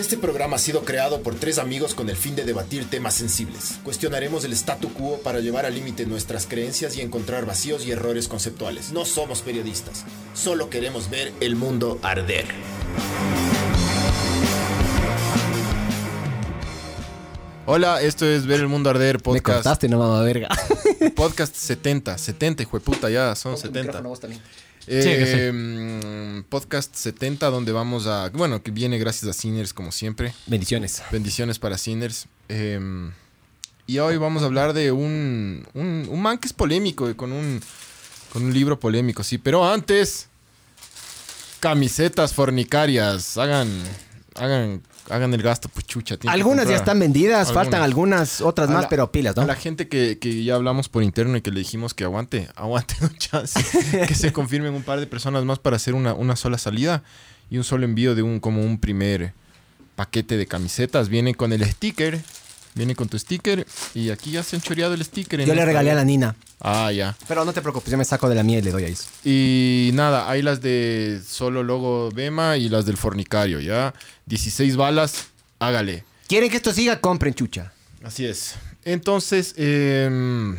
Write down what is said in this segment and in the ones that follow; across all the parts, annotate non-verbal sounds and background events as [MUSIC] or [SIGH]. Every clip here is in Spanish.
Este programa ha sido creado por tres amigos con el fin de debatir temas sensibles. Cuestionaremos el statu quo para llevar al límite nuestras creencias y encontrar vacíos y errores conceptuales. No somos periodistas, solo queremos ver el mundo arder. Hola, esto es Ver el Mundo Arder Me podcast. cortaste, no mamá verga. Podcast 70, 70, hijo de puta, ya son 70. Sí, que sí. Mm, Podcast 70, donde vamos a. Bueno, que viene gracias a Sinners, como siempre. Bendiciones. Bendiciones para Sinners. Eh, y hoy vamos a hablar de un, un, un man que es polémico, eh, con un, con un libro polémico, sí. Pero antes, camisetas fornicarias. Hagan, hagan, hagan el gasto, pues chucha. Algunas ya están vendidas, Algunas. faltan algunas, otras A más, la- pero pilas, A ¿no? la gente que, que ya hablamos por interno y que le dijimos que aguante, [LAUGHS] aguante un chance, [LAUGHS] que se confirmen un par de personas más para hacer una, una sola salida y un solo envío de un como un primer paquete de camisetas. Viene con el sticker, viene con tu sticker y aquí ya se han choreado el sticker. Yo le regalé a la Nina. Ah, ya. Pero no te preocupes, yo me saco de la mía y le doy a eso. Y nada, hay las de solo logo Bema y las del fornicario, ¿ya? 16 balas, hágale. ¿Quieren que esto siga? Compren chucha. Así es. Entonces, em,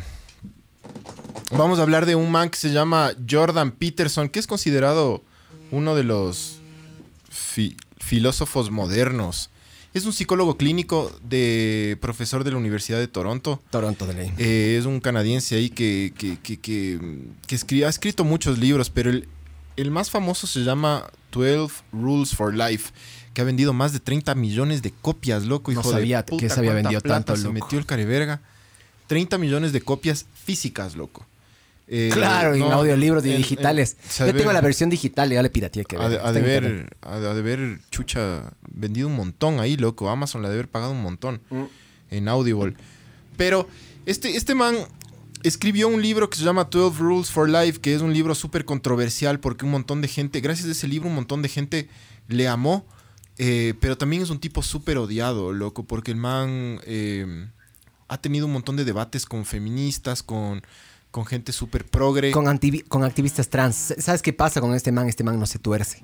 vamos a hablar de un man que se llama Jordan Peterson, que es considerado uno de los fi- filósofos modernos. Es un psicólogo clínico de profesor de la Universidad de Toronto. Toronto de ley. Eh, es un canadiense ahí que, que, que, que- que escri- ha escrito muchos libros, pero el, el más famoso se llama 12 Rules for Life, que ha vendido más de 30 millones de copias, loco. No Hijo sabía de puta, que se había vendido tanto, Se loco. metió el careverga. 30 millones de copias físicas, loco. Eh, Claro, en audiolibros en- digitales. Yo tengo ver- la versión digital y ya le pirateé que ha de, ver. ha de ver, ha de, ha de ver, chucha, vendido un montón ahí, loco. Amazon le ha de haber pagado un montón Mm. en Audible. Pero este, este man escribió un libro que se llama 12 Rules for Life, que es un libro súper controversial porque un montón de gente, gracias a ese libro, un montón de gente le amó. eh, pero también es un tipo súper odiado, loco, porque el man eh, ha tenido un montón de debates con feministas, con, con gente súper progre. Con, con activistas trans. ¿Sabes qué pasa con este man? Este man no se tuerce.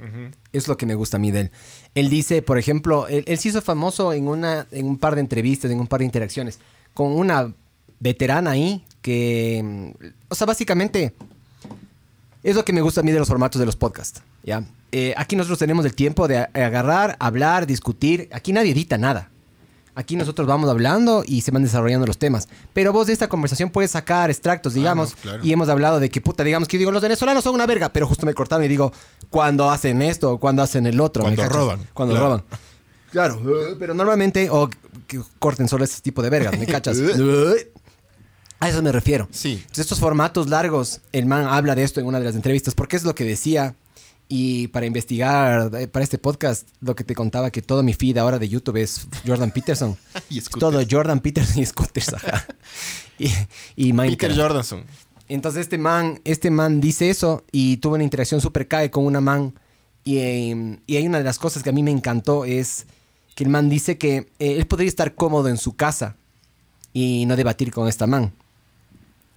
Es lo que me gusta a mí de él. Él dice, por ejemplo, él, él se hizo famoso en, una, en un par de entrevistas, en un par de interacciones, con una veterana ahí que, mm, o sea, básicamente es lo que me gusta a mí de los formatos de los podcasts. ¿ya? Eh, aquí nosotros tenemos el tiempo de agarrar, hablar, discutir. Aquí nadie edita nada. Aquí nosotros vamos hablando y se van desarrollando los temas. Pero vos de esta conversación puedes sacar extractos, digamos. Ah, no, claro. Y hemos hablado de que, puta, digamos que yo digo, los venezolanos son una verga, pero justo me cortaron y digo, cuando hacen esto o cuando hacen el otro. ¿me Cuando roban. Cuando Claro. roban. [LAUGHS] Claro, eh, pero normalmente, o que corten solo ese tipo de vergas, ¿me cachas? [LAUGHS] A eso me refiero. Sí. Entonces, estos formatos largos, el man habla de esto en una de las entrevistas, porque es lo que decía. Y para investigar, eh, para este podcast, lo que te contaba, que todo mi feed ahora de YouTube es Jordan Peterson. [LAUGHS] Y scooters. todo Jordan Peterson y scooters, ajá. [LAUGHS] Y, y Minecraft. Peter Jordanson. Entonces este man, este man dice eso y tuvo una interacción súper cae con una man. Y, eh, y hay una de las cosas que a mí me encantó es que el man dice que eh, él podría estar cómodo en su casa y no debatir con esta man.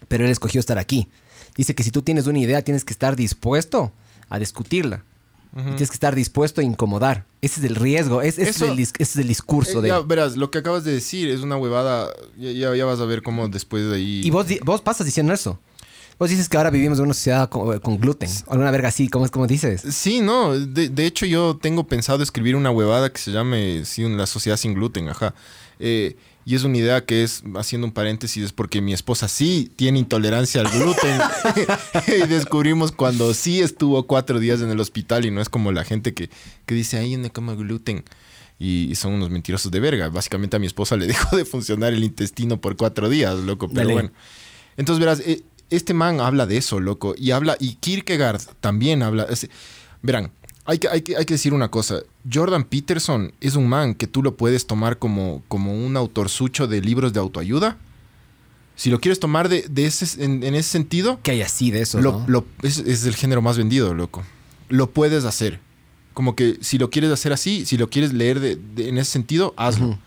Pero él escogió estar aquí. Dice que si tú tienes una idea tienes que estar dispuesto a discutirla. Y Tienes que estar dispuesto a incomodar. Ese es el riesgo, es- ese, Eso- es, el, dis- ese es el discurso Eh, de... ya verás, lo que acabas de decir es una huevada. Ya, ya, ya vas a ver cómo después de ahí. Y vos, vos pasas diciendo eso. Vos dices que ahora vivimos en una sociedad con, con gluten. Alguna verga así, ¿cómo es como dices? Sí, no. De, de hecho, yo tengo pensado escribir una huevada que se llame sí, La sociedad sin gluten, ajá. Eh, y es una idea que es, haciendo un paréntesis, es porque mi esposa sí tiene intolerancia al gluten. [LAUGHS] y descubrimos cuando sí estuvo cuatro días en el hospital y no es como la gente que, que dice, ahí no como gluten. Y, son unos mentirosos de verga. Básicamente a mi esposa le [LAUGHS] dejó de funcionar el intestino por cuatro días, loco. Pero Dale. bueno. Entonces, verás, eh, este man habla de eso, loco. Y habla, y Kierkegaard también habla. es- verán, hay que, hay, que, hay que decir una cosa. Jordan Peterson es un man que tú lo puedes tomar como, como un autorsucho de libros de autoayuda. Si lo quieres tomar de, de ese, en, en ese sentido, Que hay así de eso, lo- ¿no? lo- es, es el género más vendido, loco. Lo puedes hacer. Como que si lo quieres hacer así, si lo quieres leer de- de- en ese sentido, hazlo.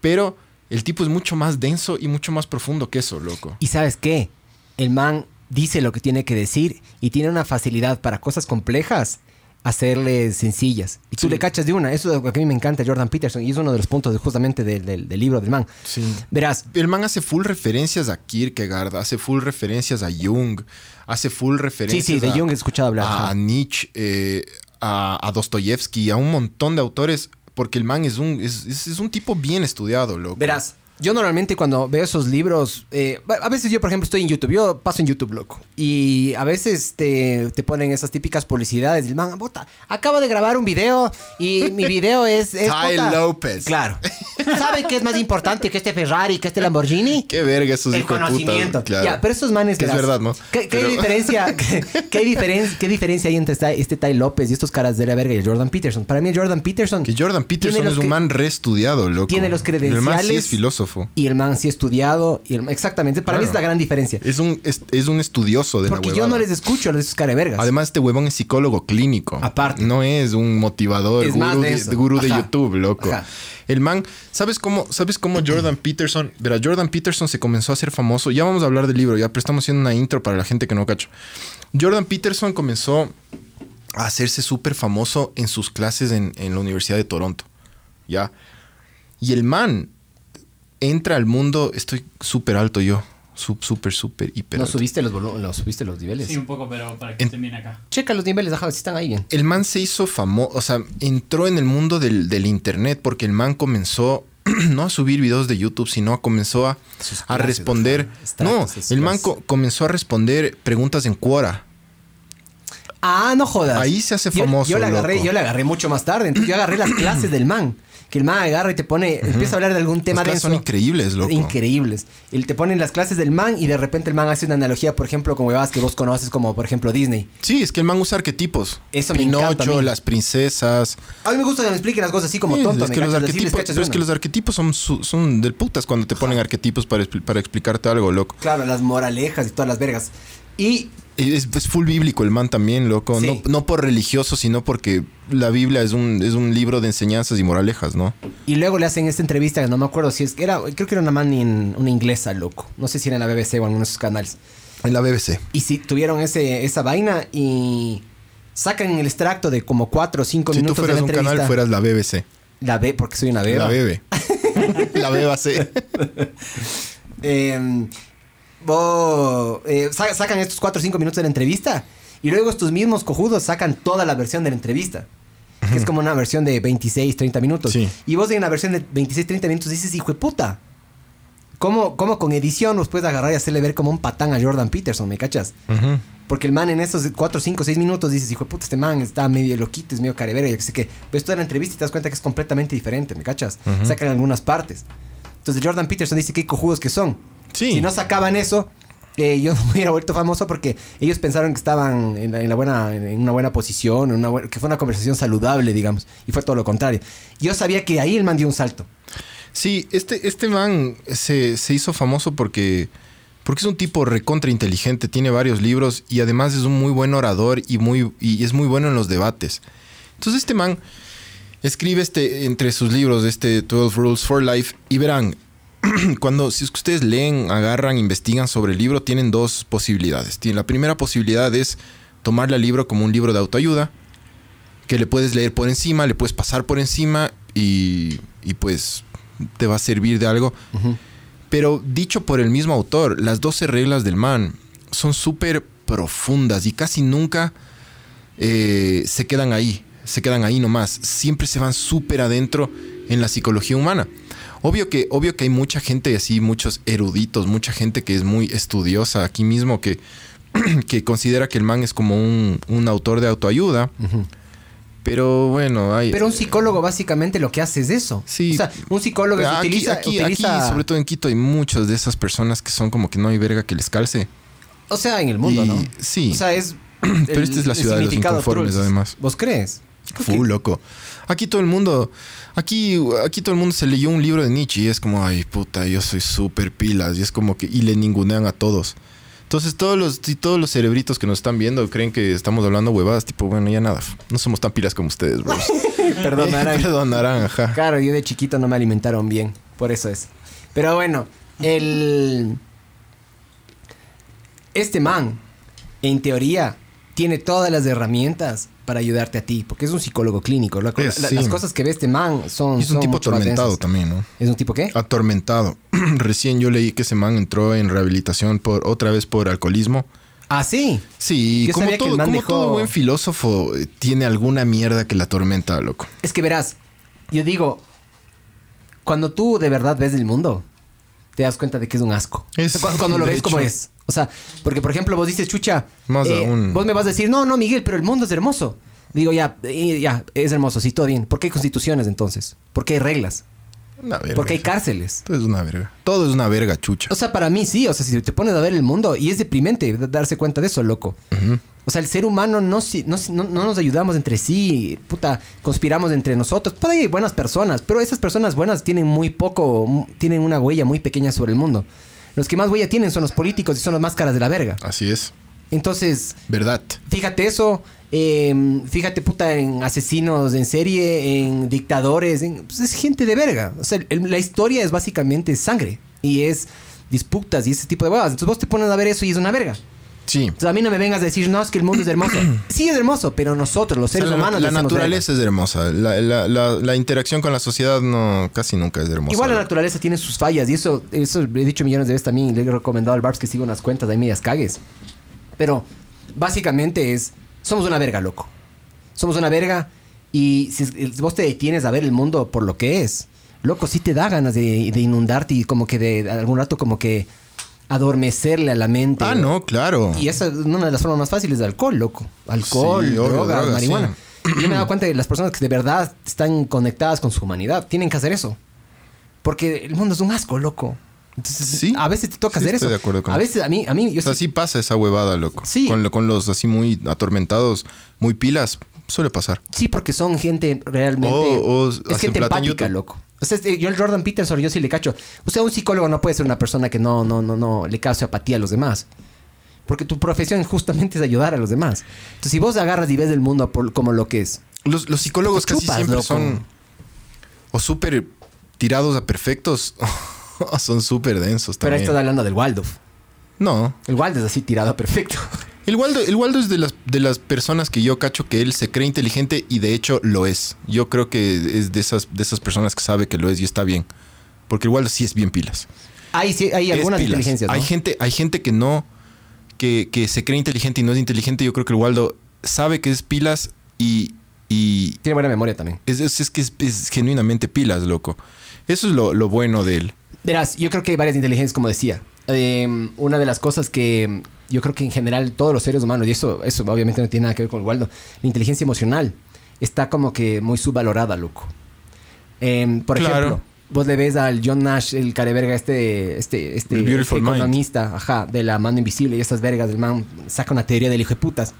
Pero el tipo es mucho más denso y mucho más profundo que eso, loco. Y ¿sabes qué? El man dice lo que tiene que decir y tiene una facilidad para cosas complejas hacerle sencillas. Y tú Sí. le cachas de una. Eso es lo que a mí me encanta Jordan Peterson. Y es uno de los puntos de- justamente del, del- del libro del man. Sí. Verás, El man hace full referencias a Kierkegaard, hace full referencias a Jung, hace full referencias Sí, sí, de a- Jung he escuchado hablar, A. Nietzsche, eh, a, a Dostoyevsky, a un montón de autores, porque el man es un, es, es- es un tipo bien estudiado, loco. Verás, yo normalmente cuando veo esos libros, eh, a veces yo, por ejemplo, estoy en YouTube, yo paso en YouTube, loco, y a veces te, te ponen esas típicas publicidades del man, bota, acabo de grabar un video y mi video es... es Ty puta". López. Claro. ¿Sabe qué es más importante que este Ferrari, que este Lamborghini? Qué verga esos El puta, conocimiento. claro. Ya, pero estos manes... Que es verdad, ¿no? ¿Qué, qué Pero- diferencia, [LAUGHS] qué, qué diferen- qué diferencia hay entre esta- este Ty López y estos caras de la verga y el Jordan Peterson? Para mí el Jordan Peterson... Que Jordan Peterson es un man reestudiado, loco. tiene los El man sí credenciales. es filósofo. Y el man sí estudiado. Y el- exactamente. Para mí es la gran diferencia. Es un, es, es un estudioso de Porque la yo no les escucho a los carevergas. Además, este huevón es psicólogo clínico. Aparte. No es un motivador, Es gurú, de, gurú. YouTube, loco. Ajá. El man, ¿sabes cómo, ¿sabes cómo Jordan Peterson? Verá, Jordan Peterson se comenzó a hacer famoso. Ya vamos a hablar del libro, ya, pero estamos haciendo una intro para la gente que no cacho. Jordan Peterson comenzó a hacerse súper famoso en sus clases en, en la Universidad de Toronto. ¿Ya? Y el man entra al mundo, estoy súper alto yo. Sub- Súper, súper, hiper no alto. subiste los, subiste los niveles. Sí, un poco, pero para que En- estén bien acá. Checa los niveles, ajá, si están ahí bien. El man se hizo famoso, o sea, entró en el mundo del, del internet porque el man comenzó [CLEARS THROAT] no a subir videos de YouTube, sino a comenzó a, Sus a clases, responder. No, el man clases. co- comenzó a responder preguntas en Quora. Ah, no jodas. Ahí se hace famoso, Yo, agarré, loco. yo le agarré mucho más tarde. Entonces yo agarré las [CLEARS THROAT] clases del man. Que el man agarra y te pone, empieza a hablar de algún tema denso. son increíbles, loco. Increíbles. Él te pone las clases del man y de repente el man hace una analogía, por ejemplo, con huevadas que vos conoces, como por ejemplo Disney. Sí, es que el man usa arquetipos. Eso me encanta a Pinocho, mí. las princesas. A mí me gusta que me expliquen las cosas así como Sí, tonto. es ¿me que los arquetipos, pero es una. que los arquetipos son, su- son del putas cuando te ponen arquetipos para, para explicarte algo, loco. Claro, las moralejas y todas las vergas. Y Es, es full bíblico el man también, loco. Sí. No, no por religioso, sino porque la Biblia es un, es un libro de enseñanzas y moralejas, ¿no? Y luego le hacen esta entrevista, no me acuerdo si es que era, creo que era una man en, una inglesa, loco. No sé si era en la BBC o en alguno de sus canales. En la BBC. Y si tuvieron ese, esa vaina y sacan el extracto de como cuatro o cinco Si tú minutos de fueras la un entrevista. canal, fueras la BBC. La B, porque soy una beba. La bebe. [LAUGHS] la BBC. [LAUGHS] Eh, vos, eh, sa- sacan estos cuatro o cinco minutos de la entrevista y luego estos mismos cojudos sacan toda la versión de la entrevista. Que es como una versión de 26, 30 minutos. Sí. Y vos en la versión de 26, 30 minutos dices, hijo de puta. ¿Cómo, cómo con edición los puedes agarrar y hacerle ver como un patán a Jordan Peterson, ¿me cachas? Porque el man en esos 4, 5, 6 minutos dices, hijo de puta, este man está medio loquito, es medio carevera, yo que sé qué. Ves toda la entrevista y te das cuenta que es completamente diferente, ¿me cachas? Sacan algunas partes. Entonces Jordan Peterson dice que cojudos que son. Sí. Si no sacaban eso, eh, yo no [LAUGHS] me hubiera vuelto famoso porque ellos pensaron que estaban en, la, en la buena, en una buena posición, en una buena- que fue una conversación saludable, digamos. Y fue todo lo contrario. Yo sabía que ahí el man dio un salto. Sí, este, este man se, se hizo famoso porque, porque es un tipo recontra inteligente, tiene varios libros y además es un muy buen orador y, muy, y es muy bueno en los debates. Entonces este man escribe este, entre sus libros este 12 Rules for Life y verán, [CLEARS THROAT] cuando si es que ustedes leen, agarran, investigan sobre el libro, tienen dos posibilidades. La primera posibilidad es tomarle al libro como un libro de autoayuda, que le puedes leer por encima, le puedes pasar por encima y, y pues te va a servir de algo. Pero dicho por el mismo autor, las 12 reglas del man son súper profundas y casi nunca eh, se quedan ahí, se quedan ahí nomás. Siempre se van súper adentro en la psicología humana. Obvio que, obvio que hay mucha gente así, muchos eruditos, mucha gente que es muy estudiosa aquí mismo, que, [CLEARS THROAT] que considera que el man es como un, un autor de autoayuda. Pero bueno, hay... Pero un psicólogo básicamente lo que hace es eso. Sí. O sea, un psicólogo Aquí, utiliza... aquí, utiliza- aquí, sobre todo en Quito, hay muchas de esas personas que son como que no hay verga que les calce. O sea, en el mundo, Y- ¿no? sí. O sea, es... [CLEARS THROAT] Pero esta es la ciudad de los inconformes, trulls. además. ¿Vos crees? Full, loco. Aquí todo el mundo, aquí, aquí todo el mundo se leyó un libro de Nietzsche y es como, ay, puta, yo soy súper pilas. Y es como que, y le ningunean a todos. Entonces todos los, y todos los cerebritos que nos están viendo creen que estamos hablando huevadas, tipo, bueno, ya nada. No somos tan pilas como ustedes, bro. [LAUGHS] Perdonarán. [LAUGHS] Perdonarán, ajá. Claro, yo de chiquito no me alimentaron bien, por eso es. Pero bueno, el... Este man, en teoría, tiene todas las herramientas para ayudarte a ti, porque es un psicólogo clínico. La- Es, la- sí. Las cosas que ve este man son. Y es un son tipo atormentado también, ¿no? ¿Es un tipo qué? Atormentado. [CLEARS THROAT] Recién yo leí que ese man entró en rehabilitación por otra vez por alcoholismo. Ah, sí. Sí, Yo como, todo, man como dejó- todo buen filósofo eh, tiene alguna mierda que la atormenta, loco. Es que verás, yo digo, cuando tú de verdad ves el mundo, te das cuenta de que es un asco. Es- O sea, cu- cuando lo ves como hecho. es. O sea, porque por ejemplo vos dices, chucha, Más eh, aún. vos me vas a decir, no, no, Miguel, pero el mundo es hermoso. Digo, ya, eh, ya, es hermoso, sí, todo bien. ¿Por qué hay constituciones entonces? ¿Por qué hay reglas? Una verga. ¿Por qué hay cárceles? Todo es una verga. Todo es una verga, chucha. O sea, para mí sí, o sea, si te pones a ver el mundo, y es deprimente darse cuenta de eso, loco. O sea, el ser humano no, no, no, no nos ayudamos entre sí, puta, conspiramos entre nosotros. Puede haber buenas personas, pero esas personas buenas tienen muy poco, tienen una huella muy pequeña sobre el mundo. Los que más huella tienen son los políticos y son las máscaras de la verga. Así es. Entonces, Verdad. fíjate eso, eh, fíjate puta en asesinos en serie, en dictadores, en- pues, es gente de verga. O sea, el- la historia es básicamente sangre y es disputas y ese tipo de huevas. Entonces vos te pones a ver eso y es una verga. Sí. Entonces a mí no me vengas a decir, no, es que el mundo es hermoso. [CLEARS THROAT] sí es hermoso, pero nosotros, los O sea, seres la, humanos... la hacemos naturaleza es hermosa. La, la- la- la interacción con la sociedad no casi nunca es hermosa. Igual la naturaleza tiene sus fallas y eso, eso he dicho millones de veces también. y Le he recomendado al Barbs que siga unas cuentas de ahí medias cagues. Pero básicamente es, somos una verga, loco. Somos una verga y si, vos te detienes a ver el mundo por lo que es, loco, sí te da ganas de, de inundarte y como que de algún rato como que adormecerle a la mente. Ah, no, claro. Y esa es una de las formas más fáciles de alcohol, loco. Alcohol, Sí, drogas, drogas, marihuana. sí. Yo me he dado cuenta de las personas que de verdad están conectadas con su humanidad tienen que hacer eso. Porque el mundo es un asco, loco. Entonces, Sí. a veces te toca Sí, hacer estoy eso. de acuerdo con a eso. veces a mí, a mí, yo O sea, sí- pasa esa huevada, loco. Sí. Con, lo- con los así muy atormentados, muy pilas, suele pasar. Sí, porque son gente realmente. O- o es gente empática, loco. O sea, yo el Jordan Peterson, yo sí le cacho. O sea, un psicólogo no puede ser una persona que no, no, no, no le cause apatía a los demás. Porque tu profesión justamente es ayudar a los demás. Entonces, si vos agarras y ves el mundo por- como lo que es. Los, los psicólogos Te casi chupas, siempre loco. son o súper tirados a perfectos [LAUGHS] o son súper densos Pero ahí también. estás hablando del Waldorf. No. El Waldorf es así tirado a perfecto. El Waldo, el Waldo es de las, de las personas que yo cacho que él se cree inteligente y de hecho lo es. Yo creo que es de esas, de esas personas que sabe que lo es y está bien. Porque el Waldo sí es bien pilas. Hay, sí, hay algunas pilas. inteligencias, ¿no? Hay gente, hay gente que no, que, que se cree inteligente y no es inteligente. Yo creo que el Waldo sabe que es pilas y, y Tiene buena memoria también. es, es- es que es, es genuinamente pilas, loco. Eso es lo, lo bueno de él. Verás, yo creo que hay varias inteligencias, como decía. Eh, una de las cosas que yo creo que en general todos los seres humanos, y eso, eso obviamente no tiene nada que ver con el Waldo, la inteligencia emocional está como que muy subvalorada, loco. Eh, por Claro. ejemplo, vos le ves al John Nash, el careverga, este, este, este, este Mind. economista, ajá, de la mano invisible y estas vergas, el man saca una teoría del hijo de putas.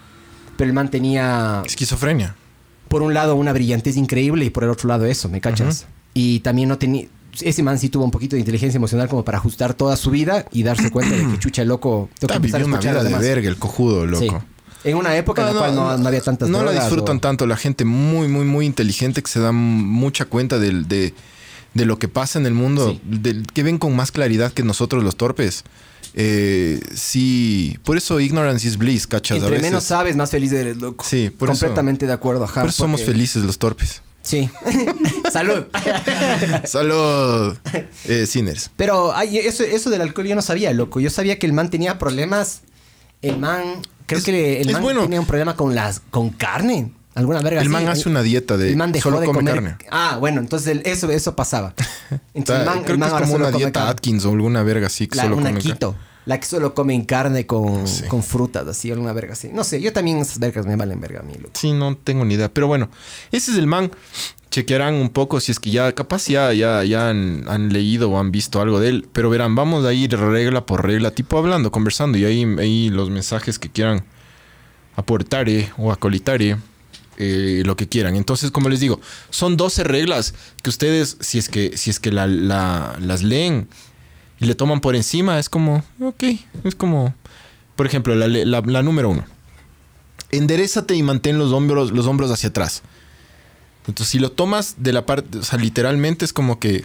Pero el man tenía Esquizofrenia. por un lado una brillantez increíble y por el otro lado eso, ¿me cachas? Y también no tenía... Ese man sí tuvo un poquito de inteligencia emocional como para ajustar toda su vida y darse cuenta de que [CLEARS THROAT] chucha loco... Ah, empezar a una a vida de verga, el cojudo, loco. Sí. En una época en la cual no, no había tantas No la disfrutan o- tanto la gente muy, muy, muy inteligente que se dan mucha cuenta de, de lo que pasa en el mundo, Sí. que ven con más claridad que nosotros los torpes. Eh, sí, por eso ignorance is bliss, cachas. a Entre veces. menos sabes, más feliz eres, loco. Sí, por eso- Completamente de acuerdo, ajá. Por eso somos felices los torpes. Sí. [LAUGHS] Salud. Salud, eh, sinners. Pero ay, eso, eso del alcohol yo no sabía, loco. Yo sabía que el man tenía problemas. El man... Creo Es- que el es man bueno. tenía un problema con las... Con carne. Alguna verga El así. man hace una dieta de El man dejó solo de come comer carne. Ah, bueno, entonces el- eso, eso pasaba. [LAUGHS] Entonces, el man, Creo el que man es como una dieta. Atkins o alguna verga así que La- solo una come carne. La que solo comen carne con, Sí. con frutas, así, alguna verga así. No sé, yo también esas vergas me valen verga a mí, loco. Sí, no tengo ni idea. Pero bueno, ese es el man. Chequearán un poco si es que ya, capaz ya, ya, ya han, han leído o han visto algo de él. Pero verán, vamos a ir regla por regla, tipo hablando, conversando. Y ahí, ahí los mensajes que quieran aportar eh, o acolitar, eh, eh, lo que quieran. Entonces, como les digo, son 12 reglas que ustedes, si es que, si es que la, la- las leen y le toman por encima, es como, ok, es como, por ejemplo, la, la- número uno. Enderezate y mantén los hombros, los hombros hacia atrás. Entonces, si lo tomas de la parte, o sea, literalmente es como que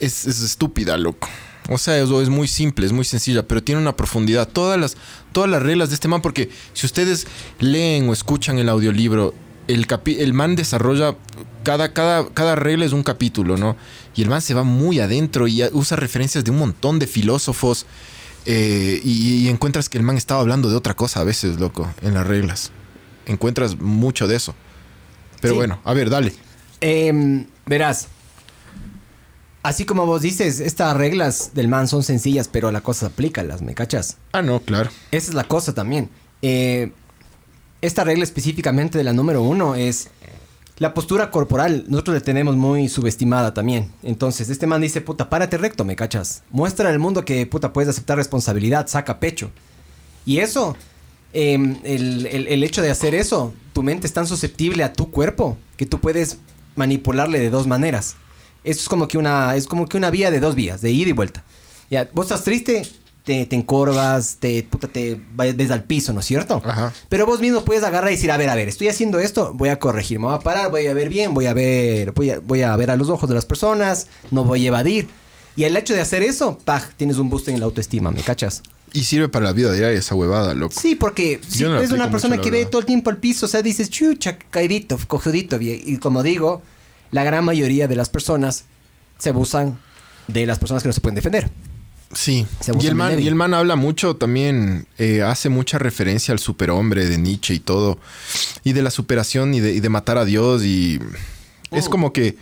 es, es estúpida, loco. O sea, eso es muy simple, es muy sencilla, pero tiene una profundidad. Todas las, todas las reglas de este man, porque si ustedes leen o escuchan el audiolibro, el, el man desarrolla, cada, cada, cada regla es un capítulo, ¿no? Y el man se va muy adentro y usa referencias de un montón de filósofos. Eh, y, encuentras que el man estaba hablando de otra cosa a veces, loco, en las reglas. Encuentras mucho de eso. Pero bueno, a ver, dale. Em, verás, así como vos dices, estas reglas del man son sencillas, pero la cosa aplica, las ¿me cachas? Ah, no, claro. Esa es la cosa también. Eh, esta regla específicamente de la número uno es la postura corporal. Nosotros la tenemos muy subestimada también. Entonces, este man dice, puta, párate recto, ¿me cachas? Muestra al mundo que, puta, puedes aceptar responsabilidad, saca pecho. Y eso, em, el, el hecho de hacer eso, tu mente es tan susceptible a tu cuerpo que tú puedes manipularle de dos maneras. Eso es como que una, es como que una vía de dos vías, de ida y vuelta. Ya, vos estás triste, te, te encorvas, te, puta, te ves al piso, ¿no es cierto? Ajá. Pero vos mismo puedes agarrar y decir, a ver, a ver, estoy haciendo esto, voy a corregir, me voy a parar, voy a ver bien, voy a ver, voy a, voy a ver a los ojos de las personas, no voy a evadir. Y el hecho de hacer eso, ¡paj! tienes un boost en la autoestima, ¿me cachas? Y sirve para la vida diaria esa huevada, loco. Sí, porque si es una persona que ve todo el tiempo al piso, o sea, dices, chucha, caidito, cogidito, y como digo, la gran mayoría de las personas se abusan de las personas que no se pueden defender. Sí, y el, man, y el man habla mucho también, eh, hace mucha referencia al superhombre de Nietzsche y todo, y de la superación y de, matar a Dios, y es oh. como que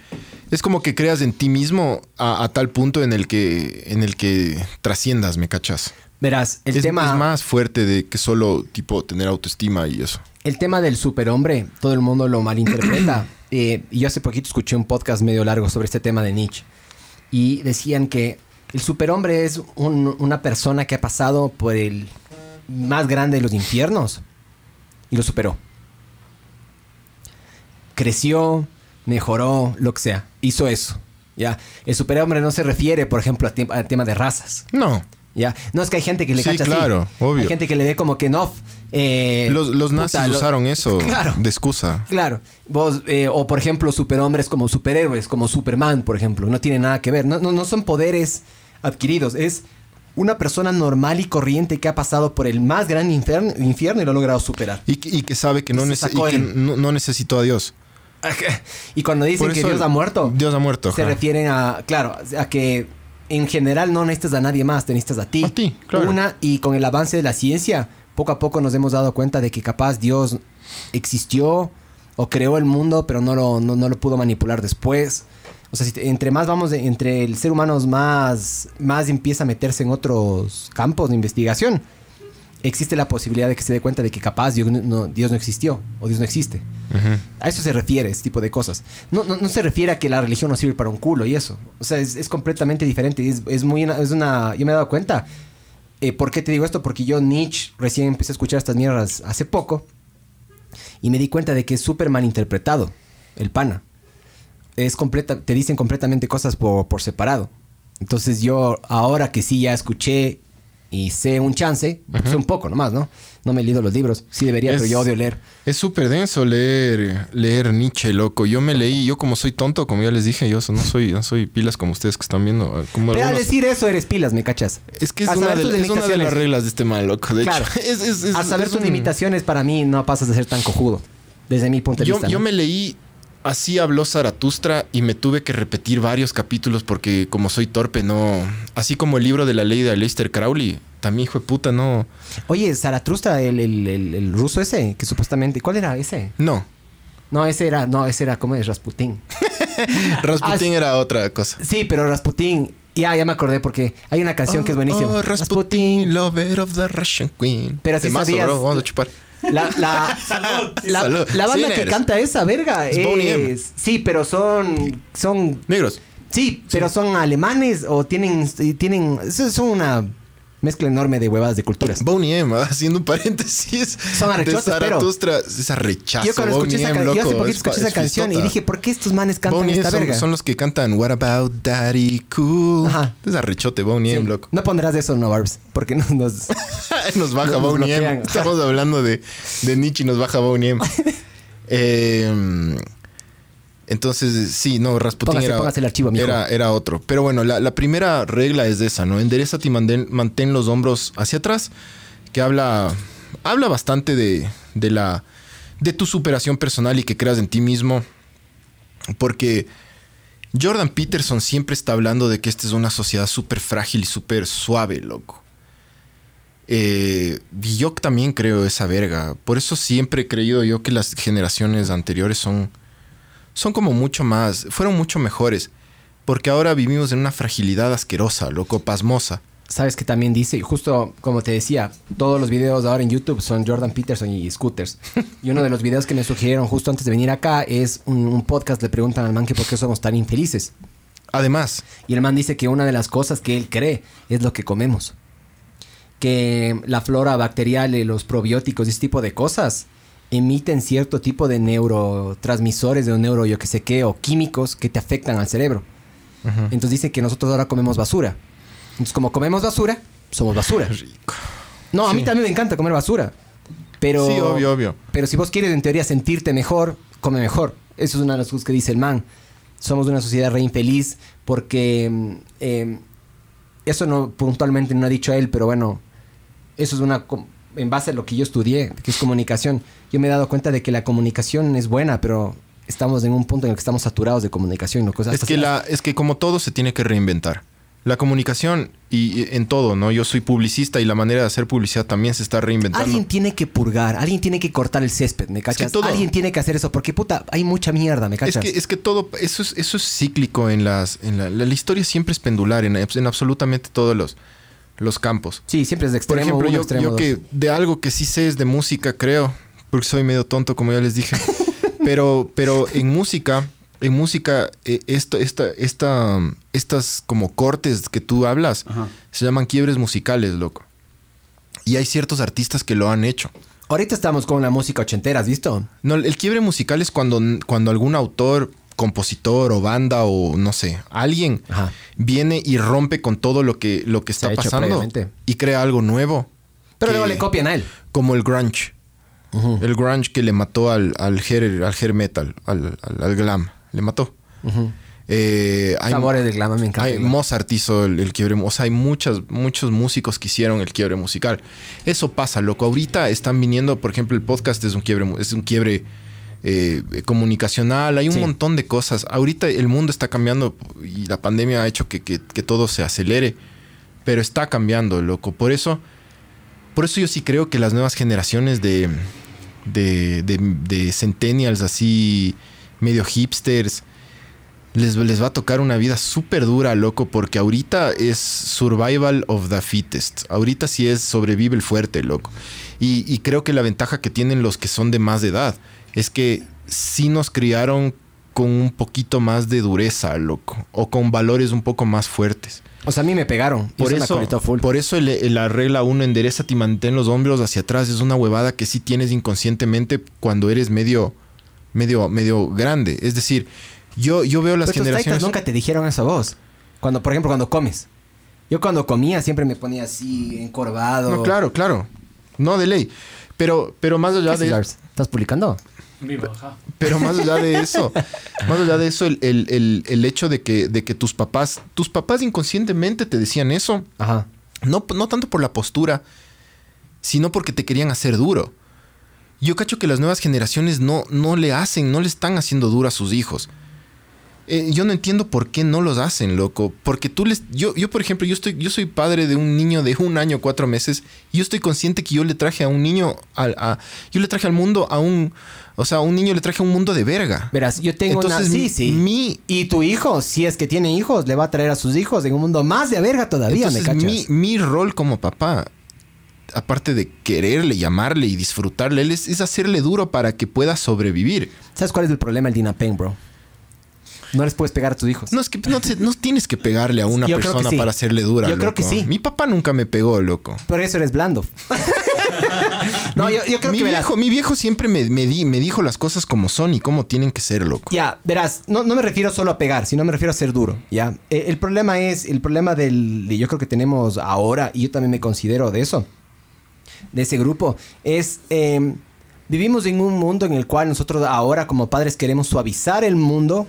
es como que creas en ti mismo a, tal punto en el que en el que trasciendas, ¿me cachas? Verás, el tema es más fuerte de que solo tipo tener autoestima y eso. El tema del superhombre, todo el mundo lo malinterpreta. [CLEARS THROAT] Eh, yo hace poquito escuché un podcast medio largo sobre este tema de Nietzsche. Y decían que el superhombre es una persona que ha pasado por el más grande de los infiernos y lo superó. Creció, mejoró, lo que sea. Hizo eso. ¿ya? El superhombre no se refiere, por ejemplo, al tema de razas. No. ¿Ya? No es que hay gente que le sí, claro, obvio. Hay gente que le ve como que no. Eh, los, nazis usaron eso [LAUGHS] de excusa. Claro. Vos, eh, o por ejemplo, superhombres como superhéroes, como Superman, por ejemplo. No tiene nada que ver. No, no, son poderes adquiridos. Es una persona normal y corriente que ha pasado por el más gran infierno, infierno y lo ha logrado superar. Y, que sabe que, no, no, necesitó a Dios. [LAUGHS] y cuando dicen que Dios ha muerto, Dios ha muerto. Se refieren a, claro, a que en general no necesitas a nadie más, te necesitas a ti. A ti, claro. Una, y con el avance de la ciencia, poco a poco nos hemos dado cuenta de que capaz Dios existió o creó el mundo, pero no lo, no, lo pudo manipular después. O sea, entre más vamos, entre el ser humano más, más empieza a meterse en otros campos de investigación, existe la posibilidad de que se dé cuenta de que capaz Dios no, Dios no existió o Dios no existe. A eso se refiere, ese tipo de cosas. No, no, se refiere a que la religión no sirve para un culo y eso. O sea, es, completamente diferente. Es, es, muy, es una... Yo me he dado cuenta. Eh, ¿Por qué te digo esto? Porque yo, Nietzsche, recién empecé a escuchar estas mierdas hace poco. Y me di cuenta de que es súper mal interpretado el pana. Es completa, te dicen completamente cosas por, por separado. Entonces yo, ahora que sí ya escuché y sé un chance, sé un poco nomás, ¿no? No me he leído los libros. Sí debería, pero yo odio leer. Es súper denso leer, leer Nietzsche, loco. Yo me leí, yo como soy tonto, como ya les dije, yo no soy, no soy pilas como ustedes que están viendo. Como pero al decir eso eres pilas, ¿me cachas? Es que es, una de, las reglas de este mal, loco. De claro. hecho, [LAUGHS] al saber tus limitaciones, para mí no pasas de ser tan cojudo. Desde mi punto de vista. Yo me leí Así habló Zaratustra y me tuve que repetir varios capítulos porque como soy torpe, no... Así como el libro de la ley de Aleister Crowley, también hijo de puta, no... Oye, Zaratustra, el, el, ruso ese, que supuestamente... ¿Cuál era ese? No. No, ese era... No, ese era como es Rasputín. [LAUGHS] Rasputín ah, era otra cosa. Sí, pero Rasputín... Ya, ya me acordé porque hay una canción que es buenísima. Oh, Rasputin, lover of the Russian Queen. Pero si sabías... Vamos a chupar. La, la, [LAUGHS] la, banda que canta esa verga es. Sí, pero son. Son. Negros. Sí, pero son alemanes o tienen. tienen son una mezcla enorme de huevadas de culturas. Boney M, haciendo un paréntesis. Son arrechotes, pero... Esa rechazo, yo cuando escuché esa, yo hace poquito escuché esa canción y dije, ¿por qué estos manes cantan esta son, verga? Son los que cantan What About Daddy Cool. Ajá. Es arrechote, Boney M, loco. No pondrás eso, no, Barbs, porque nos... [LAUGHS] nos baja Boney M. Estamos hablando de, de Nietzsche y nos baja Boney M. [LAUGHS] eh... Entonces, sí, no, Rasputin Póngase- era, póngase el archivo, mijo. era, era otro. Pero bueno, la, la primera regla es esa, ¿no? Enderezate y mantén, mantén los hombros hacia atrás, que habla, habla bastante de, de la, de tu superación personal y que creas en ti mismo. Porque Jordan Peterson siempre está hablando de que esta es una sociedad súper frágil y súper suave, loco. Eh, y yo también creo esa verga. Por eso siempre he creído yo que las generaciones anteriores son, son como mucho más, fueron mucho mejores. Porque ahora vivimos en una fragilidad asquerosa, loco, pasmosa. Sabes que también dice, y justo como te decía, todos los videos ahora en YouTube son Jordan Peterson y scooters. [LAUGHS] y uno de los videos que me sugirieron justo antes de venir acá es un, un podcast, le preguntan al man que por qué somos tan infelices. Además, Y el man dice que una de las cosas que él cree es lo que comemos. Que la flora bacterial y los probióticos y ese tipo de cosas emiten cierto tipo de neurotransmisores, de un neuro yo que sé qué, o químicos que te afectan al cerebro. Entonces dice que nosotros ahora comemos basura. Entonces como comemos basura, somos basura. rico. No, a mí también me encanta comer basura. Pero, Sí, obvio, obvio. Pero si vos quieres en teoría sentirte mejor, come mejor. Eso es una de las cosas que dice el man. Somos una sociedad re infeliz porque mm, eh, eso no puntualmente no ha dicho él, pero bueno, eso es una en base a lo que yo estudié, que es comunicación. Yo me he dado cuenta de que la comunicación es buena, pero estamos en un punto en el que estamos saturados de comunicación, ¿no? Cosas Es que, la, es que como todo se tiene que reinventar. La comunicación y, en todo, ¿no? Yo soy publicista y la manera de hacer publicidad también se está reinventando. Alguien tiene que purgar, alguien tiene que cortar el césped, ¿me cachas? todo- Alguien tiene que hacer eso, porque puta, hay mucha mierda, ¿me Es cachas? que, es que todo, eso es, eso es cíclico en las, en la, la- la historia siempre es pendular en, en absolutamente todos los, los campos. Sí, siempre es de Por extremo ejemplo, uno, yo, extremo yo que de algo que sí sé es de música, creo, porque soy medio tonto, como ya les dije. [LAUGHS] pero, pero en música, en música, eh, esto, esta, esta, estas como cortes que tú hablas Ajá. se llaman quiebres musicales, loco. Y hay ciertos artistas que lo han hecho. Ahorita estamos con la música ochentera, ¿has visto? No, el quiebre musical es cuando, cuando algún autor, compositor o banda o no sé, alguien Ajá. viene y rompe con todo lo que, lo que está pasando y crea algo nuevo. Pero que- luego le copian a él. Como el grunge. El grunge que le mató al, al, hair, al hair metal, al, al- al glam. Le mató. Ujú. Eh, hay, Sabores de glam, me encanta. hay-. Mozart hizo el, el quiebre. O sea, hay muchas, muchos músicos que hicieron el quiebre musical. Eso pasa, loco. Ahorita están viniendo, por ejemplo, el podcast es un quiebre, es un quiebre eh, comunicacional. Hay un Sí. montón de cosas. Ahorita el mundo está cambiando y la pandemia ha hecho que, que- que todo se acelere. Pero está cambiando, loco. Por eso, por eso yo sí creo que las nuevas generaciones de, de, de, centennials así medio hipsters les, les va a tocar una vida súper dura, loco, porque ahorita es survival of the fittest. Ahorita sí es sobrevive el fuerte, loco. Y, y creo que la ventaja que tienen los que son de más de edad es que sí nos criaron con un poquito más de dureza, loco, o con valores un poco más fuertes. O sea, a mí me pegaron. Por eso, full. por eso el- el- la regla 1, enderezate y mantén los hombros hacia atrás, es una huevada que sí tienes inconscientemente cuando eres medio, medio, medio grande. Es decir, yo, yo veo las Pero generaciones... nunca te dijeron eso a vos. Cuando, por ejemplo, cuando comes. Yo cuando comía siempre me ponía así, encorvado. No, claro, claro. No, de ley. Pero, pero más allá ¿Qué de... ¿Estás publicando? Ajá. Pero más allá de eso, [LAUGHS] más allá de eso, el, el- el- el hecho de que, de que tus papás, tus papás inconscientemente te decían eso, Ajá. no, no tanto por la postura, sino porque te querían hacer duro. Yo cacho que las nuevas generaciones no, no le hacen, no le están haciendo duro a sus hijos. Eh, yo no entiendo por qué no los hacen, loco. Porque tú les. Yo, yo, por ejemplo, yo estoy, yo soy padre de un niño de un año, cuatro meses. Y yo estoy consciente que yo le traje a un niño. al- a- yo le traje al mundo a un. O sea, a un niño le traje a un mundo de verga. Verás, yo tengo Entonces, una... Sí, sí. mi- Y tu hijo, si es que tiene hijos, le va a traer a sus hijos en un mundo más de verga todavía, ¿me cachas? mi, mi rol como papá, aparte de quererle, llamarle y disfrutarle, él es, es hacerle duro para que pueda sobrevivir. ¿Sabes cuál es el problema del Dinapen, bro? No les puedes pegar a tus hijos. No es que no, te- no tienes que pegarle a [LAUGHS] una Yo persona sí. para hacerle dura. Yo creo que sí. Mi papá nunca me pegó, loco. Por eso eres blando. [LAUGHS] no, yo, yo creo mi, que verás. viejo, mi viejo siempre me, me di- me dijo las cosas como son y cómo tienen que ser, loco. Ya, verás, no, no me refiero solo a pegar, sino me refiero a ser duro, ¿ya? Eh, el problema es, el problema del, de- yo creo que tenemos ahora, y yo también me considero de eso, de ese grupo, es, eh, Vivimos en un mundo en el cual nosotros ahora como padres queremos suavizar el mundo,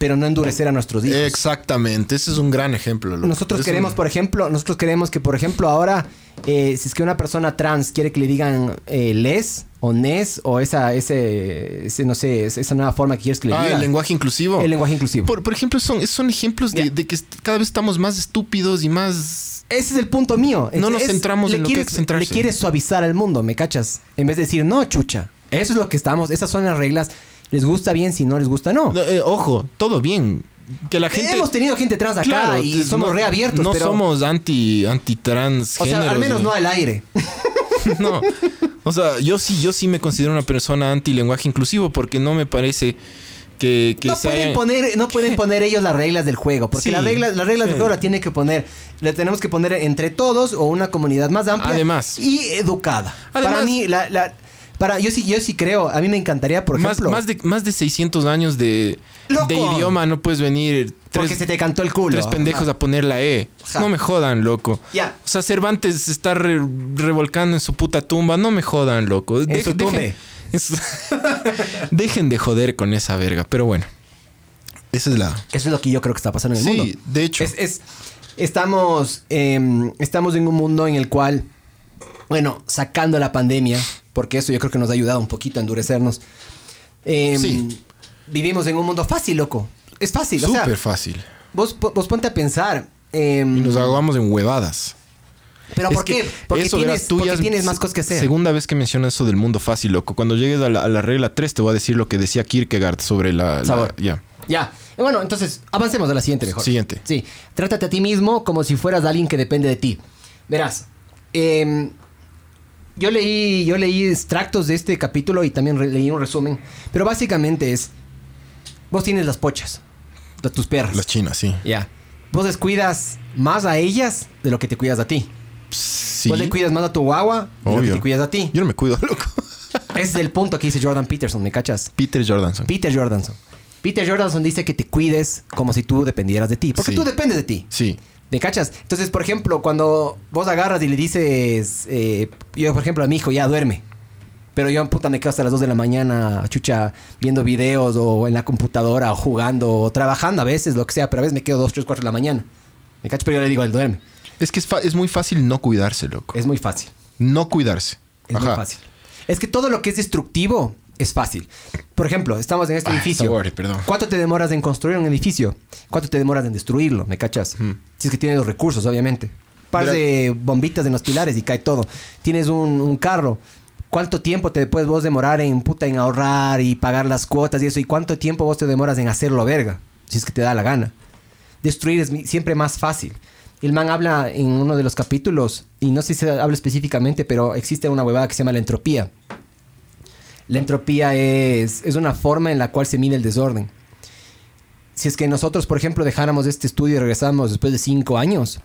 pero no endurecer a nuestros hijos. Exactamente, ese es un gran ejemplo. loco. Nosotros Es queremos, un- por ejemplo, nosotros queremos que, por ejemplo, ahora, eh, si es que una persona trans quiere que le digan eh, les o nes o esa, ese, ese, no sé, es- esa nueva forma que quieres que le Ah, digan. el lenguaje inclusivo. El lenguaje inclusivo. Por, por ejemplo, son, son ejemplos de, de que cada vez estamos más estúpidos y más... Ese es el punto mío. No nos Es- centramos le en lo que quieres- que centrarse. Le quieres suavizar al mundo, ¿me cachas? En vez de decir, no, chucha. Eso es lo que estamos, esas son las reglas. Les gusta bien, si no les gusta, no. No, eh, ojo, todo bien. Que la gente... Hemos tenido gente trans acá Claro, y somos no- reabiertos, No pero... somos anti, anti trans o sea, al menos no al aire. [LAUGHS] no. O sea, yo sí, yo sí me considero una persona anti lenguaje inclusivo porque no me parece que, que no, pueden poner, no pueden poner ellos las reglas del juego, porque Sí, las reglas, las reglas sí. del juego la tiene que poner, la tenemos que poner entre todos o una comunidad más amplia Además. y educada. para mí, la, la- para, yo sí, yo sí creo, a mí me encantaría, por más, ejemplo, más, de, más de 600 años de, idioma, no puedes venir porque tres, se te cantó el culo. tres pendejos a poner la E. Ajá. No me jodan, loco. Ya. O sea, Cervantes se está re- revolcando en su puta tumba. No me jodan, loco. En su tumbe. [LAUGHS] es- [LAUGHS] dejen de joder con esa verga. Pero bueno. Esa es la... Eso es lo que yo creo que está pasando en el Sí, mundo. de hecho. Es, es- estamos, em, estamos en un mundo en el cual, bueno, sacando la pandemia, porque eso yo creo que nos ha ayudado un poquito a endurecernos. em, Sí. Vivimos en un mundo fácil, loco. Es fácil. o sea, Súper fácil. Vos, vos ponte a pensar. em, Y nos ahogamos en huevadas. ¿Pero Es por qué? Porque, eso, tienes, verás, tú porque ya es- tienes más cosas que hacer. Segunda vez que mencionas eso del mundo fácil, loco. Cuando llegues a la, a la regla 3 te voy a decir lo que decía Kierkegaard sobre la... ya. Ya. Eh, Bueno, entonces, avancemos a la siguiente mejor. Siguiente. Sí. Trátate a ti mismo como si fueras alguien que depende de ti. Verás. em, yo leí, yo leí extractos de este capítulo y también leí un resumen. Pero básicamente es. Vos tienes las pochas. De tus perras. Las chinas, sí. Ya. Vos descuidas más a ellas de lo que te cuidas a ti. Sí. Vos le cuidas más a tu guagua de lo que te cuidas a ti. Yo no me cuido, [LAUGHS] loco. Ese es el punto que dice Jordan Peterson, ¿me cachas? Peter Jordanson. Peter Jordanson. Peter Jordanson dice que te cuides como si tú dependieras de ti. Porque Sí. tú dependes de ti. Sí. ¿Me cachas? Entonces, por ejemplo, cuando vos agarras y le dices, eh, yo, por ejemplo, a mi hijo, ya duerme. Pero yo, puta, me quedo hasta las 2 de la mañana, chucha, viendo videos o en la computadora o jugando o trabajando a veces, lo que sea, pero a veces me quedo 2, 3, 4 de la mañana. ¿Me cachas? Pero yo le digo, él duerme. Es que es, es muy fácil no cuidarse, loco. Es muy fácil. No cuidarse. Es muy fácil. Es que todo lo que es destructivo es fácil. Por ejemplo, estamos en este Ah, edificio. sabor, perdón. ¿Cuánto te demoras en construir un edificio? ¿Cuánto te demoras en destruirlo? ¿Me cachas? Si es que tienes los recursos, obviamente. Par de bombitas en los pilares y cae todo. Tienes un, un carro. ¿Cuánto tiempo te puedes vos demorar en puta en ahorrar y pagar las cuotas y eso? ¿Y cuánto tiempo vos te demoras en hacerlo verga? Si es que te da la gana. Destruir es siempre más fácil. El man habla en uno de los capítulos, y no sé si se habla específicamente, pero existe una huevada que se llama la entropía. La entropía es, es una forma en la cual se mide el desorden. Si es que nosotros, por ejemplo, dejáramos este estudio y regresamos después de cinco años,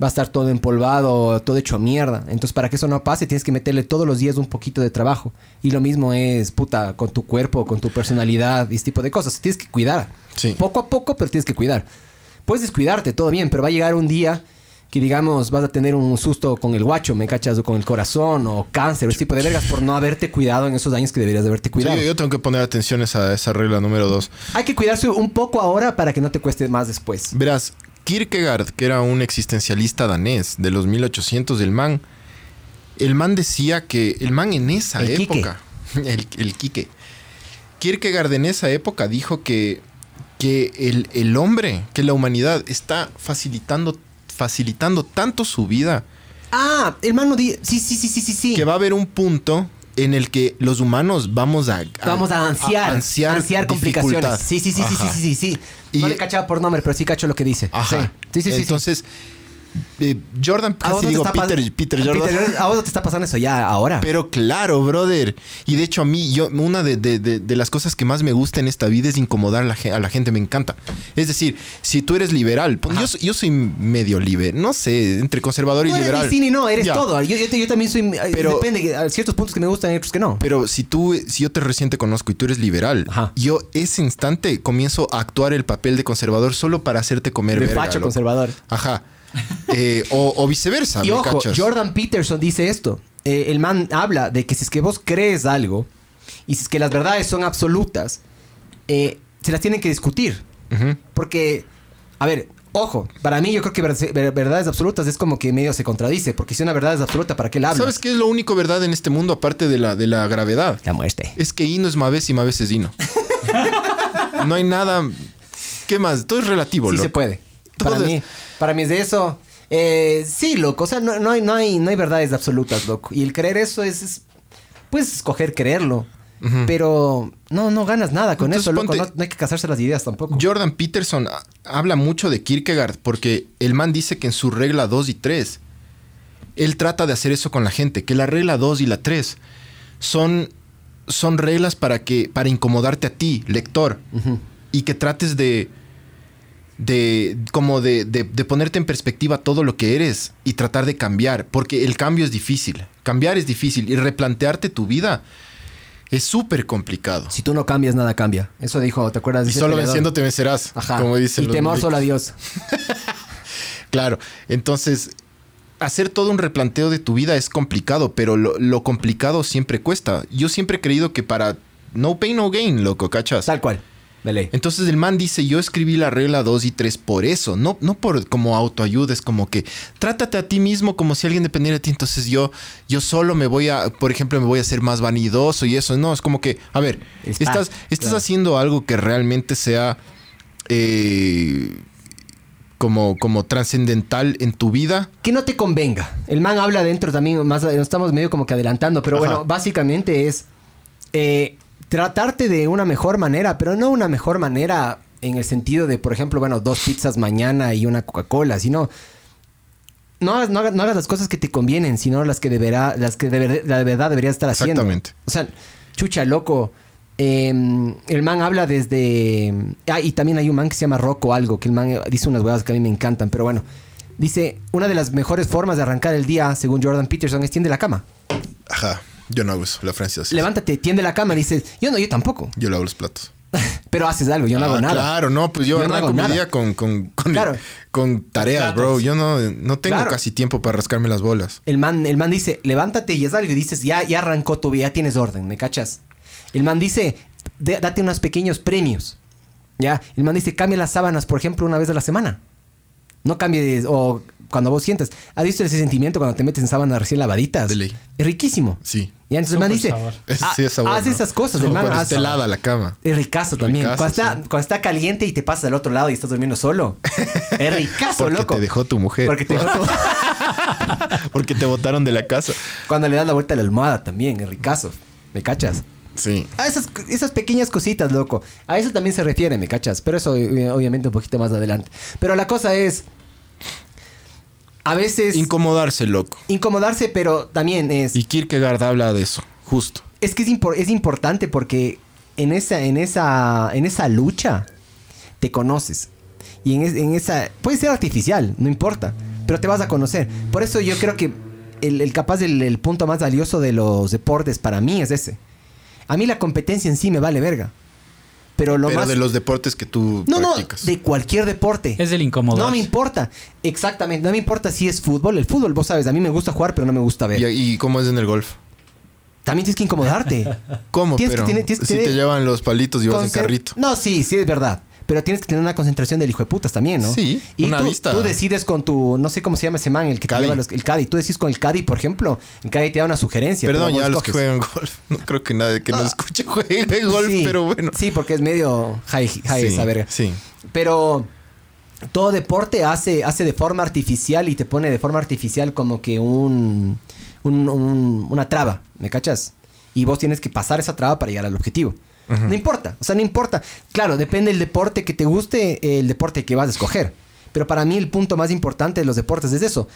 va a estar todo empolvado, todo hecho mierda. Entonces, para que eso no pase, tienes que meterle todos los días un poquito de trabajo. Y lo mismo es, puta, con tu cuerpo, con tu personalidad y ese tipo de cosas. Tienes que cuidar. Sí. Poco a poco, pero tienes que cuidar. Puedes descuidarte, todo bien, pero va a llegar un día que, digamos, vas a tener un susto con el guacho, ¿me cachas? O con el corazón, o cáncer, ese tipo de vergas, por no haberte cuidado en esos años que deberías de haberte Sí, cuidado. yo, yo tengo que poner atención a esa, esa regla número 2. Hay que cuidarse un poco ahora para que no te cueste más después. Verás, Kierkegaard, que era un existencialista danés de los 1800, el man, el man decía que el man en esa El Quique. época, [LAUGHS] el, el Quique, Kierkegaard en esa época dijo que, que el, el hombre, que la humanidad está facilitando, facilitando tanto su vida Ah, hermano, sí, sí, sí, sí, sí, sí. que va a haber un punto en el que los humanos vamos a, Vamos a ansiar, ansiar, ansiar, complicaciones. Sí, sí, sí, sí, sí, sí, sí, sí. Y- no le cachaba por nombre, pero sí cacho lo que dice. Ajá. Sí, sí, sí. sí, sí. Eh, Jordan, ¿A casi digo Peter, Peter Jordan. ¿A vos no te está pasando eso ya ahora? Pero claro, brother. Y de hecho a mí, yo, una de, de- de- de las cosas que más me gusta en esta vida es incomodar a la, a la gente, me encanta. Es decir, si tú eres liberal, pues, yo, soy- yo soy medio liberal, no sé, entre conservador y no liberal. sí ni no, eres Ya. todo. Yo, yo- yo también soy... Pero- depende, hay ciertos puntos que me gustan y otros que no. Pero si tú, si yo te recién te conozco y tú eres liberal, Ajá. yo ese instante comienzo a actuar el papel de conservador solo para hacerte comer De verga, facho loco. conservador. Ajá. Eh, o, o viceversa, Y ¿me ojo, cachas? Jordan Peterson dice esto. eh, el man habla de que si es que vos crees algo y si es que las verdades son absolutas, eh, se las tienen que discutir. Porque, a ver, ojo, para mí yo creo que ver- ver- verdades absolutas es como que medio se contradice, porque si una verdad es absoluta, ¿para qué la hablas? ¿Sabes qué es lo único verdad en este mundo aparte de la, de la gravedad? La muerte. Es que Ino es Maves y Maves es Ino. [LAUGHS] no hay nada. ¿Qué más? Todo es relativo, Sí loco. se puede. Para mí, para mí es de eso. Eh, sí, loco. O sea, no, no hay, no, hay, no hay verdades absolutas, loco. Y el creer eso es... es- puedes escoger creerlo. Pero no, no ganas nada con Entonces, eso, loco. ponte- No, no hay que casarse las ideas tampoco. Jordan Peterson ah, habla mucho de Kierkegaard porque el man dice que en su regla 2 y 3, él trata de hacer eso con la gente, que la regla 2 y la 3 son, son reglas para, que, para incomodarte a ti, lector, y que trates de, de como de, de- de ponerte en perspectiva todo lo que eres y tratar de cambiar, porque el cambio es difícil, cambiar es difícil y replantearte tu vida es súper complicado. Si tú no cambias, nada cambia. Eso dijo, ¿te acuerdas? de Y ese solo peleador? venciendo te vencerás, Ajá. como dicen y los temor solo a Dios. [LAUGHS] Claro, entonces hacer todo un replanteo de tu vida es complicado, pero lo, lo complicado siempre cuesta. Yo siempre he creído que para no pain, no gain, loco, ¿cachas? Tal cual. De ley. Entonces el man dice, yo escribí la regla 2 y 3 por eso, no, no por como autoayuda, es como que trátate a ti mismo como si alguien dependiera de ti, entonces yo, yo solo me voy a, por ejemplo, me voy a ser más vanidoso y eso, no, es como que, a ver, spa, estás, estás claro. haciendo algo que realmente sea eh, como, como trascendental en tu vida. Que no te convenga. El man habla dentro también, más nos estamos medio como que adelantando, pero Ajá. bueno, básicamente es eh, tratarte de una mejor manera, pero no una mejor manera en el sentido de, por ejemplo, bueno, dos pizzas mañana y una Coca-Cola, sino no hagas, no no hagas las cosas que te convienen, sino las que deberá, las que la verdad deberías estar haciendo. Exactamente. O sea, chucha, loco. eh, el man habla desde. Ah, y también hay un man que se llama Rocco algo, que el man dice unas huevas que a mí me encantan, pero bueno. Dice, una de las mejores formas de arrancar el día, según Jordan Peterson, es tiende la cama. Ajá, yo no hago eso, la Francia sí. Levántate, tiende la cama, dices, yo no, yo tampoco. Yo lavo los platos. [LAUGHS] Pero haces algo, yo no hago Ah, nada. Claro, no, pues yo, Yo no hago nada. con, con, con, Claro. con tareas, bro. Yo no, no tengo Claro. casi tiempo para rascarme las bolas. El man, el man dice, levántate y haz algo. Y dices, ya, ya arrancó tu vida, ya tienes orden, ¿me cachas? El man dice, "De- date unos pequeños premios. Ya, el man dice, cambia las sábanas, por ejemplo, una vez a la semana. No cambies, o cuando vos sientas. ¿Has visto ese sentimiento cuando te metes en sábanas recién lavaditas? De ley. Es riquísimo. Sí. Y entonces el man dice, sabor. Es- "Ah, sí, es sabor, haz ¿no? esas cosas. Man cuando helada la cama. es ricazo también. Ricazo, cuando, está, sí. cuando está caliente y te pasas al otro lado y estás durmiendo solo. Es ricazo, Porque loco. te dejó tu mujer. Porque te dejó tu- [LAUGHS] Porque te botaron de la casa. Cuando le das la vuelta a la almohada también, es ricazo. ¿Me cachas? Sí. A esas, esas pequeñas cositas, loco. A eso también se refiere, ¿me cachas? Pero eso eh, obviamente un poquito más adelante. Pero la cosa es... A veces... Incomodarse, loco. incomodarse, pero también es... Y Kierkegaard habla de eso, justo. Es que es, impor- es importante porque en esa, en, esa, en esa lucha te conoces. Y en, es- en esa... Puede ser artificial, no importa. Pero te vas a conocer. Por eso yo creo que el, el capaz del el punto más valioso de los deportes para mí es ese. A mí la competencia en sí me vale verga. Pero lo Pero más... de los deportes que tú No, no, de cualquier deporte. Es el incómodo. No me importa. Exactamente, no me importa si es fútbol. El fútbol, vos sabes, a mí me gusta jugar, pero no me gusta ver. ¿Y, y cómo es en el golf? También tienes que incomodarte. ¿Cómo? Tienes que pero tener- tienes que si tener- te llevan los palitos y vas en carrito. No, sí, sí, es verdad. Pero tienes que tener una concentración del hijo de putas también, ¿no? Sí, y una tú, vista. tú decides con tu, no sé cómo se llama ese man, el que te lleva los, el Caddy. Tú decides con el Caddy, por ejemplo. El Caddy te da una sugerencia. Perdón, pero ya los que juegan golf. [LAUGHS] No creo que nadie que No. nos escuche juegue golf, Sí, pero bueno. Sí, porque es medio high, high sí, esa verga. sí. Pero todo deporte hace, hace de forma artificial y te pone de forma artificial como que un, un- un- una traba, ¿me cachas? Y vos tienes que pasar esa traba para llegar al objetivo. No importa, o sea, no importa. Claro, depende del deporte que te guste, el deporte que vas a escoger. Pero para mí el punto más importante de los deportes es eso.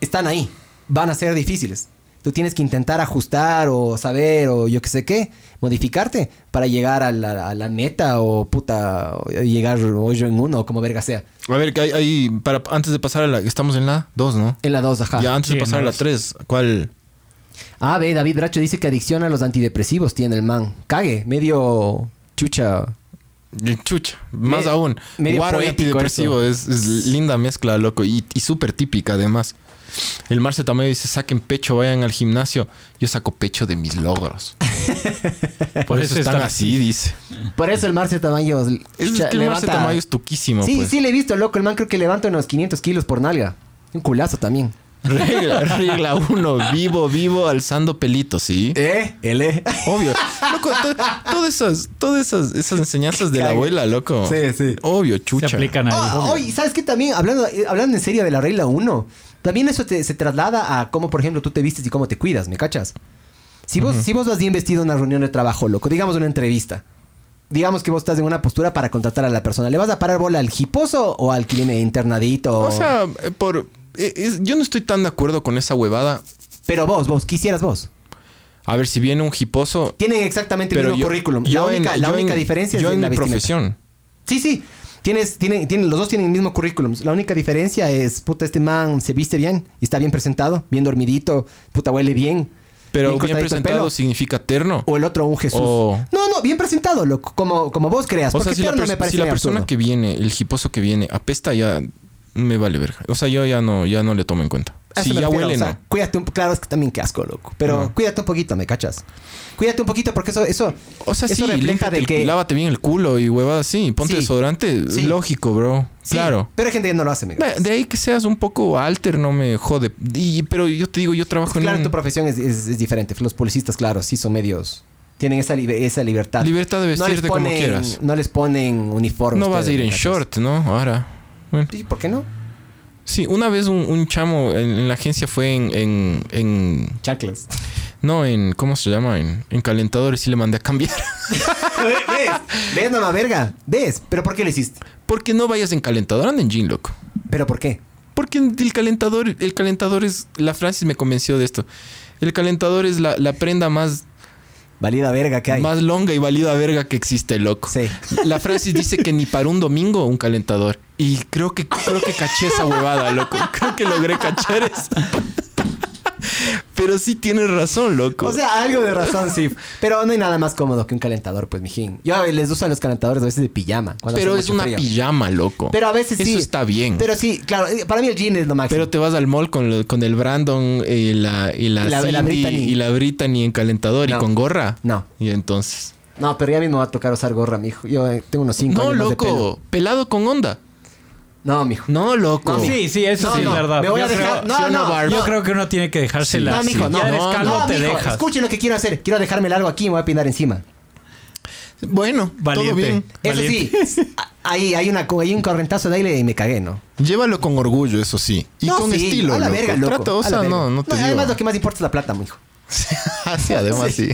Están ahí, van a ser difíciles. Tú tienes que intentar ajustar o saber o yo qué sé qué, modificarte para llegar a la, a la meta o puta, o llegar hoyo en uno o como verga sea. A ver, que hay, hay- para, antes de pasar a la... Estamos en la 2, ¿no? En la 2, ajá. Ya antes Sí, de pasar a la la dos. 3, ¿cuál? Ah, ve, David Bracho dice que adicción a los antidepresivos tiene el man. Cague, medio chucha. Chucha, más Me- aún. medio Guaro y poético antidepresivo es, es linda mezcla, loco. Y, y súper típica, además. El Marce Tamayo dice: saquen pecho, vayan al gimnasio. Yo saco pecho de mis logros. [LAUGHS] Por, eso, están así, dice. Por eso el Marcio Tamayo. Es chucha, que el Marce Tamayo es tuquísimo, Sí, pues. sí, le he visto, loco. El man creo que levanta unos 500 kilos por nalga. Un culazo también. Regla, regla uno, vivo, vivo, alzando pelitos, ¿sí? ¿Eh? ¿El eh? Obvio. Loco, to- todas esas, todas esas, esas enseñanzas de la abuela, loco. Sí, sí. Obvio, Se chucha. aplican ahí. Oh, oye, ¿sabes qué también? Hablando, eh, hablando en serio de la regla 1, también eso te- se traslada a cómo, por ejemplo, tú te vistes y cómo te cuidas, ¿me cachas? Si vos, si vos vas bien vestido en una reunión de trabajo, loco, digamos una entrevista. Digamos que vos estás en una postura para contratar a la persona. ¿Le vas a parar bola al hiposo o al que viene internadito? O sea, eh, por... eh, es- yo no estoy tan de acuerdo con esa huevada. Pero vos, vos, quisieras vos. A ver, si viene un hiposo... Tienen exactamente el mismo yo, currículum. yo la única, en, la única en- diferencia yo es en la mi vestimenta. profesión. Sí, sí. Tienes, tienen, tienen, los dos tienen el mismo currículum. La única diferencia es, puta, este man se viste bien y está bien presentado, bien dormidito, puta, huele bien. Pero bien, presentado significa terno. O el otro, un Jesús. O- No, no, bien presentado, como, como vos creas. O porque sea, si la, terno pers- me parece si la persona absurdo. que viene, el hiposo que viene, apesta ya me vale verga. O sea, yo ya no, ya no le tomo en cuenta. Si ya refiero, huele, o sea, no. Cuídate un Claro, es que también qué asco, loco. Pero No. cuídate un poquito, ¿me cachas? Cuídate un poquito porque eso, eso, O sea, eso sí, refleja de el- que... lávate bien el culo y huevadas así. Ponte Sí. desodorante. Sí. Lógico, bro. Sí, Claro. Pero hay gente que no lo hace, me De, cachas. de ahí que seas un poco alter, no me jode. Y, pero yo te digo, yo trabajo Claro, en tu un... profesión es, es- es diferente. Los policías, claro, sí son medios... Tienen esa, libe- esa libertad. Libertad de No vestirte como quieras. No les ponen uniforme. No vas a ir ¿me en short, ¿no? Ahora. Bueno. Sí, ¿por qué no? Sí, una vez un, un chamo en, en la agencia fue en, en, en-. No, en... ¿Cómo se llama? En, en calentadores y le mandé a cambiar. [LAUGHS] ¿Ves? ¿Ves, mamá verga? ¿Ves? ¿Pero por qué lo hiciste? Porque no vayas en calentador, anda en jean, loco. ¿Pero por qué? Porque el calentador, el calentador es... La Francis me convenció de esto. El calentador es la, la prenda más, Valida verga que hay. más longa y válida verga que existe, loco. Sí. La Francis dice que ni para un domingo un calentador. Y creo que creo que caché esa huevada, loco. [LAUGHS] Creo que logré cachar eso. [LAUGHS] Pero sí tienes razón, loco. O sea, algo de razón, sí. Pero no hay nada más cómodo que un calentador, pues, mijín. Yo les uso los calentadores a veces de pijama. pero es una frío. pijama, loco. Pero a veces sí. Eso está bien. Pero sí, claro. eh, Para mí el jean es lo máximo. Pero te vas al mall con, lo- con el Brandon y la, y la, Y la- la Cindy Brittany. y la Brittany en calentador No. y con gorra. No. Y entonces. No, pero ya mismo va a tocar usar gorra, mijo. Yo eh, tengo unos 5 No, años más de pelo. loco. Pelado con onda. No, mijo. No, loco. No, Sí, sí, eso No, sí no, es verdad. me voy a dejar- creo- no, ¿sí o no, no. Yo creo que uno tiene que dejársela. No, mijo, no. Ya eres no, calvo, no, te mijo, dejas. Escuchen lo que quiero hacer. Quiero dejarme largo aquí y me voy a peinar encima. Bueno, todo Valiente. bien. Eso Valiente. [LAUGHS] sí, ahí hay, una, hay un correntazo de aire y me cagué, ¿no? Llévalo con orgullo, eso sí. Y No, con sí, estilo, a la loco. verga, loco. Trata, o a la sea, verga. no, no te digo. Además, lo que más importa es la plata, mijo. [LAUGHS] Así, además, sí.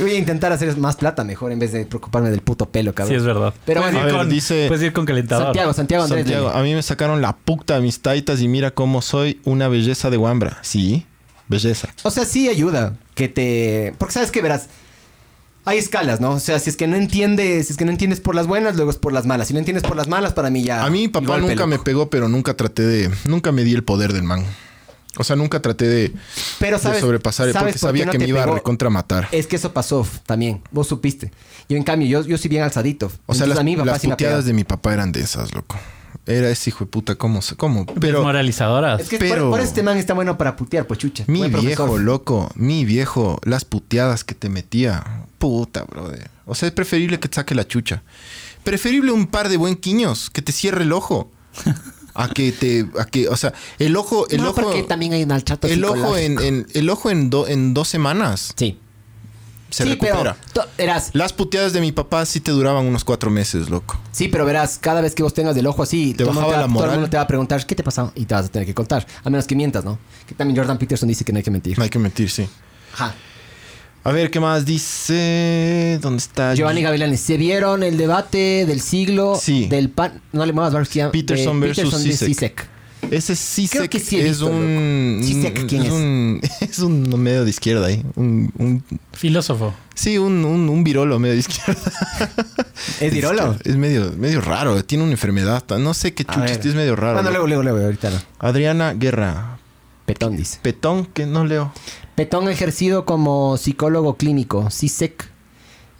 Voy a intentar hacer más plata mejor en vez de preocuparme del puto pelo, cabrón. Sí, es verdad. Pero puedes, bueno, ir ver, dice- puedes ir con calentador. Santiago, Santiago Andrés. Santiago, a mí me sacaron la puta de mis taitas y mira cómo soy una belleza de Wambra. Sí, belleza. O sea, sí ayuda que te... Porque sabes que verás, hay escalas, ¿no? O sea, si es que no entiendes, si es que no entiendes por las buenas, luego es por las malas. Si no entiendes por las malas, para mí ya... A mí papá nunca me pegó, pero nunca traté de... Nunca me di el poder del man. O sea, nunca traté de, Pero de sobrepasar ¿sabes porque por sabía no que me iba pegó? a recontra matar. Es que eso pasó también. Vos supiste. Yo, en cambio, yo, yo soy bien alzadito. O sea, Entonces, las, a mí, papá las puteadas de mi papá eran de esas, loco. Era ese hijo de puta, ¿cómo? se- ¿Cómo? Pero Moralizadoras. Es que pero- por, por este man está bueno para putear, pues chucha. mi Buen viejo, profesor. loco, mi viejo, las puteadas que te metía. Puta, brother. O sea, es preferible que te saque la chucha. Preferible un par de buen quiños que te cierre el ojo. [LAUGHS] A que te, a que, o sea, el ojo, el no, ojo, porque también hay un alchato el ojo en, en- el ojo en, do- en dos semanas Sí. se sí, recupera. pero... Verás, Las puteadas de mi papá sí te duraban unos cuatro meses, loco. sí, pero verás, cada vez que vos tengas el ojo así... Te todo bajaba va- la Todo moral. el mundo te va a preguntar, ¿qué te pasó? Y te vas a tener que contar. A menos que mientas, ¿no? Que también Jordan Peterson dice que no hay que mentir. No hay que mentir, sí. Ajá. A ver, ¿qué más dice? ¿Dónde está? Giovanni Gavilanes, ¿se vieron el debate del siglo Sí. del pan... No le muevas, que llama- Peterson de versus Zizek. Zizek. Ese Sisek Creo que sí he es visto, un... Zizek, ¿quién es? es? Un, [LAUGHS] es un medio de izquierda ahí. Un, un- Filósofo. sí, un, un, un virolo medio de izquierda. [LAUGHS] ¿Es virolo? Es medio, medio raro. Tiene una enfermedad. No sé qué chuchis. Es medio raro. Bueno, loco. luego, luego, luego, ahorita no. Adriana Guerra. Petón dice. Petón, que no leo. Petón ejercido como psicólogo clínico, CISEC.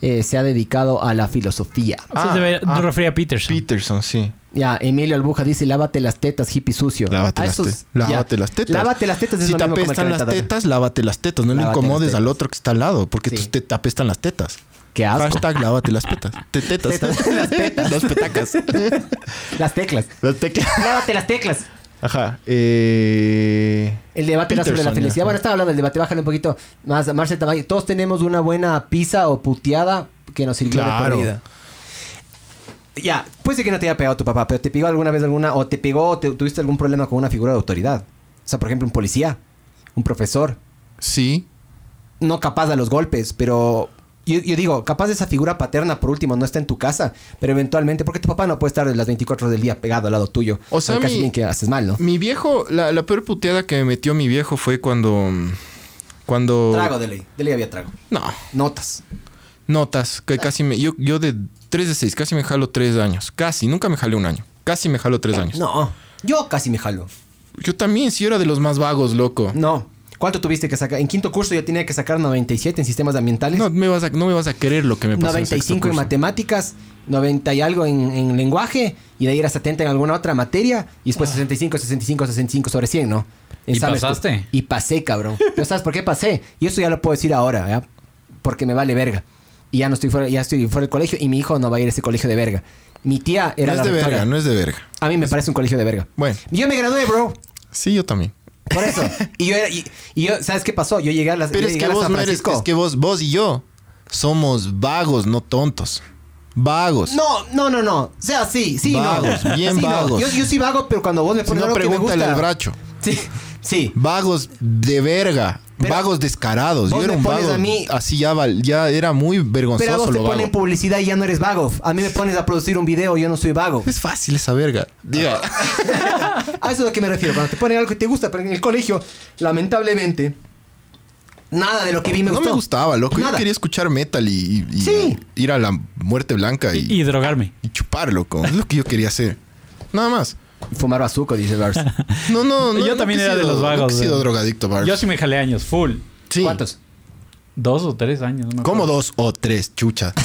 eh, se ha dedicado a la filosofía. Eso Ah, se ah, referir a Peterson. Peterson, sí. Ya, Emilio Albuja dice, lávate las tetas, hippie sucio. Lávate, Ah, las, eso te- es- lávate las tetas. Lávate las tetas Si te apestan las tetas, lávate las tetas. No le incomodes al otro que está al lado, porque Sí. te apestan las tetas. Qué asco. Hashtag lávate las tetas. Te tetas. [LAUGHS] Tetas. Las tetas. [LAUGHS] Las petacas. [LAUGHS] Las teclas. las teclas. Lávate las teclas. Ajá. Eh... El debate era sobre la felicidad. Bueno, estaba hablando del debate, bájale un poquito más. Marcel Tamayo, todos tenemos una buena pizza o puteada que nos sirvió de Claro. por vida. Ya, puede ser que no te haya pegado tu papá, pero te pegó alguna vez alguna, o te pegó, o te- tuviste algún problema con una figura de autoridad. O sea, por ejemplo, un policía, un profesor, Sí. no capaz de los golpes, pero yo, yo digo, capaz esa figura paterna, por último, no está en tu casa, pero eventualmente, porque tu papá no puede estar las 24 horas del día pegado al lado tuyo. O sea, casi mi- bien que haces mal, ¿no? Mi viejo, la, la peor puteada que me metió mi viejo fue cuando. Cuando. Trago de ley, de ley había trago. No. Notas. Notas. Que casi me. Yo, yo de 3 de 6, casi me jalo 3 años. Casi. Nunca me jalé un año. Casi me jalo 3 años. No, yo casi me jalo. Yo también, sí, era de los más vagos, loco. No. ¿Cuánto tuviste que sacar? En quinto curso yo tenía que sacar 97 en sistemas ambientales. No me vas a, no me vas a querer lo que me pasó. en sexto 95 en curso. matemáticas, 90 y algo en, en lenguaje, y de ahí era 70 en alguna otra materia, y después 65, 65, 65 sobre 100, ¿no? En ¿Y pasaste? Y pasé, cabrón. ¿Pero sabes por qué pasé? Y eso ya lo puedo decir ahora, ¿ya? Porque me vale verga. Y ya no estoy fuera, ya estoy fuera del colegio, y mi hijo no va a ir a ese colegio de verga. Mi tía era No la es de rectora. verga, no es de verga. A mí me parece un colegio de verga. Bueno. Yo me gradué, bro. Sí, yo también. Por eso. [LAUGHS] Y yo, era- y, y yo ¿sabes qué pasó? Yo llegué a las Pero es que a vos no eres. Es que vos, vos y yo somos vagos, no tontos. Vagos. No, no, no, no. O sea, sí, sí, Vagos, no. bien Sí, no. vagos. Yo, yo sí vago, pero cuando vos me Si pones no, algo que me pregúntale gusta... al bracho. Sí, sí. Vagos de verga. Pero- vagos descarados. Yo era me un pones vago. a mí- Así ya, val- ya era muy Pero a vergonzoso vos te lo ponen vago. publicidad y ya no eres vago. A mí me pones a producir un video y yo no soy vago. Es fácil esa verga. Diga. [LAUGHS] A eso es a lo que me refiero. Cuando te ponen algo que te gusta, pero en el colegio, lamentablemente, nada de lo que vi me no gustó. me gustaba, loco. Yo Nada. quería escuchar metal y, y- y Sí. ir a la muerte blanca y, Y drogarme. y chupar, loco. Es lo que yo quería hacer. Nada más. Fumar bazuco, dice Bars. No, [LAUGHS] no, no. Yo también era de los vagos, he sido eh. drogadicto, Barbs. Yo sí me jalé años, full. Sí. ¿Cuántos? Dos o tres años. no acuerdo. dos o tres, chucha. [LAUGHS]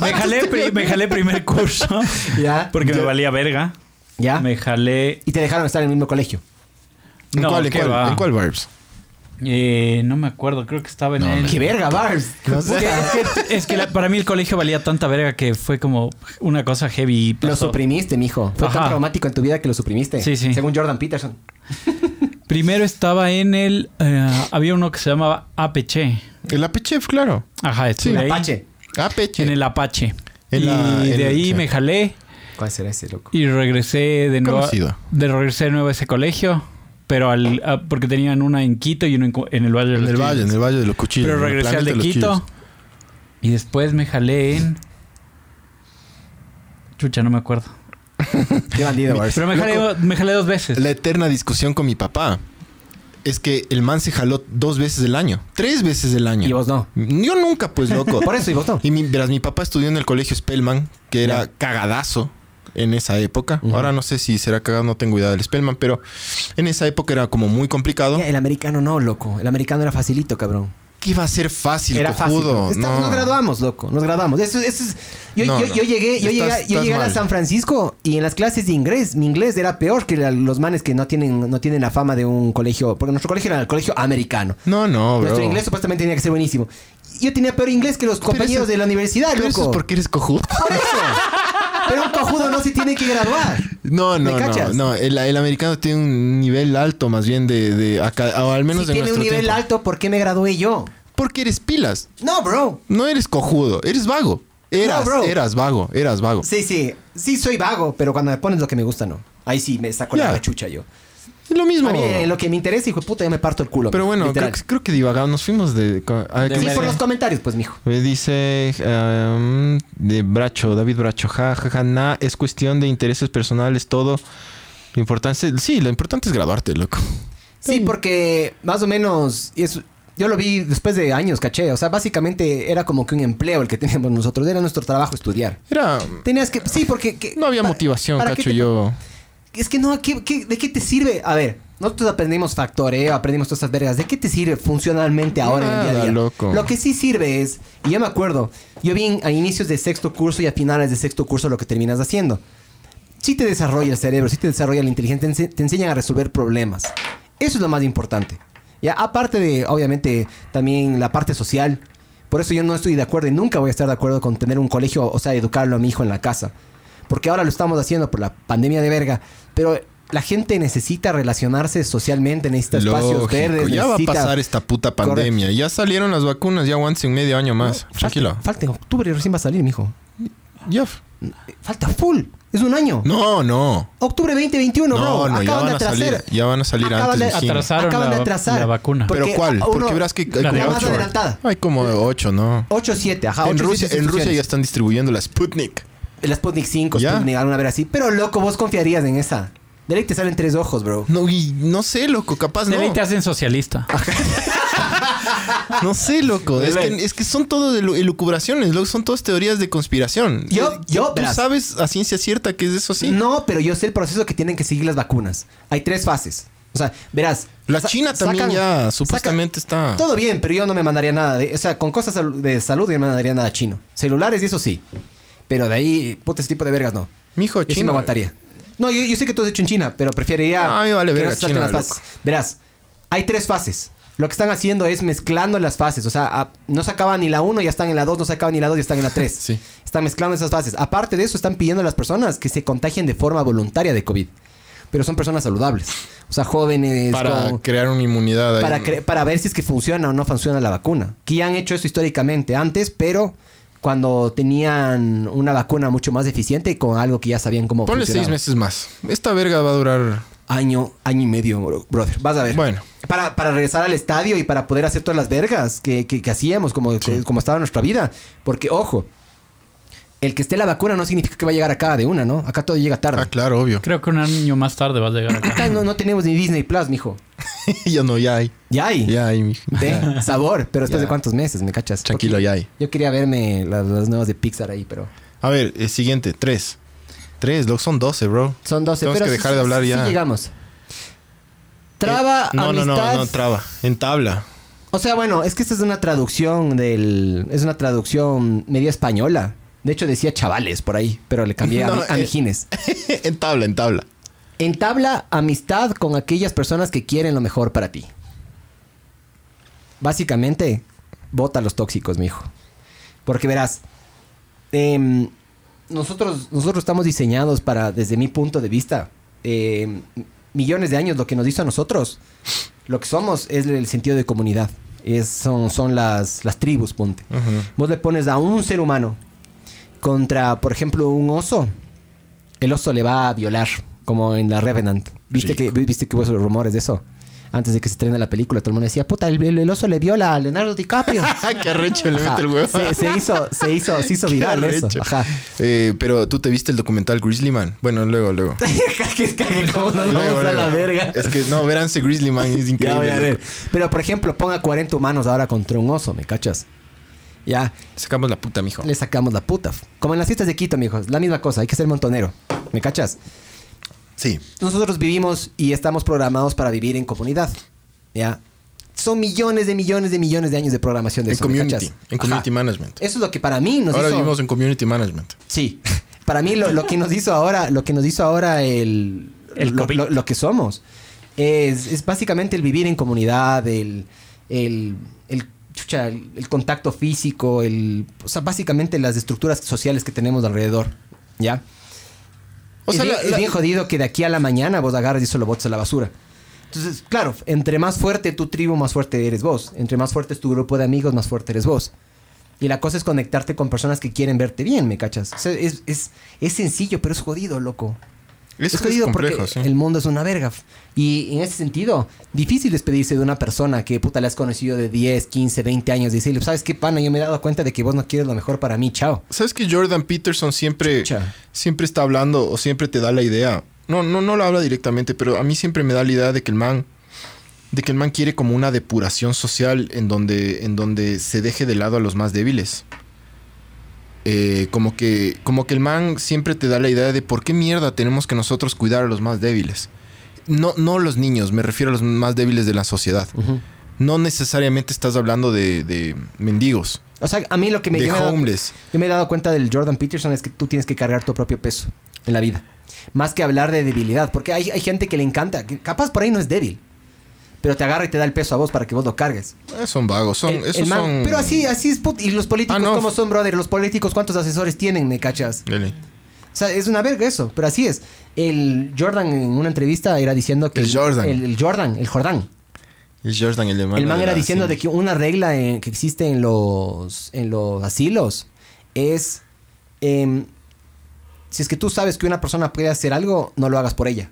Me jalé, pri- me jalé primer curso. [LAUGHS] Ya. Porque me valía verga. ¿Ya? Me jalé. Y te dejaron estar en el mismo colegio. ¿En No, cuál, en ¿qué cuál, va? en cuál Barbs? Eh, no me acuerdo, creo que estaba en No, el. ¡Qué verga, Bars! No sé. Es que, es que la- para mí el colegio valía tanta verga que fue como una cosa heavy. Lo suprimiste, mijo. Fue tan traumático en tu vida que lo suprimiste. Sí, sí. Según Jordan Peterson. [LAUGHS] Primero estaba en el. eh, había uno que se llamaba APC. El Apechef, claro. Ajá, estuve ahí. Apache. Apeche. En el Apache. En y la- de el- ahí sí. me jalé ¿Cuál será ese, loco? y regresé de nuevo. Conocido. De regresé de nuevo a ese colegio. Pero al, a- porque tenían una en Quito y una en, el Valle de En los el valle, en el valle de los cuchillos. Pero regresé al de Quito. chillos. Y después me jalé en. Chucha, no me acuerdo. [LAUGHS] Qué bandido. Pero me jalé, me jalé dos veces. La eterna discusión con mi papá es que el man se jaló dos veces el año. Tres veces el año. Y vos no. Yo nunca, pues, loco. [LAUGHS] Por eso, y vos no. Y mi, verás, mi papá estudió en el colegio Spellman, que era cagadazo en esa época. Ahora no sé si será cagado, no tengo idea del Spellman, pero en esa época era como muy complicado. El americano no, loco. El americano era facilito, cabrón. ¿Qué iba a ser fácil, Era fácil. cojudo? No. Nos graduamos, loco. Nos graduamos. Eso, eso es... Yo, No, yo- no. yo llegué, yo Estás- llegué, yo llegué a. San Francisco y en las clases de inglés, mi inglés era peor que la- los manes que no tienen, no tienen la fama de un colegio. Porque nuestro colegio era el colegio americano. No, no, bro. Nuestro inglés supuestamente tenía que ser buenísimo. Yo tenía peor inglés que los compañeros eso- de la universidad, loco. eso es porque eres cojudo. Por eso. [LAUGHS] Pero un cojudo no se tiene que graduar. No, ¿Me no, no, cachas? no. El, el americano tiene un nivel alto, más bien de, de acá, o al menos Si de tiene un nivel tiempo. alto, ¿por qué me gradué yo? Porque eres pilas. No, bro. No eres cojudo, eres vago. Eras, No, bro. eras vago, eras vago. Sí, sí. Sí soy vago, pero cuando me pones lo que me gusta, no. Ahí sí me saco la chucha yo. Es lo mismo. A mí en lo que me interesa, hijo de puta, yo me parto el culo. Pero bueno, literal. creo, que- creo que divagamos, nos fuimos de... a- De ¿qué Sí, por los comentarios, pues, mijo. Me dice um, de Bracho, David Bracho, ja, ja, ja, na, es cuestión de intereses personales, todo. Lo importante, sí, lo importante es graduarte, loco. Sí, porque más o menos... y es- yo lo vi después de años, caché. O sea, básicamente era como que un empleo el que teníamos nosotros. Era nuestro trabajo estudiar. Era... Tenías que... Sí, porque... que- No había pa- motivación, ¿para qué cacho, te- yo... es que no, ¿qué- qué- de qué te sirve? A ver, nosotros aprendimos factoreo, aprendimos todas esas vergas. ¿De qué te sirve funcionalmente ahora en el día a Nada, día? loco. Lo que sí sirve es, y yo me acuerdo, yo vi a inicios de sexto curso y a finales de sexto curso lo que terminas haciendo. Sí te desarrolla el cerebro, sí te desarrolla la inteligencia, te, te enseñan a resolver problemas. Eso es lo más importante. Ya, aparte de, obviamente, también la parte social. Por eso yo no estoy de acuerdo y nunca voy a estar de acuerdo con tener un colegio, o sea, educarlo a mi hijo en la casa. Porque ahora lo estamos haciendo por la pandemia de verga. Pero la gente necesita relacionarse socialmente, necesita espacios Lógico, verdes. ya va a pasar esta puta pandemia. Ya salieron las vacunas, ya aguanten medio año más. No, Tranquilo. Falta, falta en octubre recién va a salir, mijo. Ya. Falta full. Es un año. No, no. Octubre 2021, bro. No, no, ya Acaban van de a atrasar. salir. Ya van a salir Acaban antes. de- de. Atrasaron Acaban de la- atrasar. la vacuna. Pero ¿cuál? uno- Porque verás que hay La de como más ocho. adelantada. Hay como ocho, ¿no? 8 7, ajá. en, ocho, Rusia, siete en Rusia ya están distribuyendo la Sputnik. La Sputnik 5, ¿Ya? Sputnik, alguna vez así. Pero loco, vos confiarías en esa. De ley te salen tres ojos, bro. No, y no sé, loco, capaz De no. ley te hacen socialista. [LAUGHS] No sé, loco. De Es que, es que son todo de lu- elucubraciones, loco. Son todas teorías de conspiración. Yo- Eh, yo, ¿Tú verás. sabes a ciencia cierta que es eso así? No, pero yo sé el proceso que tienen que seguir las vacunas. Hay tres fases. O sea, verás. La China también sacan- ya supuestamente está... Todo bien, pero yo no me mandaría nada de... O sea, con cosas de salud yo no me mandaría nada chino. Celulares y eso sí. Pero de ahí, puta, ese tipo de vergas no. Mijo, Yo sí me aguantaría. No, yo, yo sé que tú has hecho en China, pero preferiría... Ah, a mí vale que verga no se salten China, las fases. Verás, hay tres fases. Lo que están haciendo es mezclando las fases. O sea, a- no se acaba ni la 1, ya están en la 2, no se acaba ni la 2, ya están en la 3. [LAUGHS] Sí. Están mezclando esas fases. Aparte de eso, están pidiendo a las personas que se contagien de forma voluntaria de COVID. Pero son personas saludables. O sea, jóvenes. Para con- crear una inmunidad ahí. para, cre- para ver si es que funciona o no funciona la vacuna. Que ya han hecho eso históricamente antes, pero cuando tenían una vacuna mucho más eficiente y con algo que ya sabían cómo Ponle seis meses más. Esta verga va a durar... Año, año y medio, bro- brother. Vas a ver. Bueno. Para, para regresar al estadio y para poder hacer todas las vergas que, que- que hacíamos, como, que- como estaba nuestra vida. Porque, ojo, el que esté la vacuna no significa que va a llegar acá de una, ¿no? Acá todo llega tarde. Ah, claro, obvio. Creo que un año más tarde vas a llegar acá. [LAUGHS] Acá no, no tenemos ni Disney Plus, mijo. [LAUGHS] ya no, ya hay. Ya hay. Ya hay, mijo. De sabor, pero después de cuántos meses, ¿me cachas? Tranquilo, Porque ya hay. Yo quería verme las, las nuevas de Pixar ahí, pero... A ver, eh, siguiente. Tres. Tres, loco. Son doce, bro. Son 12, Tenemos pero que sí- dejar de hablar sí ya. llegamos. Traba, Eh, no, no, amistad... no, no, traba. En tabla. O sea, bueno, es que esta es una traducción del... Es una traducción media española. De hecho decía chavales por ahí, pero le cambié a, No, a eh. mijines. [LAUGHS] en tabla, en tabla. Entabla amistad con aquellas personas que quieren lo mejor para ti. Básicamente, bota a los tóxicos, mijo. Porque verás, em, nosotros, nosotros estamos diseñados para, desde mi punto de vista, em, millones de años, lo que nos hizo a nosotros, lo que somos es el sentido de comunidad. Es, son son las, las tribus, ponte. Vos le pones a un ser humano contra, por ejemplo, un oso. El oso le va a violar, como en la Revenant. ¿Viste que, ¿viste que hubo esos rumores de eso? Antes de que se estrene la película, todo el mundo decía, puta, el, el- oso le viola a Leonardo DiCaprio. [LAUGHS] Qué arrecho le mete el huevo. Se, se hizo, se hizo, se hizo [LAUGHS] viral eso. Ajá. Eh, pero tú te viste el documental Grizzly Man. Bueno, luego, luego. [LAUGHS] que cague, ¿cómo nos Luego, la verga? Es que no, veránse Grizzly Man es Ya increíble. voy a ver. loco. Pero, por ejemplo, ponga 40 humanos ahora contra un oso, ¿me cachas? Ya, Sacamos la puta, mijo. le sacamos la puta. Como en las fiestas de Quito, mijo. La misma cosa, hay que ser montonero. ¿Me cachas? Sí. Nosotros vivimos y estamos programados para vivir en comunidad. ¿Ya? Son millones de millones de millones de años de programación de En eso, ¿me community. cachas? En Ajá. community management. Eso es lo que para mí nos Ahora hizo... vivimos en community management. Sí. [LAUGHS] Para mí lo, lo que nos hizo ahora, lo que nos hizo ahora el, El lo, COVID. lo- lo que somos es, es básicamente el vivir en comunidad, el, el, el, chucha, el- el contacto físico, el, o sea, básicamente las estructuras sociales que tenemos alrededor. ¿Ya? O sea, es, la- bien, es la- bien jodido que de aquí a la mañana vos agarres y solo botes a la basura. Entonces, claro, entre más fuerte tu tribu, más fuerte eres vos. Entre más fuerte es tu grupo de amigos, más fuerte eres vos. Y la cosa es conectarte con personas que quieren verte bien, ¿me cachas? O sea, es, es, es sencillo, pero es jodido, loco. Es, jodido complejo, porque sí. el mundo es una verga. Y en ese sentido, difícil despedirse de una persona que puta le has conocido de 10, 15, 20 años y decirle, ¿sabes qué, pana? Yo me he dado cuenta de que vos no quieres lo mejor para mí, chao. ¿Sabes que Jordan Peterson siempre, Chucha. siempre está hablando o siempre te da la idea? No, no, no lo habla directamente, pero a mí siempre me da la idea de que el man, de que el man quiere como una depuración social en donde, en donde se deje de lado a los más débiles. Eh, como que como que el man siempre te da la idea de por qué mierda tenemos que nosotros cuidar a los más débiles. No, no los niños, me refiero a los más débiles de la sociedad. No necesariamente estás hablando de, de mendigos, O sea, a mí lo que me, de yo me he dado- homeless. yo me he dado cuenta del Jordan Peterson es que tú tienes que cargar tu propio peso en la vida. Más que hablar de debilidad. Porque hay, hay gente que le encanta. que capaz por ahí no es débil. Pero te agarra y te da el peso a vos para que vos lo cargues. Eh, son vagos, son, El- esos el man- son... Pero así, así es. put- Y los políticos, Ah, no. ¿cómo son, brother? Los políticos, ¿cuántos asesores tienen? ¿Me cachas? Dele. O sea, es una verga eso, pero así es. El Jordan en una entrevista era diciendo que... El Jordan. El, el Jordan, el Jordán. El Jordan, el hermano El man era la- diciendo sí. de que una regla en- que existe en los, en los asilos es... em, si es que tú sabes que una persona puede hacer algo, no lo hagas por ella.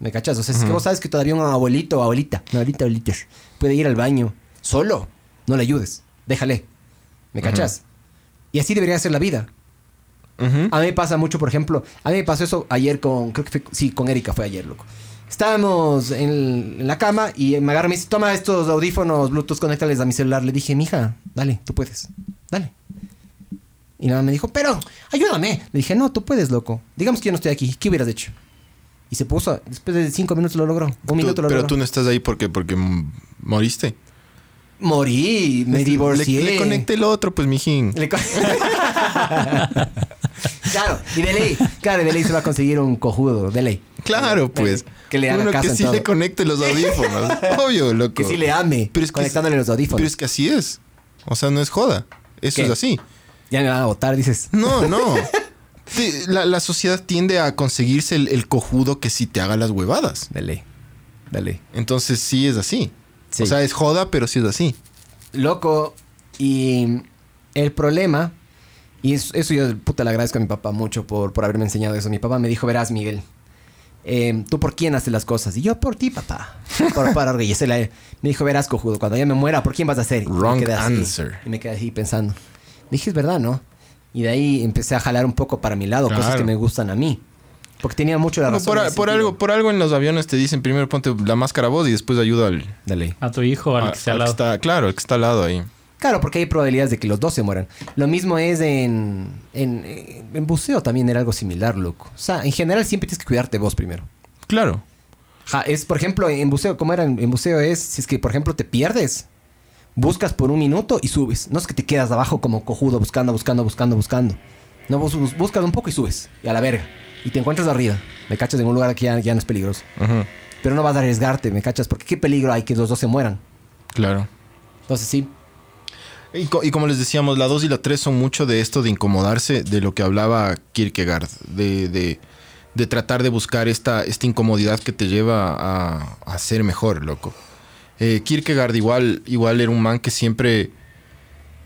¿Me cachas? O sea, es que vos sabes que todavía un abuelito o abuelita, una abuelita, abuelita, puede ir al baño solo, no le ayudes. Déjale. ¿Me cachas? Y así debería ser la vida. A mí me pasa mucho, por ejemplo, a mí me pasó eso ayer con, creo que fue, sí, con Erika fue ayer, loco. Estábamos en, en la cama y me agarra y me dice, toma estos audífonos Bluetooth, conéctales a mi celular. Le dije, mija, dale, tú puedes, dale. Y nada, me dijo, pero, ayúdame. Le dije, no, tú puedes, loco. Digamos que yo no estoy aquí, ¿qué hubieras hecho? Y se puso, después de cinco minutos lo logró, un Tú- minuto lo pero logró. tú no estás ahí porque, porque moriste. Morí, me Le- divorcié. Le, le conecté el otro, pues, mijín. Le [LAUGHS] claro, y de ley, claro, de ley se va a conseguir un cojudo, de ley. Claro, pues. Que le haga Uno caso que sí todo. le conecte los audífonos. [LAUGHS] Obvio, loco. Que sí le ame, Pero es que conectándole los audífonos. Pero es que así es. O sea, no es joda. Eso ¿Qué? es así. Ya me van a votar, dices. No, no. [LAUGHS] Te- la, la sociedad tiende a conseguirse el, el cojudo que sí te haga las huevadas. De ley. Entonces sí es así. Sí. O sea, es joda, pero sí es así. Loco, y el problema, y es- eso yo puta le agradezco a mi papá mucho por, por haberme enseñado eso. Mi papá me dijo, verás, Miguel, eh, ¿tú por quién haces las cosas? Y yo, por ti, papá. Por, para él. Me dijo, verás, cojudo, cuando ya me muera, ¿por quién vas a hacer? Y me Wrong quedé así. answer. Y me quedé así pensando. Dije, es verdad, ¿no? Y de ahí empecé a jalar un poco para mi lado, cosas que me gustan a mí. Porque tenía mucho la razón. por, por algo, por algo en los aviones te dicen primero ponte la máscara vos y después ayuda al, De ley. A tu hijo, al a- que esté al al que lado. está, claro, el que está al lado ahí. Claro, porque hay probabilidades de que los dos se mueran. Lo mismo es en, en, en buceo también era algo similar, loco. O sea, en general siempre tienes que cuidarte vos primero. Claro. Ja, es, por ejemplo, en buceo, ¿cómo era en, en buceo? Es, si es que, por ejemplo, te pierdes, buscas por un minuto y subes. No es que te quedas abajo como cojudo buscando, buscando, buscando, buscando. No, vos bus- buscas un poco y subes. Y a la verga. Y te encuentras arriba. Me cachas en un lugar que ya, ya no es peligroso. Pero no vas a arriesgarte, me cachas, porque qué peligro hay que los dos se mueran. Claro. Entonces sí, Y, co- y como les decíamos, la 2 y la 3 son mucho de esto de incomodarse, de lo que hablaba Kierkegaard, de, de, de tratar de buscar esta, esta incomodidad que te lleva a, a ser mejor, loco. Eh, Kierkegaard igual, igual era un man que siempre...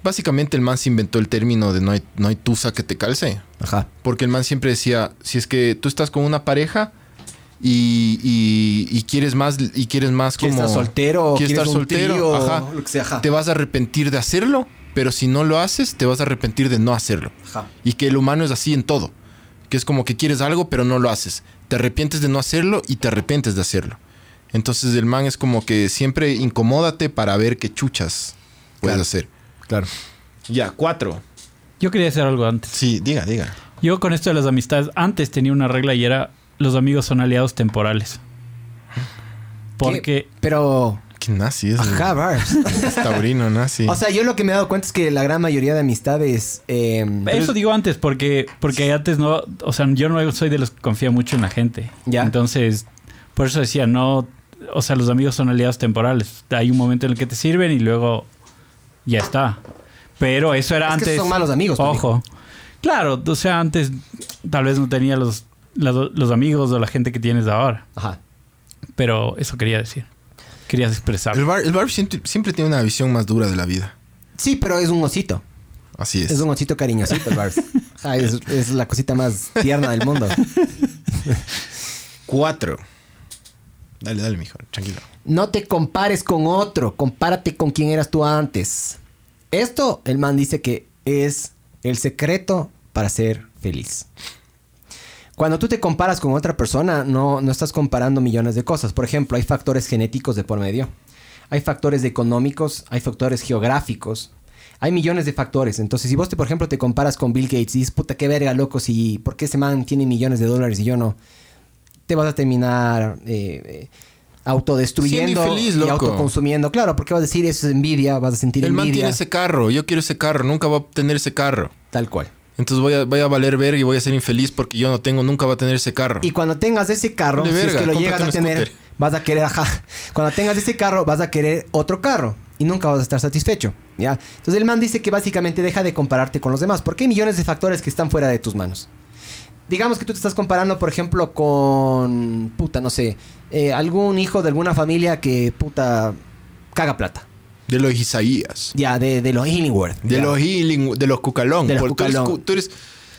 Básicamente el man se inventó el término de no hay, no hay tusa que te calce. ajá. Porque el man siempre decía, si es que tú estás con una pareja y, y- y quieres más y quieres más ¿Quieres como... estar soltero quieres quieres estar un soltero, trío, ajá. lo que sea, ajá. Te vas a arrepentir de hacerlo, pero si no lo haces, te vas a arrepentir de no hacerlo. Ajá. Y que el humano es así en todo. Que es como que quieres algo, pero no lo haces. Te arrepientes de no hacerlo y te arrepientes de hacerlo. Entonces el man es como que siempre incomódate para ver qué chuchas puedes Claro. hacer. Claro. Ya, cuatro. Yo quería hacer algo antes. Sí, diga, diga. Yo con esto de las amistades, antes tenía una regla y era los amigos son aliados temporales. Porque ¿Qué? Pero... Qué nazi es. Ajá, Barbs. Es taurino, nazi. [LAUGHS] O sea, yo lo que me he dado cuenta es que la gran mayoría de amistades... eh, Eso digo antes, porque, porque antes no, o sea, yo no soy de los que confía mucho en la gente. Ya. Entonces, por eso decía, no, o sea, los amigos son aliados temporales. Hay un momento en el que te sirven y luego ya está. Pero eso era Es que antes. son malos amigos, Ojo. Claro, o sea, antes tal vez no tenía los, los amigos o la gente que tienes ahora. Ajá. Pero eso quería decir. Querías expresar. el bar, el bar siempre, siempre tiene una visión más dura de la vida. Sí, pero es un osito. Así es. Es un osito cariñosito el Barbs. [LAUGHS] Ajá, es, es la cosita más tierna del mundo. [LAUGHS] Cuatro. Dale, dale, mijo. Tranquilo. No te compares con otro, compárate con quien eras tú antes. Esto, el man dice que es el secreto para ser feliz. Cuando tú te comparas con otra persona, no, no estás comparando millones de cosas. Por ejemplo, hay factores genéticos de por medio. Hay factores económicos, hay factores geográficos. Hay millones de factores. Entonces, si vos, te, por ejemplo, te comparas con Bill Gates y dices, puta, qué verga, loco, si, ¿por qué ese man tiene millones de dólares y yo no? Te vas a terminar eh, eh, autodestruyendo infeliz, y autoconsumiendo. Claro, porque vas a decir, eso es envidia, vas a sentir El man envidia. tiene ese carro, yo quiero ese carro, nunca va a obtener ese carro. Tal cual. Entonces voy a, voy a valer verga y voy a ser infeliz porque yo no tengo, nunca va a tener ese carro. Y cuando tengas ese carro, si es que lo llegas a tener, scooter. vas a querer, ajá. Cuando tengas ese carro, vas a querer otro carro. Y nunca vas a estar satisfecho, ¿ya? Entonces el man dice que básicamente deja de compararte con los demás. Porque hay millones de factores que están fuera de tus manos. Digamos que tú te estás comparando, por ejemplo, con, puta, no sé, eh, algún hijo de alguna familia que, puta, caga plata. De los Isaías. Ya, de, de los Illingworth. De ya. los healing, de los cucalón. De los Porque tú eres tú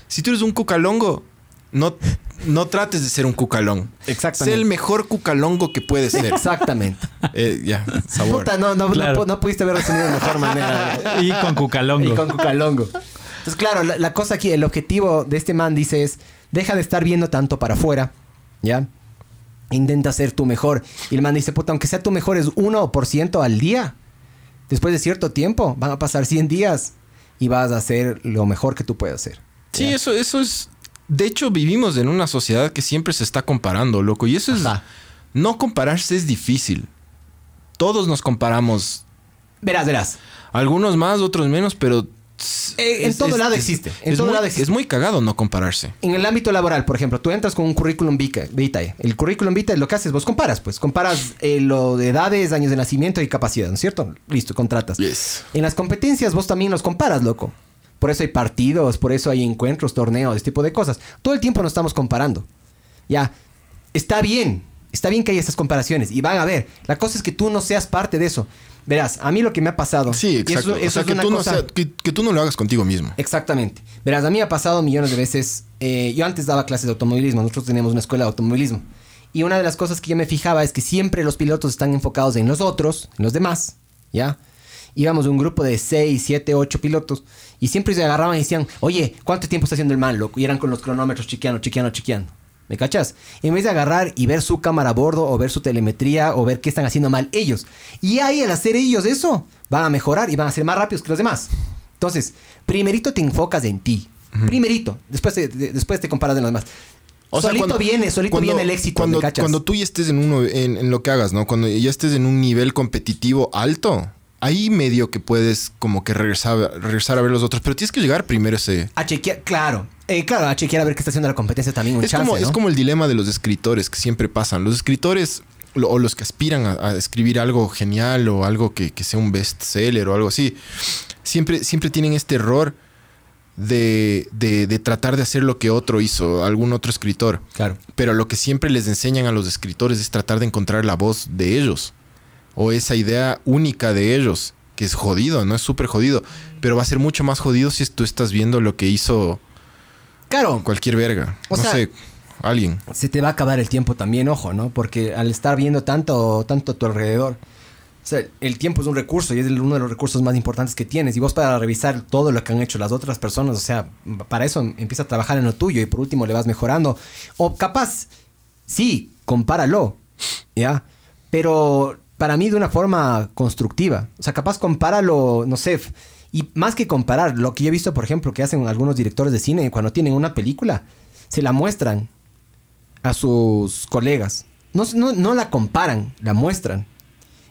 si tú eres un cucalongo, no, no trates de ser un cucalón. Exactamente. Sé el mejor cucalongo que puedes ser. Exactamente. [LAUGHS] Eh, ya, sabor. Puta, no, no, Claro. no pudiste haber resumido de mejor manera. [LAUGHS] Y con Cucalongo. Y con Cucalongo. Entonces, claro, la, la cosa aquí, el objetivo de este man dice es, deja de estar viendo tanto para afuera, ¿ya? Intenta ser tu mejor. Y el man dice, puta, aunque sea tu mejor es 1% al día, después de cierto tiempo, van a pasar 100 días y vas a hacer lo mejor que tú puedes hacer. Sí, eso, eso es. De hecho, vivimos en una sociedad que siempre se está comparando, loco. Y eso es. No compararse es difícil. Todos nos comparamos. Verás, verás. Algunos más, otros menos, pero. Eh, en todo lado existe, en es todo muy, lado existe. Es muy cagado no compararse. En el ámbito laboral, por ejemplo, tú entras con un currículum vita- vitae. El currículum vitae lo que haces, vos comparas, pues. Comparas eh, lo de edades, años de nacimiento y capacidad, ¿no es cierto? Listo, contratas. Yes. En las competencias vos también los comparas, loco. Por eso hay partidos, por eso hay encuentros, torneos, este tipo de cosas. Todo el tiempo nos estamos comparando. Ya, está bien, está bien que haya estas comparaciones y van a ver. La cosa es que tú no seas parte de eso. Verás, a mí lo que me ha pasado. Sí, exacto. eso- eso o sea, es que una tú, no cosa- sea- que, que tú no lo hagas contigo mismo. Exactamente. Verás, a mí me ha pasado millones de veces. eh, yo antes daba clases de automovilismo, nosotros teníamos una escuela de automovilismo. Y una de las cosas que yo me fijaba es que siempre los pilotos están enfocados en los otros, en los demás, ¿ya? Íbamos un grupo de 6, 7, 8 pilotos y siempre se agarraban y decían, oye, ¿cuánto tiempo está haciendo el man, loco? Y eran con los cronómetros chequeando, chequeando, chequeando. ¿Me cachas? En vez de agarrar y ver su cámara a bordo o ver su telemetría o ver qué están haciendo mal ellos. Y ahí al hacer ellos eso, van a mejorar y van a ser más rápidos que los demás. Entonces, primerito te enfocas en ti. Primerito. Después te, de- después te comparas de los demás. solito viene, solito cuando- viene el éxito, Cuando, cuando tú ya estés en, uno, en, en lo que hagas, ¿no? Cuando ya estés en un nivel competitivo alto, ahí medio que puedes como que regresar, regresar a ver los otros. Pero tienes que llegar primero ese... A chequear, claro. Eh, claro, a chequear a ver qué está haciendo la competencia también. Un Es chance, como, ¿no? es como el dilema de los escritores que siempre pasan. Los escritores lo- o los que aspiran a, a escribir algo genial o algo que, que sea un bestseller o algo así, siempre, siempre tienen este error de, de- de tratar de hacer lo que otro hizo, algún otro escritor. Claro. Pero lo que siempre les enseñan a los escritores es tratar de encontrar la voz de ellos. O esa idea única de ellos. Que es jodido, ¿no? Es súper jodido. Pero va a ser mucho más jodido si tú estás viendo lo que hizo Claro. cualquier verga. O no sea- sé, alguien. se te va a acabar el tiempo también, ojo, ¿no? Porque al estar viendo tanto, tanto a tu alrededor, o sea, el tiempo es un recurso y es uno de los recursos más importantes que tienes. Y vos para revisar todo lo que han hecho las otras personas, o sea, para eso empieza a trabajar en lo tuyo y por último le vas mejorando. O capaz, sí, compáralo, ¿ya? Pero para mí de una forma constructiva. O sea, capaz compáralo, no sé. Y más que comparar, lo que yo he visto, por ejemplo, que hacen algunos directores de cine cuando tienen una película, se la muestran a sus colegas. No, no, no la comparan, la muestran.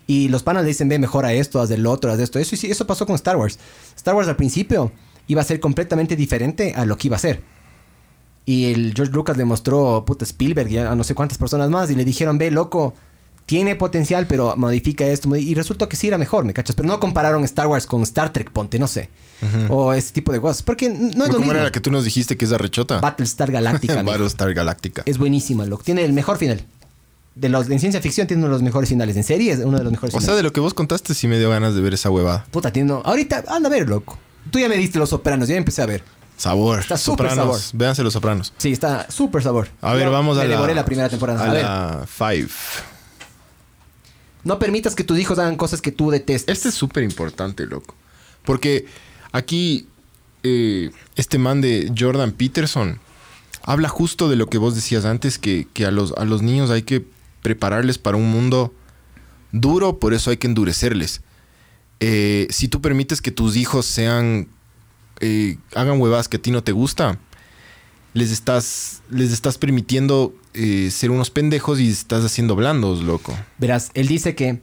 Y los panas le dicen, ve, mejora esto, haz del otro, haz de esto. Eso, y sí, eso pasó con Star Wars. Star Wars al principio iba a ser completamente diferente a lo que iba a ser. Y el George Lucas le mostró puta Spielberg y a no sé cuántas personas más y le dijeron, ve, loco, tiene potencial, pero modifica esto. modi-". Y resultó que sí era mejor, ¿me cachas? Pero no compararon Star Wars con Star Trek, ponte, no sé. O ese tipo de cosas. Porque no es lo ¿Cómo mismo. era la que tú nos dijiste que es arrechota? Battlestar Galactica. [LAUGHS] Battlestar Galactica. Es buenísima, loco. Tiene el mejor final. De los, en ciencia ficción tiene uno de los mejores finales. En serie es uno de los mejores O sea, finales. de lo que vos contaste sí me dio ganas de ver esa huevada. Puta, tiene... Ahorita, anda a ver, loco. Tú ya me diste Los Sopranos, ya empecé a ver. Sabor. Está súper sabor. Véanse los sopranos. Sí, está súper sabor. A ver, Yo vamos a la... devoré la primera temporada. A, A, ver, la Five. No permitas que tus hijos hagan cosas que tú detestes. Este es súper importante, loco. Porque aquí eh, este man de Jordan Peterson habla justo de lo que vos decías antes, que, que a, los, a los niños hay que prepararles para un mundo duro, por eso hay que endurecerles. eh, si tú permites que tus hijos sean, eh, hagan huevadas que a ti no te gusta, les estás, les estás permitiendo eh, ser unos pendejos y estás haciendo blandos, loco. Verás, él dice que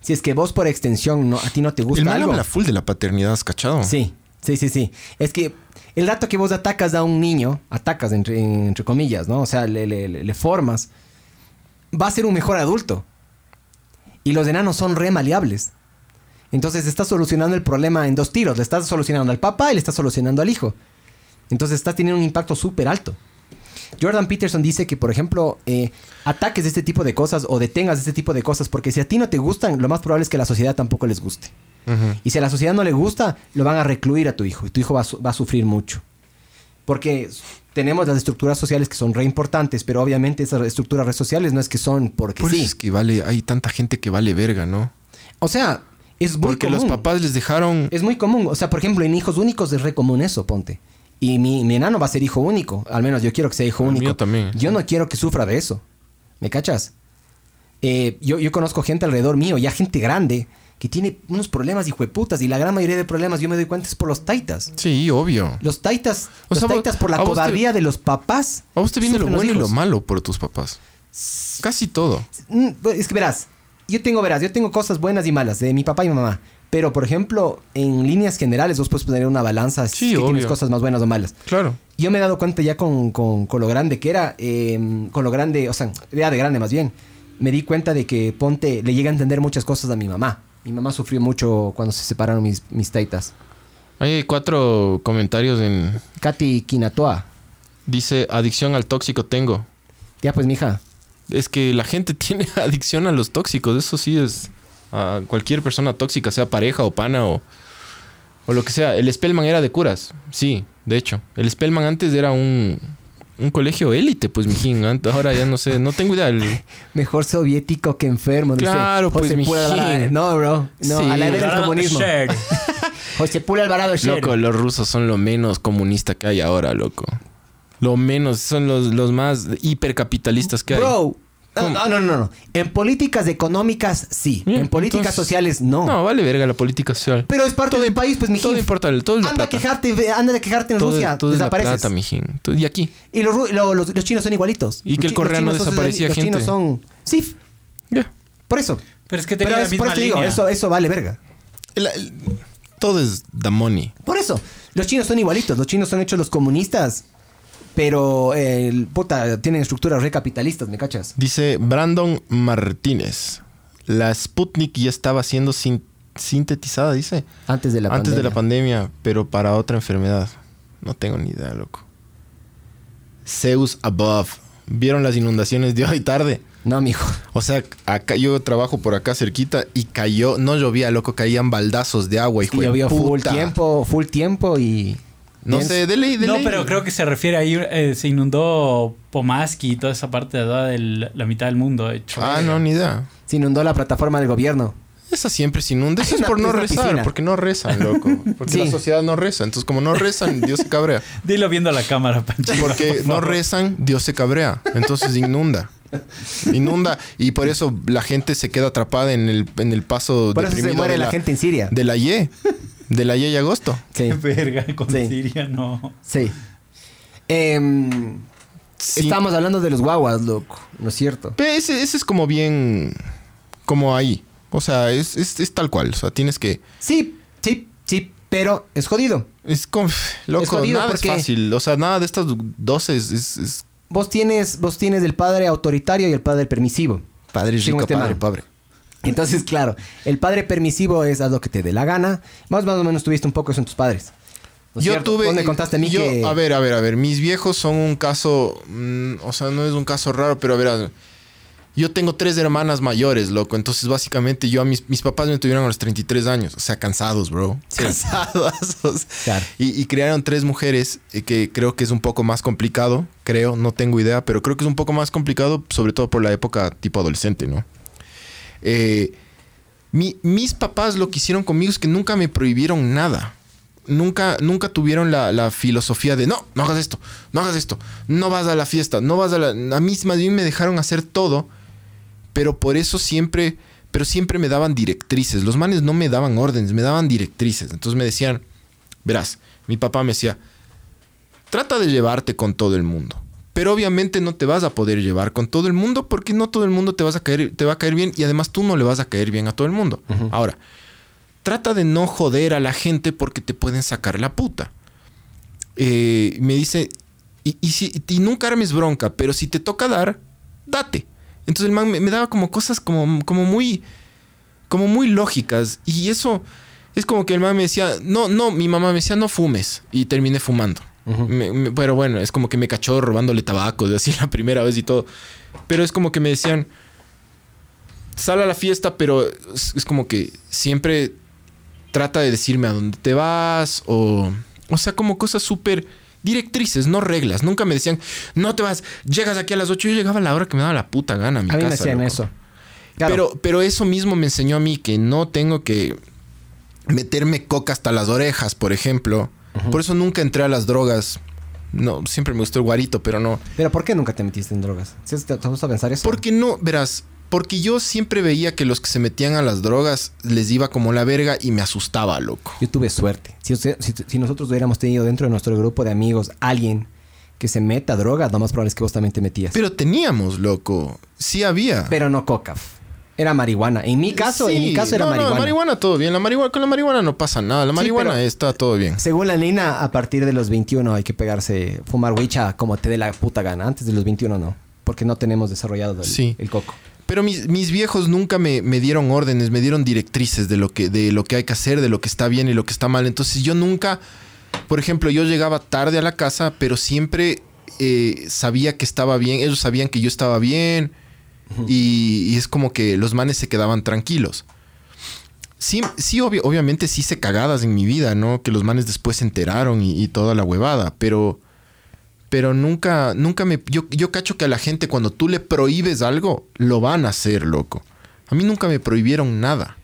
si es que vos por extensión no, a ti no te gusta El mal algo. habla full de la paternidad, ¿has cachado? Sí, sí, sí, sí. Es que el rato que vos atacas a un niño, atacas entre, entre comillas, ¿no? O sea, le, le- le- le formas, va a ser un mejor adulto. Y los enanos son re maleables. Entonces estás solucionando el problema en dos tiros. Le estás solucionando al papá y le estás solucionando al hijo. Entonces estás teniendo un impacto súper alto. Jordan Peterson dice que, por ejemplo, eh, ataques de este tipo de cosas o detengas este tipo de cosas, porque si a ti no te gustan, lo más probable es que a la sociedad tampoco les guste. Y si a la sociedad no le gusta, lo van a recluir a tu hijo. Y tu hijo va a, su- va a sufrir mucho. Porque tenemos las estructuras sociales que son re importantes, pero obviamente esas estructuras sociales no es que son porque Por eso sí. es que vale, hay tanta gente que vale verga, ¿no? O sea, es muy Porque común. los papás les dejaron... Es muy común. O sea, por ejemplo, en hijos únicos es re común eso, ponte. Y mi, mi enano va a ser hijo único. Al menos yo quiero que sea hijo El único. mío también. Yo no quiero que sufra de eso. ¿Me cachas? Eh, yo, yo conozco gente alrededor mío, ya gente grande, que tiene unos problemas hijo de putas. Y la gran mayoría de problemas yo me doy cuenta es por los taitas. Sí, obvio. Los taitas, O los sea, taitas por la te- cobardía de los papás. A vos te viene lo bueno y lo malo por tus papás. Casi todo. Mm, Es que verás, yo tengo, verás, yo tengo cosas buenas y malas de mi papá y mi mamá. Pero, por ejemplo, en líneas generales vos puedes poner una balanza si Sí, es que tienes cosas más buenas o malas. Claro. Yo me he dado cuenta ya con, con- con lo grande que era, eh, con lo grande, o sea, ya de grande más bien, me di cuenta de que Ponte le llega a entender muchas cosas a mi mamá. Mi mamá sufrió mucho cuando se separaron mis, mis taitas. Hay cuatro comentarios en... Katy Kinatoa. Dice, adicción al tóxico tengo. Ya pues, mija. Es que la gente [LAUGHS] tiene adicción a los tóxicos. Eso sí es a cualquier persona tóxica, sea pareja o pana o, o lo que sea. El Spellman era de curas. Sí, de hecho. El Spellman antes era un, un colegio élite, pues, mijín. [LAUGHS] Ahora ya no sé, no tengo idea. El- [LAUGHS] Mejor soviético que enfermo. dice Claro, pues, José mijín. Alvarado. No, bro. No, Sí. a la era del comunismo. [LAUGHS] José Pura Alvarado Sher. Loco, los rusos son lo menos comunista que hay ahora, loco. Lo menos, son los, los más hipercapitalistas que hay. Bro. No, no, no, no. En políticas económicas, sí. Bien, en políticas entonces- sociales, no. No, vale verga la política social. Pero es parte del país, pues, mijín. Todo importa, todo es la Anda a quejarte, anda a quejarte en Todo, Rusia. todo es la desapareces. plata, mijín. Todo- Y aquí. Y los, los, los chinos son igualitos. Y que el Los los coreano son- desaparecía los gente. chinos son... Sí, Ya. por eso. Pero es que Pero tenía la es- misma por eso te digo, eso, eso vale verga. El- el- todo es the money. Por eso. Los chinos son igualitos. Los chinos son hechos los comunistas. Pero, el puta, tienen estructuras recapitalistas, ¿me cachas? Dice Brandon Martínez. La Sputnik ya estaba siendo sin- sintetizada, dice. Antes de la Antes de la pandemia. pero para otra enfermedad. No tengo ni idea, loco. Zeus Above. ¿Vieron las inundaciones de hoy tarde? No, mijo. O sea, acá yo trabajo por acá cerquita y cayó, no llovía, loco, caían baldazos de agua, Y de llovió full tiempo, full tiempo y... No Bien. sé, de ley, de No, pero creo que se refiere ahí, eh, se inundó Pomaski y toda esa parte de de la, la mitad del mundo. hecho. Ah, no, ni idea. Se inundó la plataforma del gobierno. Esa siempre se inunda. Eso es por no rezar, piscina. porque no rezan, loco. [LAUGHS] Porque Sí. la sociedad no reza. Entonces, como no rezan, Dios se cabrea. [LAUGHS] Dilo viendo la cámara, Pancho. Porque por no rezan, Dios se cabrea. Entonces inunda. Inunda. Y por eso la gente se queda atrapada en el, en el paso Por eso se muere de la, gente en Siria. De la Y. De la Y y agosto. Sí, Qué [LAUGHS] verga con Sí. Siria, no. sí. Em, Sí. Estamos hablando de los guaguas, loco. ¿No es cierto? Pero ese, ese es como bien... Como ahí. O sea, es, es, es tal cual. O sea, tienes que... Sí, sí, sí. Pero es jodido. Es como... Loco, jodido nada porque- es fácil. O sea, nada de estas 12 es... es, es Vos tienes, vos tienes el padre autoritario y el padre permisivo. padre rico, padre pobre. Entonces, claro, el padre permisivo es haz lo que te dé la gana. Más, más o menos tuviste un poco eso en tus padres. ¿No es Yo cierto? tuve. Vos me contaste a mí yo- que. A ver, a ver, a ver. Mis viejos son un caso. mm, o sea, no es un caso raro, pero a ver. a ver. Yo tengo tres hermanas mayores, loco. Entonces, básicamente, yo a mis, mis papás me tuvieron a los 33 años. O sea, cansados, bro. Sí. Cansados. Claro. Y, y criaron tres mujeres, eh, que creo que es un poco más complicado. Creo, no tengo idea, pero creo que es un poco más complicado, sobre todo por la época tipo adolescente, ¿no? Eh, mi- mis papás lo que hicieron conmigo es que nunca me prohibieron nada. Nunca, nunca tuvieron la, filosofía de no, no hagas esto, no hagas esto, no vas a la fiesta, no vas a la. A mí más me dejaron hacer todo, pero por eso siempre pero siempre me daban directrices. Los manes no me daban órdenes, me daban directrices. Entonces me decían, verás, mi papá me decía, trata de llevarte con todo el mundo. Pero obviamente no te vas a poder llevar con todo el mundo porque no todo el mundo te, vas a caer, te va a caer bien y además tú no le vas a caer bien a todo el mundo. Ahora, trata de no joder a la gente porque te pueden sacar la puta. Eh, me dice, y, y, si, y nunca armes bronca, pero si te toca dar, date. Entonces el man me, me daba como cosas como, como muy, como muy lógicas. Y eso es como que el man me decía, no, no, mi mamá me decía, no fumes. Y terminé fumando. Me- me- pero bueno, es como que me cachó robándole tabaco, de así [LAUGHS] la primera vez y todo. Pero es como que me decían, sal a la fiesta, pero es, es como que siempre trata de decirme a dónde te vas o... O sea, como cosas súper directrices, no reglas. Nunca me decían, no te vas, llegas aquí a las 8. Yo llegaba a la hora que me daba la puta gana a mi A mí me casa, hacían loco. eso. Claro. Pero, pero eso mismo me enseñó a mí que no tengo que meterme coca hasta las orejas, por ejemplo. Por eso nunca entré a las drogas. No, siempre me gustó el guarito, pero no. Pero ¿por qué nunca te metiste en drogas? ¿Sí ¿Te, te gusta pensar eso? Porque no, verás, porque yo siempre veía que los que se metían a las drogas les iba como la verga y me asustaba, loco. Yo tuve suerte. Si, usted- si, si nosotros hubiéramos tenido dentro de nuestro grupo de amigos alguien que se meta a droga, lo más probable es que vos también te metías. Pero teníamos, loco. Sí había. Pero no coca. Era marihuana. En mi caso, en mi caso era no, no, marihuana. marihuana todo bien. La marihuana, con la marihuana no pasa nada. La marihuana está todo bien. Según la nena, a partir de los 21 hay que pegarse, fumar huicha como te dé la puta gana. Antes de los 21 no. Porque no tenemos desarrollado el, Sí. el coco. Pero mis, mis viejos nunca me, me dieron órdenes, me dieron directrices de lo, que, de lo que hay que hacer, de lo que está bien y lo que está mal. Entonces yo nunca, por ejemplo, yo llegaba tarde a la casa, pero siempre eh, sabía que estaba bien, ellos sabían que yo estaba bien y, y es como que los manes se quedaban tranquilos. Sí, sí obvio- obviamente sí hice cagadas en mi vida, ¿no? Que los manes después se enteraron y, y toda la huevada, pero... Pero nunca, nunca me... Yo, yo cacho que a la gente cuando tú le prohíbes algo, lo van a hacer, loco. A mí nunca me prohibieron nada.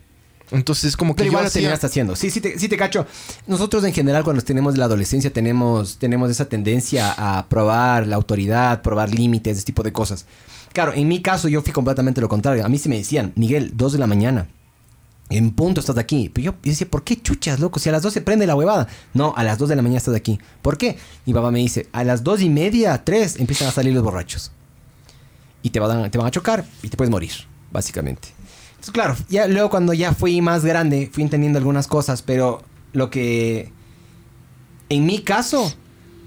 Entonces es como que Pero yo lo hacía- terminaste haciendo. Sí, sí te, sí te cacho. Nosotros en general cuando tenemos la adolescencia tenemos, tenemos esa tendencia a probar la autoridad, probar límites, ese tipo de cosas. Claro, en mi caso yo fui completamente lo contrario. A mí sí me decían, Miguel, dos de la mañana. En punto estás aquí. Pero yo, decía, ¿por qué chuchas, loco? Si a las 2 se prende la huevada. No, a las 2 de la mañana estás aquí. ¿Por qué? Mi papá me dice, a las dos y media, tres, empiezan a salir los borrachos. Y te van, a- chocar y te puedes morir, básicamente. Entonces, claro, luego cuando ya fui más grande, fui entendiendo algunas cosas, pero lo que... En mi caso,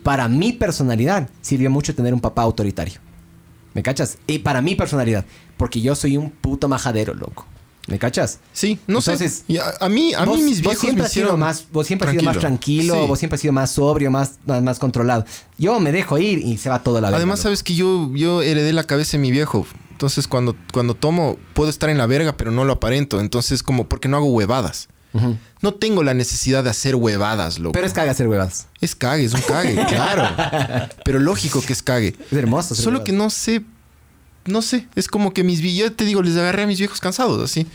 para mi personalidad, sirvió mucho tener un papá autoritario. ¿Me cachas? Y para mi personalidad, porque yo soy un puto majadero, loco. ¿Me cachas? Sí, no Entonces, sé. A, a mí, a vos, mí mis vos viejos siempre me has sido más, vos siempre has sido más tranquilo, Sí. vos siempre has sido más sobrio, más, más, más controlado. Yo me dejo ir y se va todo a la verga. Además, loco. sabes que yo, yo heredé la cabeza de mi viejo. Entonces, cuando, cuando tomo, puedo estar en la verga, pero no lo aparento. Entonces, como, porque no hago huevadas. No tengo la necesidad de hacer huevadas, loco. Pero es caga hacer huevadas. Es cague, es un cague, [LAUGHS] claro. Pero lógico que es cague. Es hermoso. hacer Solo que no sé, no sé, es como que mis yo te digo, les agarré a mis viejos cansados, así.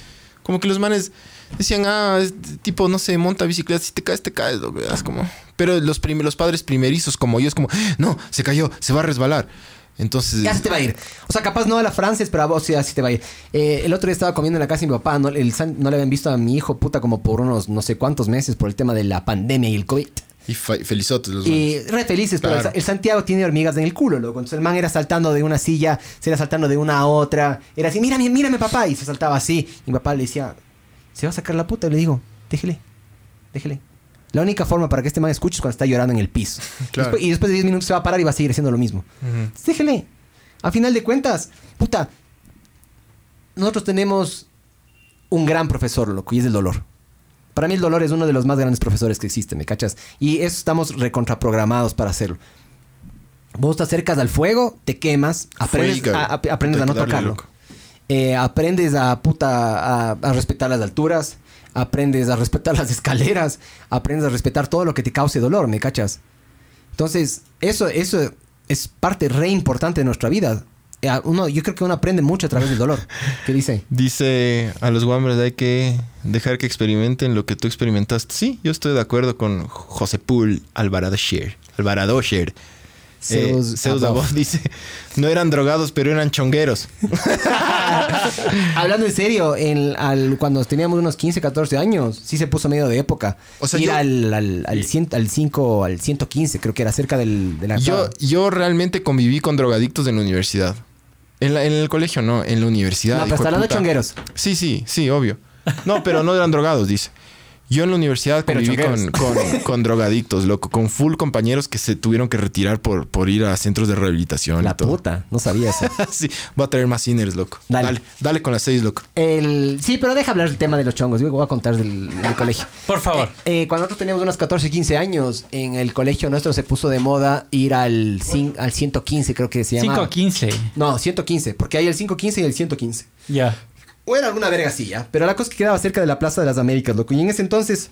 Como que los manes decían, ah, es tipo, no sé, monta bicicleta, si te caes, te caes, loco, es como... Pero los, prim- los padres primerizos como yo es como, no, se cayó, se va a resbalar. Entonces... Ya se te va a ir. O sea, capaz no a la Francia, pero a vos sí, así te va a ir. Eh, el otro día estaba comiendo en la casa de mi papá. No, el no le habían visto a mi hijo, puta, como por unos no sé cuántos meses por el tema de la pandemia y el COVID. Y fe- felizotes los Y manes. re felices, pero el, Claro. El Santiago tiene hormigas en el culo, loco. Entonces el man era saltando de una silla, se era saltando de una a otra. Era así, mírame, mírame, papá. Y se saltaba así. Y mi papá le decía, se va a sacar la puta. Y le digo, déjele, déjele. La única forma para que este man escuche es cuando está llorando en el piso. [LAUGHS] Claro. Después- y después de 10 minutos se va a parar y va a seguir haciendo lo mismo. Entonces, Déjele. A final de cuentas, puta, nosotros tenemos un gran profesor, loco, y es el dolor. Para mí el dolor es uno de los más grandes profesores que existe, ¿me cachas? Y eso estamos recontraprogramados para hacerlo. Vos te acercas al fuego, te quemas, aprendes, a, a- aprendes a Hay no tocarlo. Eh, aprendes a puta a, a respetar las alturas, aprendes a respetar las [LAUGHS] escaleras, aprendes a respetar todo lo que te cause dolor, ¿me cachas? Entonces, eso, eso es parte re importante de nuestra vida. Eh, Uno, yo creo que uno aprende mucho a través del dolor. ¿Qué dice? [LAUGHS] Dice a los guambres hay que dejar que experimenten lo que tú experimentaste. Sí, yo estoy de acuerdo con José Pool Alvarado Sher. Alvarado Sher. Zeus Eh, Above. [LAUGHS] Dice, no eran drogados, pero eran chongueros. [LAUGHS] Hablando en serio, en- al- cuando teníamos unos 15, 14 años, sí se puso medio de época. O sea, Ir yo- al, al, al, cien- al 5, al 115, creo que era cerca del, de la... Yo, yo realmente conviví con drogadictos en la universidad. En, la- en el colegio no, en la universidad. No, pero está hablando de chongueros. Sí, sí, sí, obvio. No, pero no eran drogados, dice. Yo en la universidad Pero conviví con, chongueros. con, [LAUGHS] con drogadictos, loco. Con full compañeros que se tuvieron que retirar por, por ir a centros de rehabilitación. y La todo. puta, no sabía eso. [LAUGHS] sí, voy a traer más sinners, loco. Dale. Dale, dale, con las seis, loco. El, sí, pero deja hablar del tema de los chongos. Yo voy a contar del, del colegio. Por favor. Eh, cuando nosotros teníamos unos 14, 15 años, en el colegio nuestro se puso de moda ir al, cin- al 115, creo que se llama. 5.15. No, 115, porque hay el 515 y el 115. Ya. O era alguna verga así, ¿ya? Pero la cosa es que quedaba cerca de la Plaza de las Américas, loco. Y en ese entonces,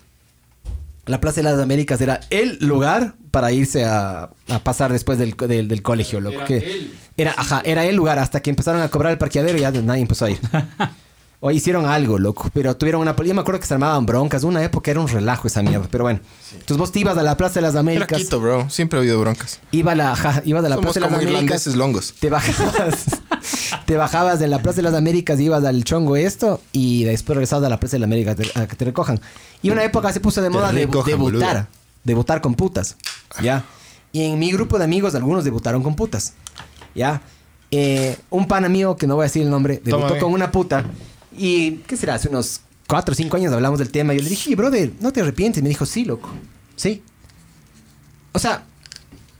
la Plaza de las Américas era el lugar para irse a, a pasar después del, del- del colegio, loco. Era que el. Era, ajá, era el lugar hasta que empezaron a cobrar el parqueadero y ya nadie empezó a ir. [LAUGHS] O hicieron algo, loco. Pero tuvieron una... Yo me acuerdo que se armaban broncas. Una época era un relajo esa mierda. Pero bueno. Entonces vos te ibas a la Plaza de las Era Américas. Quito, bro. Siempre ha habido broncas. Iba a la, ajá, ibas a la Somos Plaza de las como Américas. irlandeses longos. Te bajabas, [LAUGHS] te bajabas de la Plaza de las Américas, ibas al chongo esto y después regresabas a la Plaza de las Américas a, que te recojan. Y una época se puso de moda de, recojan, debutar, boludo. debutar con putas, ¿ya? Y en mi grupo de amigos algunos debutaron con putas, ¿ya? Eh, un pan amigo, que no voy a decir el nombre, debutó Tómame. con una puta y, ¿qué será? Hace unos 4 o 5 años hablamos del tema y yo le dije, brother, ¿no te arrepientes? Y me dijo, sí, loco, sí. O sea,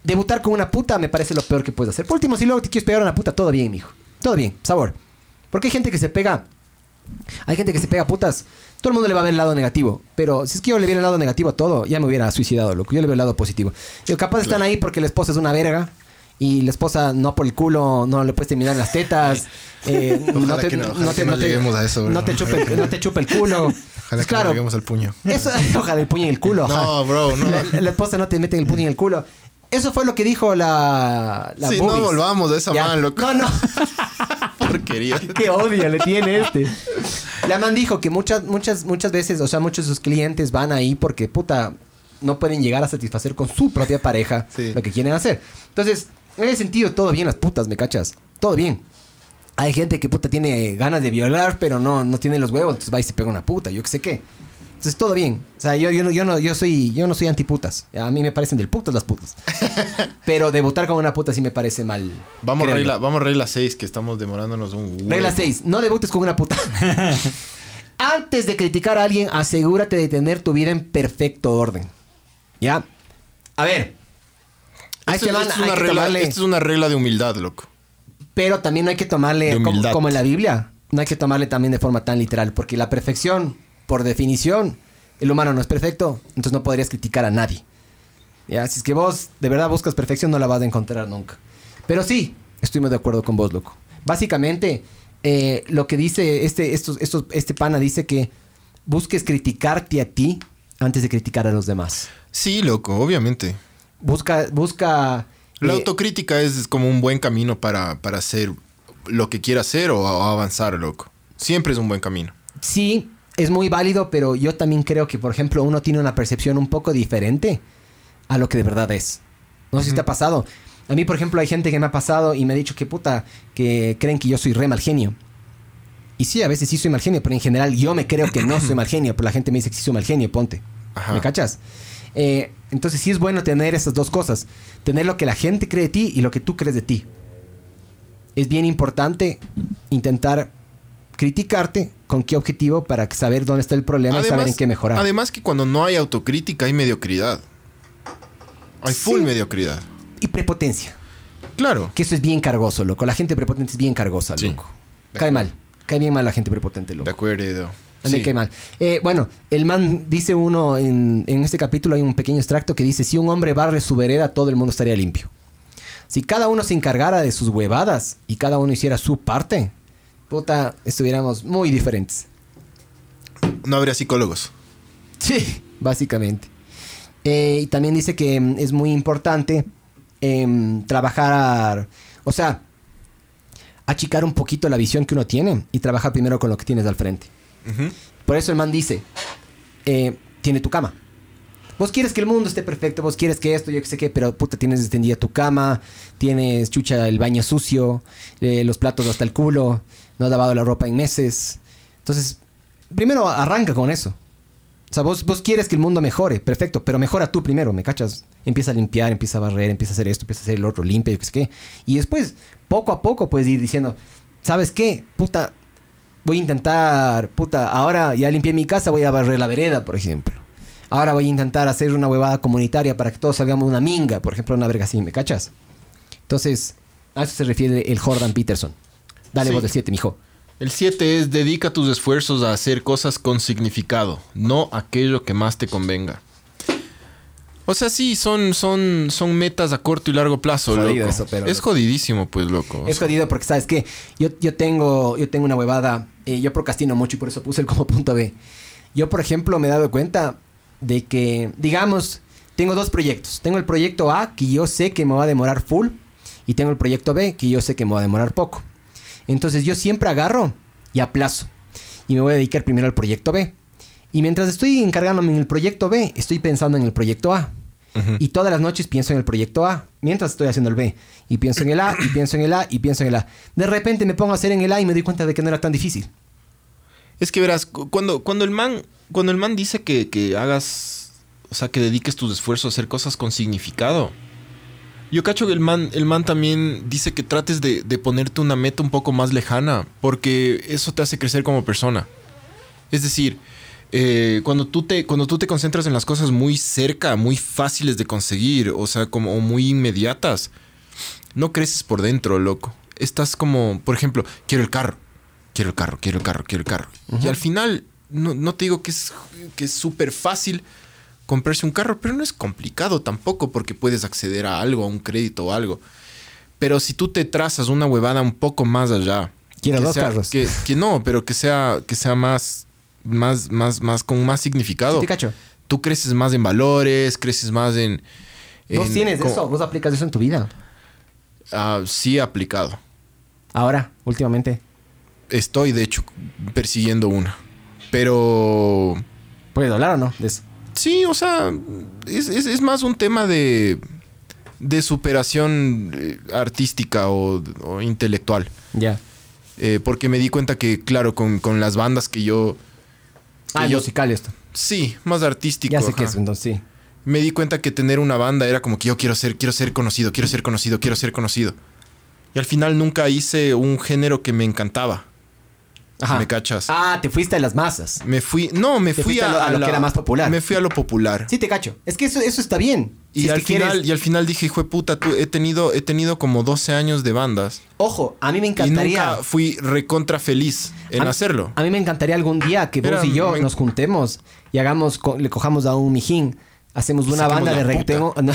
debutar con una puta me parece lo peor que puedes hacer. Por último, si luego te quieres pegar a una puta, todo bien, mijo. Todo bien, sabor. Porque hay gente que se pega. Hay gente que se pega putas. Todo el mundo le va a ver el lado negativo. Pero si es que yo le viera el lado negativo a todo, ya me hubiera suicidado, loco. Yo le veo el lado positivo. Yo, capaz están ahí porque la esposa es una verga. Y la esposa no por el culo, no le puedes terminar las tetas. [LAUGHS] eh, no te, no, no te- que no no te- lleguemos a eso, bro. no te chupe, el- no te chupe el culo. Ojalá Pues que claro, no al puño. eso, [LAUGHS] ojalá el puño en el culo. No, bro, no. La, la esposa no te mete el puño en el culo. Eso fue lo que dijo la. la Sí, no volvamos a esa man, loco. No, no. [LAUGHS] Porquería. [LAUGHS] Qué odio le tiene este. La man dijo que muchas, muchas, muchas veces, o sea, muchos de sus clientes van ahí porque, puta, no pueden llegar a satisfacer con su propia pareja Sí. lo que quieren hacer. Entonces, en ese sentido, todo bien las putas, ¿me cachas? Todo bien. Hay gente que, puta, tiene ganas de violar, pero no, no tiene los huevos, entonces va y se pega una puta, yo qué sé qué. Entonces, todo bien. O sea, yo, yo, no, yo, no, yo, soy, yo no soy antiputas. A mí me parecen del putas las putas. [LAUGHS] pero debutar con una puta sí me parece mal. Vamos a regla, vamos a regla 6, que estamos demorándonos un huevo. Regla 6. No debutes con una puta. [LAUGHS] Antes de criticar a alguien, asegúrate de tener tu vida en perfecto orden. ¿Ya? A ver. Esto, este man esto es hay una que regla, tomarle- esto es una regla de humildad, loco. Pero también no hay que tomarle, como en la Biblia, no hay que tomarle también de forma tan literal. Porque la perfección, por definición, el humano no es perfecto, entonces no podrías criticar a nadie. ¿Ya? Si es que vos de verdad buscas perfección, no la vas a encontrar nunca. Pero sí, estoy muy de acuerdo con vos, loco. Básicamente, eh, lo que dice este, estos, estos, este pana dice que busques criticarte a ti antes de criticar a los demás. Sí, loco, obviamente. Busca, busca... La eh, autocrítica es como un buen camino para, para hacer lo que quiera hacer o, o avanzar, loco. Siempre es un buen camino. Sí, es muy válido, pero yo también creo que, por ejemplo, uno tiene una percepción un poco diferente a lo que de verdad es. No sé si te ha pasado. A mí, por ejemplo, hay gente que me ha pasado y me ha dicho que puta, que creen que yo soy re mal genio. Y sí, a veces sí soy mal genio, pero en general yo me creo que no soy mal [CLEARS THROAT] genio, pero la gente me dice que sí soy mal genio, ponte. Ajá. ¿Me cachas? Eh, entonces sí es bueno tener esas dos cosas. Tener lo que la gente cree de ti y lo que tú crees de ti. Es bien importante intentar criticarte con qué objetivo para saber dónde está el problema y saber en qué mejorar. Además que cuando no hay autocrítica hay mediocridad. Hay full Sí. mediocridad. y prepotencia. Claro. Que eso es bien cargoso, loco. La gente prepotente es bien cargosa, Sí. loco. Cae mal. Cae bien mal la gente prepotente, loco. De acuerdo. Mí me Sí. cae mal. Eh, bueno, el man dice uno, en, en este capítulo hay un pequeño extracto que dice, si un hombre barre su vereda, todo el mundo estaría limpio. Si cada uno se encargara de sus huevadas y cada uno hiciera su parte, puta, estuviéramos muy diferentes. No habría psicólogos. Sí, básicamente. Eh, y también dice que mm, es muy importante em, trabajar, o sea, achicar un poquito la visión que uno tiene y trabajar primero con lo que tienes al frente. Por eso el man dice, eh, tiene tu cama. Vos quieres que el mundo esté perfecto, vos quieres que esto, yo qué sé qué, pero puta, tienes extendida tu cama, tienes chucha el baño sucio, eh, los platos hasta el culo, no has lavado la ropa en meses. Entonces, primero arranca con eso. O sea, vos, vos quieres que el mundo mejore, perfecto, pero mejora tú primero, ¿me cachas? Empieza a limpiar, empieza a barrer, empieza a hacer esto, empieza a hacer el otro, limpia, yo qué sé qué. Y después, poco a poco, puedes ir diciendo, ¿sabes qué? Puta, voy a intentar, puta, ahora ya limpié mi casa, voy a barrer la vereda, por ejemplo. Ahora voy a intentar hacer una huevada comunitaria para que todos salgamos una minga, por ejemplo, una verga así, ¿me cachas? Entonces, a eso se refiere el Jordan Peterson. Dale Sí. vos del 7, mijo. El 7 es dedica tus esfuerzos a hacer cosas con significado, no aquello que más te convenga. O sea, sí, son, son, son metas a corto y largo plazo, Jodido loco. eso, pero- es jodidísimo, pues, loco. Es jodido porque, ¿sabes qué? Yo, yo, tengo, yo tengo una huevada, eh, yo procrastino mucho y por eso puse el como punto B. Yo, por ejemplo, me he dado cuenta de que, digamos, tengo dos proyectos. Tengo el proyecto A, que yo sé que me va a demorar full, y tengo el proyecto B, que yo sé que me va a demorar poco. Entonces yo siempre agarro y aplazo. Y me voy a dedicar primero al proyecto B. Y mientras estoy encargándome en el proyecto B, estoy pensando en el proyecto A. Y todas las noches pienso en el proyecto A, mientras estoy haciendo el B. Y pienso en el A, y pienso en el A, y pienso en el A. De repente me pongo a hacer en el A y me doy cuenta de que no era tan difícil. Es que verás, cu- cuando, cuando el man, cuando el man dice que, que hagas, o sea, que dediques tus esfuerzos a hacer cosas con significado. Yo cacho que el man, el man también dice que trates de, de ponerte una meta un poco más lejana, porque eso te hace crecer como persona. Es decir, eh, cuando, tú te, cuando tú te concentras en las cosas muy cerca, muy fáciles de conseguir, o sea, como muy inmediatas, no creces por dentro, loco. Estás como, por ejemplo, quiero el carro, quiero el carro, quiero el carro, quiero el carro. Y al final, no, no te digo que es que es súper fácil comprarse un carro, pero no es complicado tampoco porque puedes acceder a algo, a un crédito o algo. Pero si tú te trazas una huevada un poco más allá. Quiero que dos sea- carros. Que, que no, pero que sea, que sea más, más, más, más, con más significado. ¿Sí te cacho? Tú creces más en valores, creces más en... Vos en- tienes co- eso, vos aplicas eso en tu vida. Ah, sí aplicado. Ahora, últimamente. Estoy, de hecho, persiguiendo una. Pero... ¿Puedes hablar o no de eso? Sí, o sea, es, es- es más un tema de, de superación eh, artística o, o intelectual. Ya. Eh, porque me di cuenta que, claro, con, con las bandas que yo... que Ah, yo- musical esto. Sí, más artístico. Ya sé ajá. qué es, entonces sí. Me di cuenta que tener una banda era como que yo quiero ser, quiero ser conocido, quiero ser conocido, quiero ser conocido. Y al final nunca hice un género que me encantaba. Ajá. ¿Me cachas? Ah, te fuiste a las masas. Me fui, no, me Te fui a, a lo- a lo la- que era más popular. Me fui a lo popular. Sí, te cacho. Es que eso, eso está bien. Y, Si al quieres- final, y al final dije, hijo de puta, tú, he, tenido, he tenido como 12 años de bandas. Ojo, a mí me Y encantaría. nunca fui recontra feliz en a, hacerlo. A mí me encantaría algún día que vos y yo me- nos juntemos y hagamos, co- le cojamos a un mijín, hacemos una banda de reggaetón. [LAUGHS] No,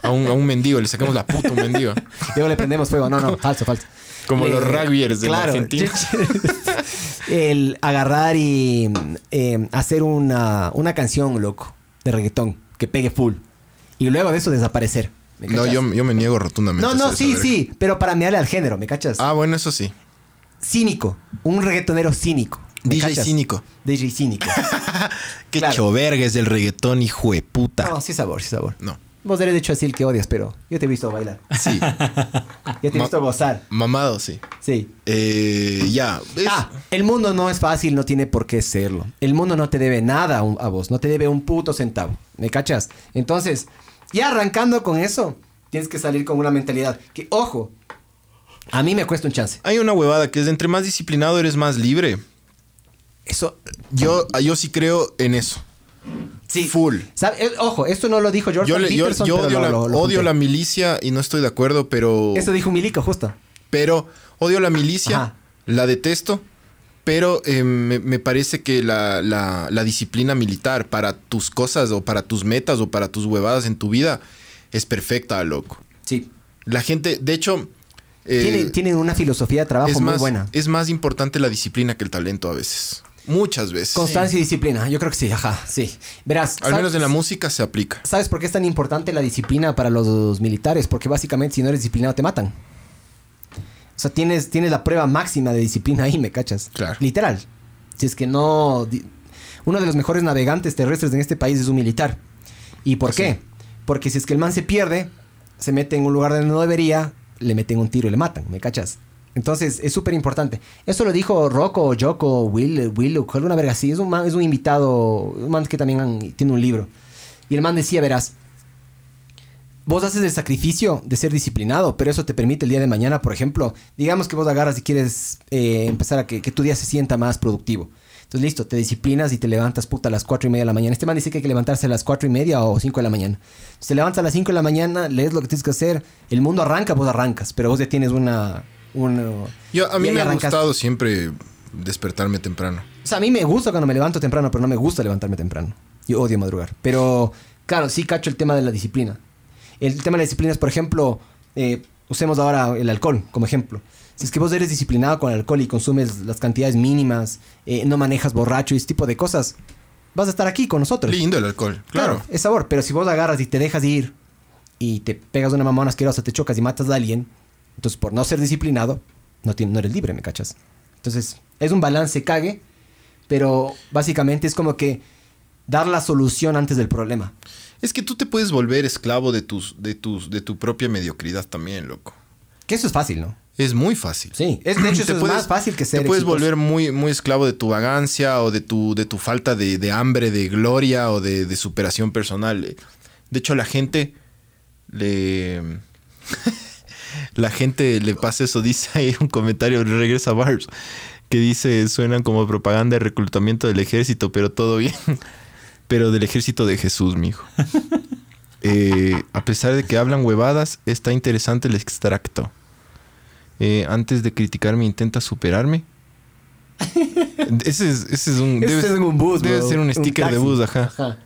A un, a un mendigo, le sacamos la puta a un mendigo. [LAUGHS] luego le prendemos fuego. No, no, falso, falso. Como Eh, los rugbyers de la claro. Argentina. [LAUGHS] El agarrar y eh, hacer una, una canción, loco, de reggaetón, que pegue full. Y luego de eso desaparecer. ¿me No, yo, yo me niego rotundamente. No, no, sí, sí, pero para mearle al género, ¿me cachas? Ah, bueno, eso sí. Cínico, un reggaetonero cínico. ¿me DJ cachas? cínico. DJ cínico. [LAUGHS] Qué Claro. choverga es del reggaetón, hijo de puta. No, sí sabor, sí sabor. No. Vos eres de hecho así el que odias, pero yo te he visto bailar. Sí. [LAUGHS] Yo te he Ma- visto gozar. Mamado, sí. Sí. Eh, ya. es- Ah, el mundo no es fácil, no tiene por qué serlo. El mundo no te debe nada a, vos, no te debe un puto centavo. ¿Me cachas? Entonces, ya arrancando con eso, tienes que salir con una mentalidad que, ojo, a mí me cuesta un chance. Hay una huevada que es de entre más disciplinado eres más libre. Eso, Yo, yo sí creo en eso. Sí. Full. ¿Sabe? Eh, Ojo, esto no lo dijo George Yo, le- yo- Peterson, yo pero odio, la, lo- lo odio junté. la milicia y no estoy de acuerdo, pero. Eso dijo Milico, justo. Pero odio la milicia, Ajá. la detesto, pero eh, me, me parece que la, la- la disciplina militar para tus cosas o para tus metas o para tus huevadas en tu vida es perfecta, loco. Sí. La gente, de hecho, eh, Tienen, tienen una filosofía de trabajo es, muy más, buena. es más importante la disciplina que el talento a veces. Muchas veces. Constancia y disciplina. Yo creo que sí, ajá, sí. Verás. Al ¿sabes- menos en la música se aplica. ¿Sabes por qué es tan importante la disciplina para los militares? Porque básicamente si no eres disciplinado te matan. O sea, tienes, tienes la prueba máxima de disciplina ahí, ¿me cachas? Claro. Literal. Si es que no... Uno de los mejores navegantes terrestres en este país es un militar. ¿Y por qué? Porque si es que el man se pierde, se mete en un lugar donde no debería, le meten un tiro y le matan, ¿me cachas? Entonces es súper importante. Eso lo dijo Rocco, Joko, Will, Will, alguna verga así. Es un, man, es un invitado, un man que también tiene un libro. Y el man decía, verás, vos haces el sacrificio de ser disciplinado, pero eso te permite el día de mañana, por ejemplo, digamos que vos agarras y quieres eh, empezar a que, que tu día se sienta más productivo. Entonces, listo, te disciplinas y te levantas puta a las cuatro y media de la mañana. Este man dice que hay que levantarse a las cuatro y media o cinco de la mañana. Entonces, te levantas a las cinco de la mañana, lees lo que tienes que hacer, el mundo arranca, vos arrancas, pero vos ya tienes una... una Yo, a mí me ha gustado siempre despertarme temprano. O sea, a mí me gusta cuando me levanto temprano, pero no me gusta levantarme temprano. Yo odio madrugar. Pero, claro, sí cacho el tema de la disciplina. El tema de la disciplina es, por ejemplo, eh, usemos ahora el alcohol como ejemplo. Si es que vos eres disciplinado con el alcohol y consumes las cantidades mínimas, eh, no manejas borracho y ese tipo de cosas, vas a estar aquí con nosotros. Lindo el alcohol, claro. Claro, es sabor. Pero si vos agarras y te dejas ir y te pegas una mamona asquerosa, te chocas y matas a alguien, entonces por no ser disciplinado, no, eres libre, ¿me cachas? Entonces, es un balance cague, pero básicamente es como que dar la solución antes del problema. Es que tú te puedes volver esclavo de tus, de tus, de tu propia mediocridad también, loco. Que eso es fácil, ¿no? Es muy fácil. Sí, es, de hecho [CLEARS THROAT] Te eso es más fácil que ser Te puedes exitoso. volver muy, muy esclavo de tu vagancia o de tu, de tu falta de, de hambre, de gloria o de, de superación personal. De hecho, la gente le. [LAUGHS] la gente le pasa eso. Dice ahí un comentario, regresa Barbs, que dice: suenan como propaganda de reclutamiento del ejército, pero todo bien. [LAUGHS] pero del ejército de Jesús, mijo. [LAUGHS] Eh, a pesar de que hablan huevadas, está interesante el extracto. Eh, antes de criticarme, intenta superarme. [LAUGHS] Ese es, ese es un. Debe, es un bus, debe bro. ser un sticker de bus, ajá.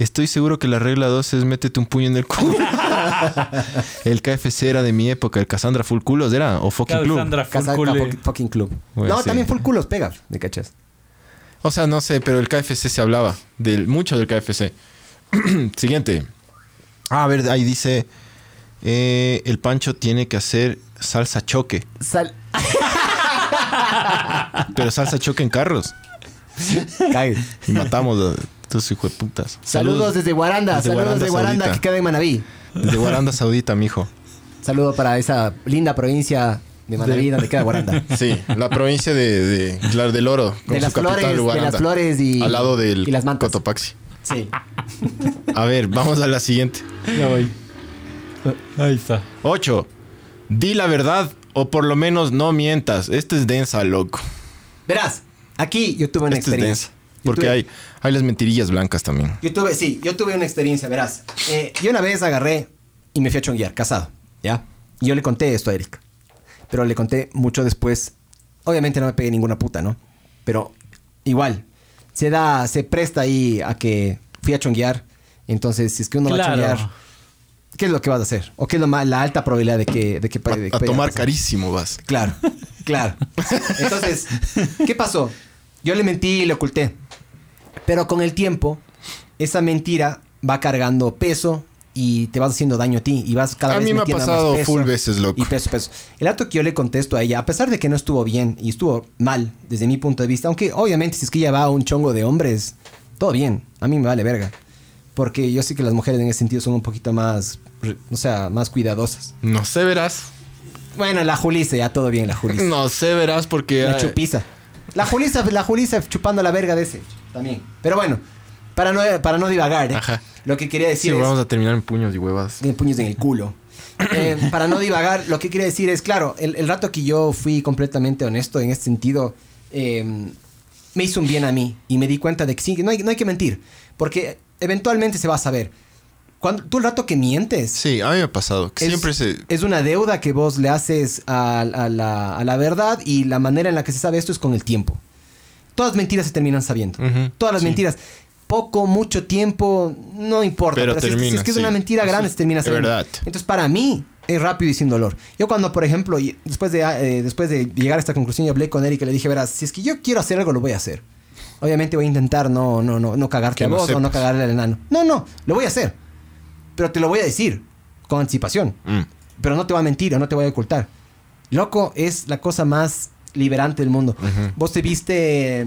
Estoy seguro que la regla 2 es métete un puño en el culo. [LAUGHS] el KFC era de mi época, el Cassandra Full Culos era, o Fucking Club. Cassandra Casa- Fulcule. fucking- fucking club. Bueno, no, sí. también full culos pega, ¿me cachas? O sea, no sé, pero el KFC se hablaba del, mucho del KFC. [CLEARS THROAT] Siguiente. Ah, a ver, ahí dice: eh, El Pancho tiene que hacer salsa choque. Sal... [LAUGHS] Pero salsa choque en carros. Cague. Y matamos a estos hijos de putas. Saludos desde Guaranda, Desde saludos Guaranda de Guaranda Saudita. que queda en Manaví. Desde Guaranda Saudita, mijo. [LAUGHS] Saludo para esa linda provincia de Manaví donde queda Guaranda. [LAUGHS] Sí, la provincia de, de Claro del Oro. con De su las capital, flores, de las flores y Al lado del y las mantas. Cotopaxi. Sí. A ver, vamos a la siguiente. Ya voy. Ahí está. 8. Di la verdad o por lo menos no mientas. Este es densa, loco. Verás, aquí yo tuve una Este es experiencia. Porque tuve- hay, hay las mentirillas blancas también. Yo tuve, sí, yo tuve una experiencia, verás. Eh, yo una vez agarré y me fui a chonguear, casado, ¿ya? Y yo le conté esto a Eric. Pero le conté mucho después. Obviamente no me pegué ninguna puta, ¿no? Pero igual, se da, se presta ahí a que fui a chonguear. Entonces, si es que uno va a Claro. chonguear, ¿qué es lo que vas a hacer? ¿O qué es lo más, la alta probabilidad de que, de que, A, de que a tomar pasar? carísimo vas. Claro, claro. [LAUGHS] Entonces, ¿qué pasó? Yo le mentí y le oculté. Pero con el tiempo, esa mentira va cargando peso y te vas haciendo daño a ti y vas cada A vez mí me ha pasado peso full veces, loco. Y peso, peso. El acto que yo le contesto a ella, a pesar de que no estuvo bien y estuvo mal desde mi punto de vista, aunque obviamente si es que ella va a un chongo de hombres, todo bien, a mí me vale verga. Porque yo sé que las mujeres en ese sentido son un poquito más, o sea, más cuidadosas. No sé, verás. Bueno, la Julisa, ya todo bien, la Julisa. No sé, verás, porque. La chupiza. La Julisa, la Julisa chupando la verga de ese también. Pero bueno, para no, para no divagar, ¿eh? Ajá. lo que quería Sí, decir es... vamos a terminar en puños y huevas. Tiene puños en el culo. [LAUGHS] Eh, para no divagar, lo que quería decir es, claro, el, el rato que yo fui completamente honesto en este sentido, eh, me hizo un bien a mí y me di cuenta de que sí, no hay, no hay que mentir, porque eventualmente se va a saber. Cuando, tú el rato que mientes, Sí, a mí me ha pasado. que es, siempre se. es una deuda que vos le haces a, a la, a la verdad y la manera en la que se sabe esto es con el tiempo. Todas las mentiras se terminan sabiendo. Todas las sí. mentiras. Poco, mucho tiempo, no importa. Pero Pero, si es que- si, es termina, que es sí. una mentira grande, se termina sabiendo. verdad. Entonces, para mí, es rápido y sin dolor. Yo cuando, por ejemplo, después de, eh, después de llegar a esta conclusión, yo hablé con Eric y le dije, verás, si es que yo quiero hacer algo, lo voy a hacer. Obviamente voy a intentar no, no, no, no cagarte a vos o no cagarle al enano. No, no, lo voy a hacer. Pero te lo voy a decir con anticipación. Mm. Pero no te voy a mentir o no te voy a ocultar. Loco es la cosa más liberante del mundo. Vos te viste,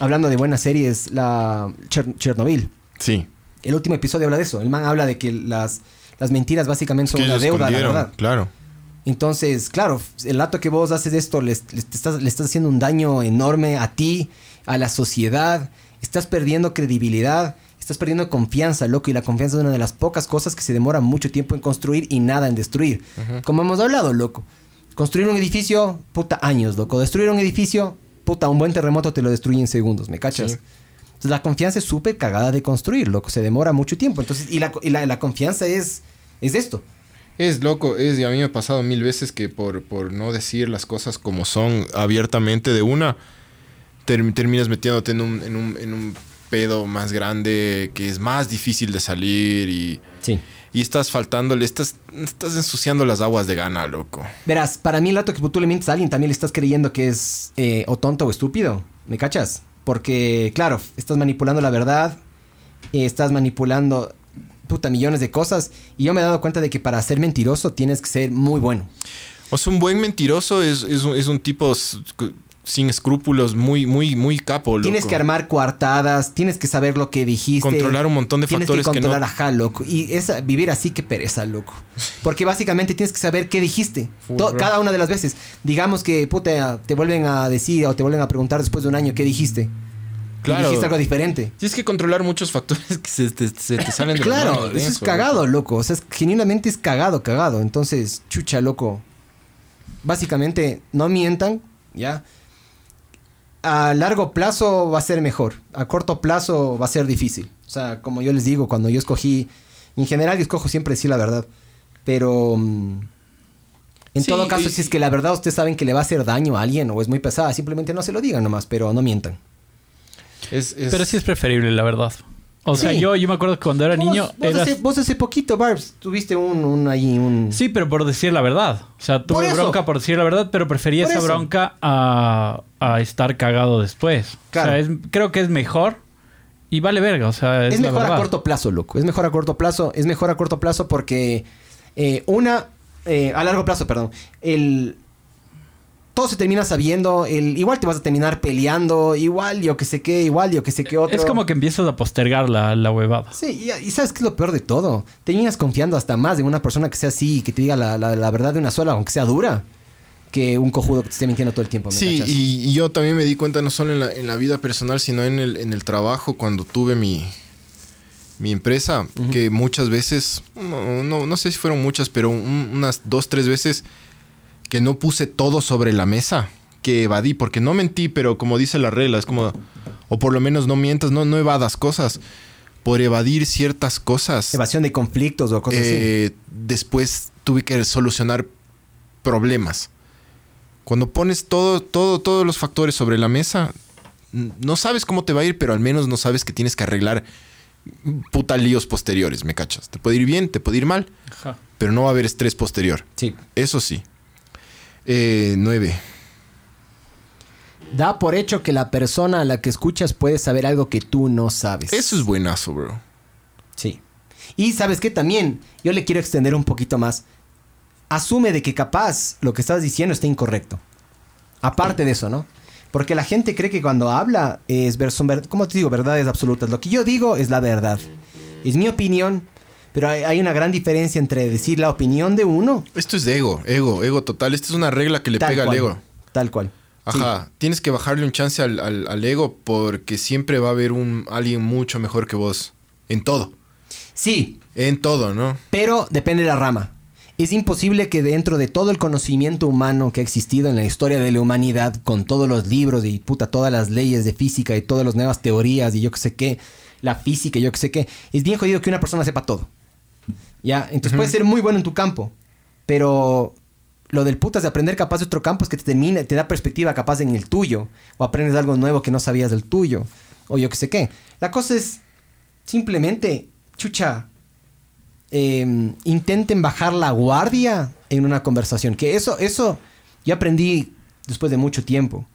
hablando de buenas series, la Cher- Chernobyl. Sí. El último episodio habla de eso. El man habla de que las, las mentiras básicamente son Que una deuda, la verdad. Claro. Entonces, claro, el rato que vos haces esto, les- les- te estás, le estás haciendo un daño enorme a ti, a la sociedad, estás perdiendo credibilidad, estás perdiendo confianza, loco, y la confianza es una de las pocas cosas que se demora mucho tiempo en construir y nada en destruir. Como hemos hablado, loco. Construir un edificio, puta, años, loco. Destruir un edificio, puta, un buen terremoto te lo destruye en segundos, ¿me cachas? Sí. Entonces la confianza es súper cagada de construir, loco. Se demora mucho tiempo. Entonces, y la, y la, la confianza es, es esto. Es loco, es, y a mí me ha pasado mil veces que por, por no decir las cosas como son abiertamente de una, ter- terminas metiéndote en un, en, un, en un pedo más grande que es más difícil de salir y, Sí. Y estás faltándole, estás, estás ensuciando las aguas de gana, loco. Verás, para mí el rato que tú le mientes a alguien también le estás creyendo que es eh, o tonto o estúpido. ¿Me cachas? Porque, claro, estás manipulando la verdad, eh, estás manipulando, puta, millones de cosas. Y yo me he dado cuenta de que para ser mentiroso tienes que ser muy bueno. O sea, un buen mentiroso es, es, un, es un tipo sin escrúpulos, muy, muy, muy capo, loco. Tienes que armar coartadas, tienes que saber lo que dijiste. Controlar un montón de tienes factores que que controlar, no- ajá, loco. Y esa, vivir así que pereza, loco. Porque básicamente tienes que saber qué dijiste. Cada una de las veces. Digamos que, puta, te vuelven a decir o te vuelven a preguntar después de un año qué dijiste. Y Claro. dijiste algo diferente. Tienes que controlar muchos factores que se te, se te salen de Claro, eso es cagado, loco. O sea, es- genuinamente es cagado, cagado. Entonces, chucha, loco. Básicamente, no mientan, ¿ya? A largo plazo va a ser mejor. A corto plazo va a ser difícil. O sea, como yo les digo, cuando yo escogí... En general, yo escojo siempre decir la verdad. Pero... mm, En Sí, todo caso, y- si es que la verdad ustedes saben que le va a hacer daño a alguien o es muy pesada, simplemente no se lo digan nomás, pero no mientan. Es- es- Pero sí es preferible, la verdad. O sea, yo, yo me acuerdo que cuando era niño... Vos, eras- hace, vos hace poquito, Barbs, tuviste un, un ahí, un... Sí, pero por decir la verdad. O sea, tuve bronca por decir la verdad, pero prefería Por esa eso. bronca a, a estar cagado después. Claro. O sea, es- creo que es mejor y vale verga. O sea, es, mejor a corto plazo, loco. Es mejor a corto plazo. Es mejor a corto plazo porque eh, una... eh, a largo plazo, perdón. El... Todo se termina sabiendo. El, igual te vas a terminar peleando. Igual yo que sé qué. Igual yo que sé qué otro. Es como que empiezas a postergar la, la huevada. Sí, y, y ¿sabes qué es lo peor de todo? Terminas confiando hasta más en una persona que sea así, que te diga la, la- la verdad de una sola, aunque sea dura, que un cojudo que te esté mintiendo todo el tiempo. ¿me Sí, y, y yo también me di cuenta no solo en la, en la vida personal, sino en el, en el trabajo, cuando tuve mi, mi empresa, que muchas veces, no, no, no sé si fueron muchas, pero un- unas dos, tres veces que no puse todo sobre la mesa, que evadí, porque no mentí, pero como dice la regla, es como, o por lo menos no mientas, no, no evadas cosas. Por evadir ciertas cosas, Evasión de conflictos o cosas así. eh, después tuve que solucionar problemas. Cuando pones todo, todo, todos los factores sobre la mesa, no sabes cómo te va a ir, pero al menos no sabes que tienes que arreglar puta líos posteriores, ¿me cachas? Te puede ir bien, te puede ir mal, Ajá. pero no va a haber estrés posterior. Sí. Eso sí. Eh, nueve. Da por hecho que la persona a la que escuchas puede saber algo que tú no sabes. Eso es buenazo, bro. Sí. Y sabes que también, yo le quiero extender un poquito más. Asume de que capaz lo que estás diciendo está incorrecto. Aparte de eso, ¿no? Porque la gente cree que cuando habla es ver, son ver- ¿cómo te digo? Verdades absolutas. Lo que yo digo es la verdad. Es mi opinión, pero hay, hay una gran diferencia entre decir la opinión de uno. Esto es de ego, ego, ego total. Esta es una regla que le tal pega cual, al ego. Tal cual. Sí. Ajá, tienes que bajarle un chance al, al- al ego porque siempre va a haber un alguien mucho mejor que vos. En todo. Sí, En todo, ¿no? Pero depende de la rama. Es imposible que dentro de todo el conocimiento humano que ha existido en la historia de la humanidad, con todos los libros y puta, todas las leyes de física y todas las nuevas teorías y yo que sé qué, la física y yo que sé qué, es bien jodido que una persona sepa todo. ¿Ya? Entonces puedes ser muy bueno en tu campo, pero lo del putas de aprender capaz de otro campo es que te termina, te da perspectiva capaz en el tuyo, o aprendes algo nuevo que no sabías del tuyo, o yo que sé qué. La cosa es simplemente, chucha, eh, intenten bajar la guardia en una conversación. Que eso, eso yo aprendí después de mucho tiempo.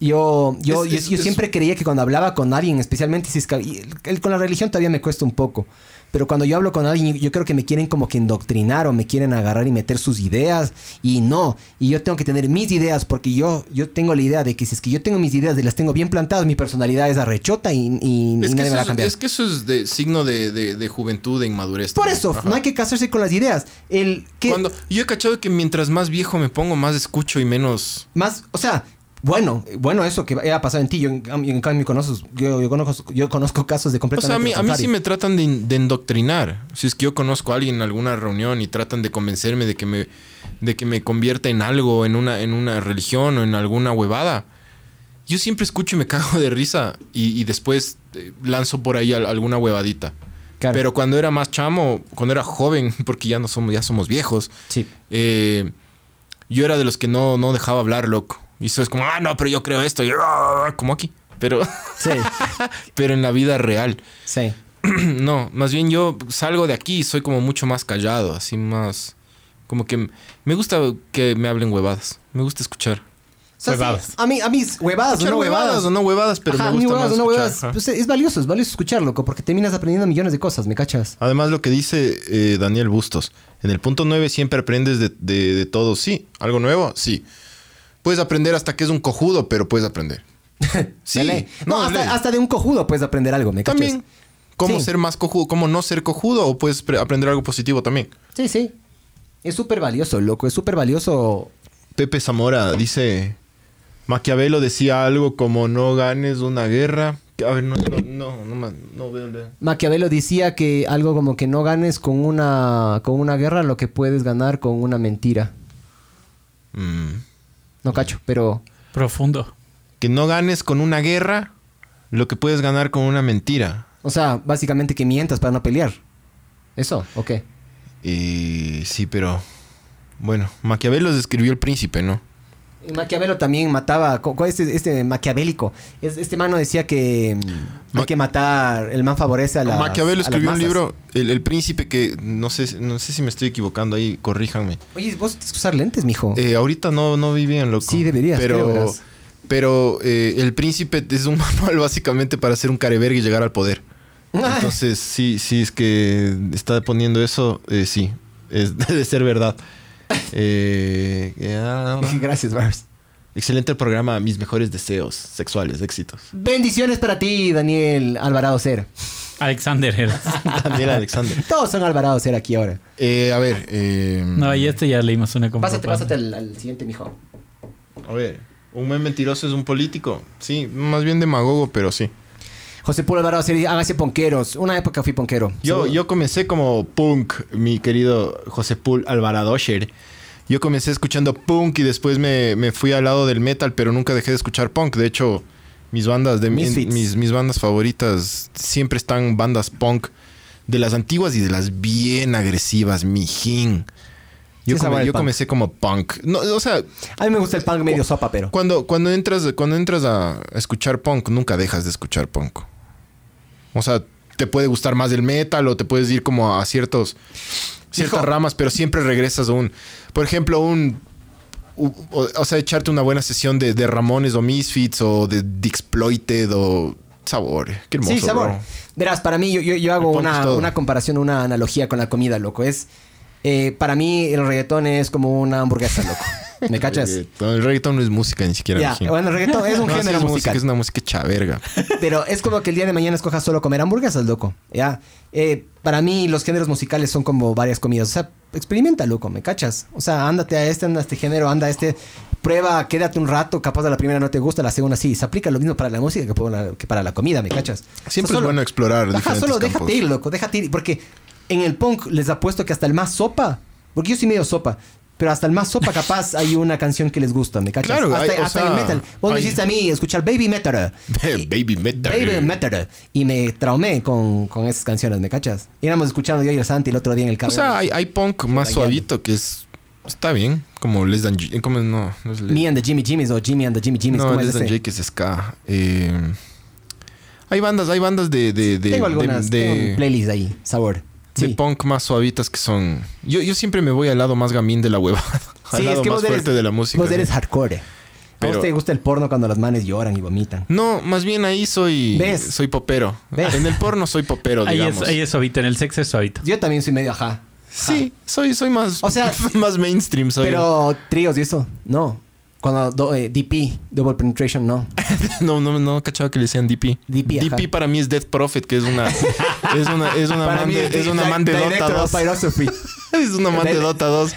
Yo, yo, Es- yo, es- yo es- siempre creía que cuando hablaba con alguien, especialmente si es que, y el- el- con la religión todavía me cuesta un poco, pero cuando yo hablo con alguien, yo creo que me quieren como que indoctrinar o me quieren agarrar y meter sus ideas y no, y yo tengo que tener mis ideas porque yo, yo tengo la idea de que si es que yo tengo mis ideas y las tengo bien plantadas, mi personalidad es arrechota y, Es nadie me va a es, cambiar. es que eso es de signo de, de- de juventud, de inmadurez. Por eso, Ajá. no hay que casarse con las ideas. El que Cuando, yo he cachado que mientras más viejo me pongo, más escucho y menos... más, o sea, bueno, bueno eso que haya pasado en ti, yo en, cambio- conozco, yo, yo conozco, yo conozco casos de O completamente sea, a mí, a mí sí me tratan de, de endoctrinar. Si es que yo conozco a alguien en alguna reunión y tratan de convencerme de que me, de que me convierta en algo, en una, en una religión o en alguna huevada. Yo siempre escucho y me [LAUGHS] cago de risa y, y después eh, lanzo por ahí al- alguna huevadita. Claro. Pero cuando era más chamo, cuando era joven, [LAUGHS] porque ya no somos, ya somos viejos, Sí. eh, yo era de los que no, no dejaba hablar, loco. Y eso es como, ah, no, pero yo creo esto, y, "Ah", como aquí. Pero, Sí, [LAUGHS] pero en la vida real. sí. [CLEARS THROAT] no, más bien yo salgo de aquí y soy como mucho más callado, así más... Como que me gusta que me hablen huevadas. Me gusta escuchar. O sea, sí, Huevadas. a mí, a mí, es huevadas, no huevadas. o no huevadas, pero Ajá, me gusta huevadas más o no huevadas. Pues es valioso, es valioso escuchar, loco, porque terminas aprendiendo millones de cosas, ¿me cachas? Además, lo que dice eh, Daniel Bustos, en el punto 9 siempre aprendes de, de- de todo. Sí, algo nuevo, sí. Puedes aprender hasta que es un cojudo, pero puedes aprender. [LAUGHS] Sí. No, hasta, hasta de un cojudo puedes aprender algo, ¿me cachas? También, cómo Sí. ser más cojudo, cómo no ser cojudo, o puedes pre- aprender algo positivo también. Sí, sí. Es súper valioso, loco, es súper valioso. Pepe Zamora dice, Maquiavelo decía algo como no ganes una guerra. A ver, no, no, no, no, veo. Maquiavelo decía que algo como que no ganes con una, con una guerra lo que puedes ganar con una mentira. Mm. No cacho, pero... Profundo. Que no ganes con una guerra lo que puedes ganar con una mentira. O sea, básicamente que mientas para no pelear. ¿Eso? ¿O qué? Eh, sí, pero... Bueno, Maquiavelo describió el príncipe, ¿no? Y Maquiavelo también mataba, co- este, este maquiavélico. Es- Este mano decía que mm, hay que matar, el man favorece a la. Maquiavelo escribió un libro, el, el príncipe, que no sé, no sé si me estoy equivocando ahí, corríjanme. Oye, vos tienes que usar lentes, mijo. Eh, ahorita no, no vi bien, loco. Sí, deberías, Pero, pero eh, el príncipe es un [LAUGHS] manual básicamente para ser un careverga y llegar al poder. [LAUGHS] Entonces, sí, sí, es que está poniendo eso, eh, sí, es, [LAUGHS] debe ser verdad. Eh, [LAUGHS] ya. Gracias, Barbs. excelente programa, mis mejores deseos sexuales, éxitos. Bendiciones para ti, Daniel Alvarado Cera. Alexander era. [LAUGHS] Daniel Alexander. Todos son Alvarado Cera aquí ahora. Eh, a ver, eh, No, y este ya leímos una como Pásate, pásate al, al siguiente, mijo. a ver, un buen mentiroso es un político. Sí, más bien demagogo, pero sí. José Puro Alvarado hágase ponqueros. Una época fui ponquero. Yo, yo comencé como punk, mi querido José Pul Alvaradosher. Yo comencé escuchando punk y después me, me fui al lado del metal, pero nunca dejé de escuchar punk. De hecho, mis bandas de mis, mis bandas favoritas siempre están bandas punk de las antiguas y de las bien agresivas, mijín. Yo, Sí, come- yo comencé como punk. No, o sea, A mí me gusta el punk medio sopa, pero. cuando, cuando entras, cuando entras a escuchar punk, nunca dejas de escuchar punk. O sea, te puede gustar más el metal o te puedes ir como a ciertos ciertas Hijo. ramas, pero siempre regresas a un, por ejemplo, un o, o sea, echarte una buena sesión de, de Ramones o Misfits o de Exploited o Sabor. Qué hermoso. sí, sabor. bro. Verás, para mí, yo, yo, yo hago una, una comparación, una analogía con la comida, loco. Es. Eh, para mí, el reggaetón es como una hamburguesa, loco. [LAUGHS] ¿Me cachas? Reggaetón. El reggaetón no es música ni siquiera. Ya, bueno, el reggaetón es un [LAUGHS] No, sí género es música, musical. es una música chaverga. [LAUGHS] Pero es como que el día de mañana escojas solo comer hamburguesas, loco. Ya. Eh, para mí, los géneros musicales son como varias comidas. O sea, experimenta, loco, ¿me cachas? O sea, ándate a este, anda a este género, anda a este. Prueba, quédate un rato. Capaz de la primera no te gusta, la segunda sí. Se aplica lo mismo para la música que para la, que para la comida, ¿me cachas? Siempre O sea, es bueno explorar Ajá, diferentes solo campos. déjate ir, loco, déjate ir. Porque en el punk les apuesto que hasta el más sopa, porque yo soy medio sopa, pero hasta el más sopa capaz hay una canción que les gusta, ¿me cachas? Claro, hasta hay- o hasta en el metal. Vos me hiciste a mí escuchar Baby Metal. [LAUGHS] Baby metal. Baby Metal. Y me traumé con, con esas canciones, ¿me cachas? Íbamos escuchando yo y el Santi el otro día en el O carro. sea, hay, hay punk más suavito que es. Está bien. Como Les Dan J- ¿Cómo es? No, no es Les- Me and the Jimmy Jimmys o Jimmy and the Jimmy Jimmys. No, ¿cómo es Les Dan ese? J que es ska. Eh, hay bandas, hay bandas de. de, de Tengo de- algunas. de, tengo un playlist ahí. Sabor. De punk más suavitas que son. Yo, yo siempre me voy al lado más gamín de la huevada. [LAUGHS] al Sí, lado es que más vos eres, fuerte de la música. vos eres hardcore. ¿A Pero- vos te gusta el porno cuando las manes lloran y vomitan? No, más bien ahí soy ¿Ves? soy popero. ¿Ves? En el porno soy popero, Ahí es, digamos. ahí es suavito, en el sexo es suavito. Yo también soy medio ajá. Sí, soy soy más O sea, [LAUGHS] más mainstream soy. Pero tríos y eso, no. Cuando do- eh, DP, Double Penetration, no. [LAUGHS] No, no, no cachaba que le decían DP. DP, ajá. para mí es Death Prophet, que es una [LAUGHS] es una es una man de, es una man de Dota 2. Philosophy. [LAUGHS] Es una man de Dota 2.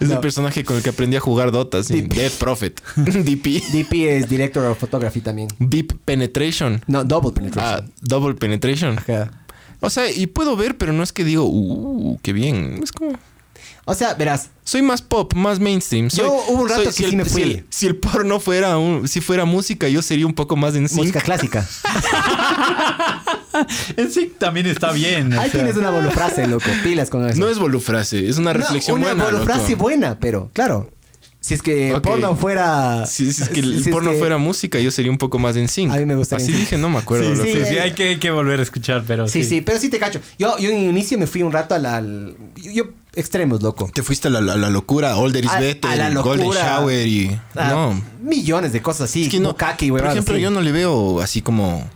Es No. el personaje con el que aprendí a jugar Dota, sí. Death Prophet. DP. DP es Director of Photography también. Deep Penetration. No, Double Ah, Penetration. Double Penetration. Ajá. O sea, y puedo ver, pero no es que digo, uh, qué bien. Es como. O sea, verás, Soy más pop, más mainstream. Soy, Yo hubo un rato que si sí el, me si fui. el- Si el, porno fuera un, si fuera música, yo sería un poco más en sync. música clásica. [LAUGHS] En sí también está bien. Ahí sea. tienes una volufrase, loco. Pilas con eso. No es volufrase, es una No, reflexión una buena. volufrase loco. buena, pero claro. Si es que el porno fuera... Si, si es que el si es porno que- fuera música, yo sería un poco más en sync. A mí me gustaría Así sync. dije, no me acuerdo. Sí. Sí, sí, hay que, hay que volver a escuchar, pero Sí, sí. sí, pero sí te cacho. Yo, yo en el inicio me fui un rato al... al- yo- extremos, loco. Te fuiste a la, la- la locura, Older is A- Better, a la Golden. Shower y... Ah, no. Millones de cosas así. Es que no, por ejemplo, así. yo no le veo así como...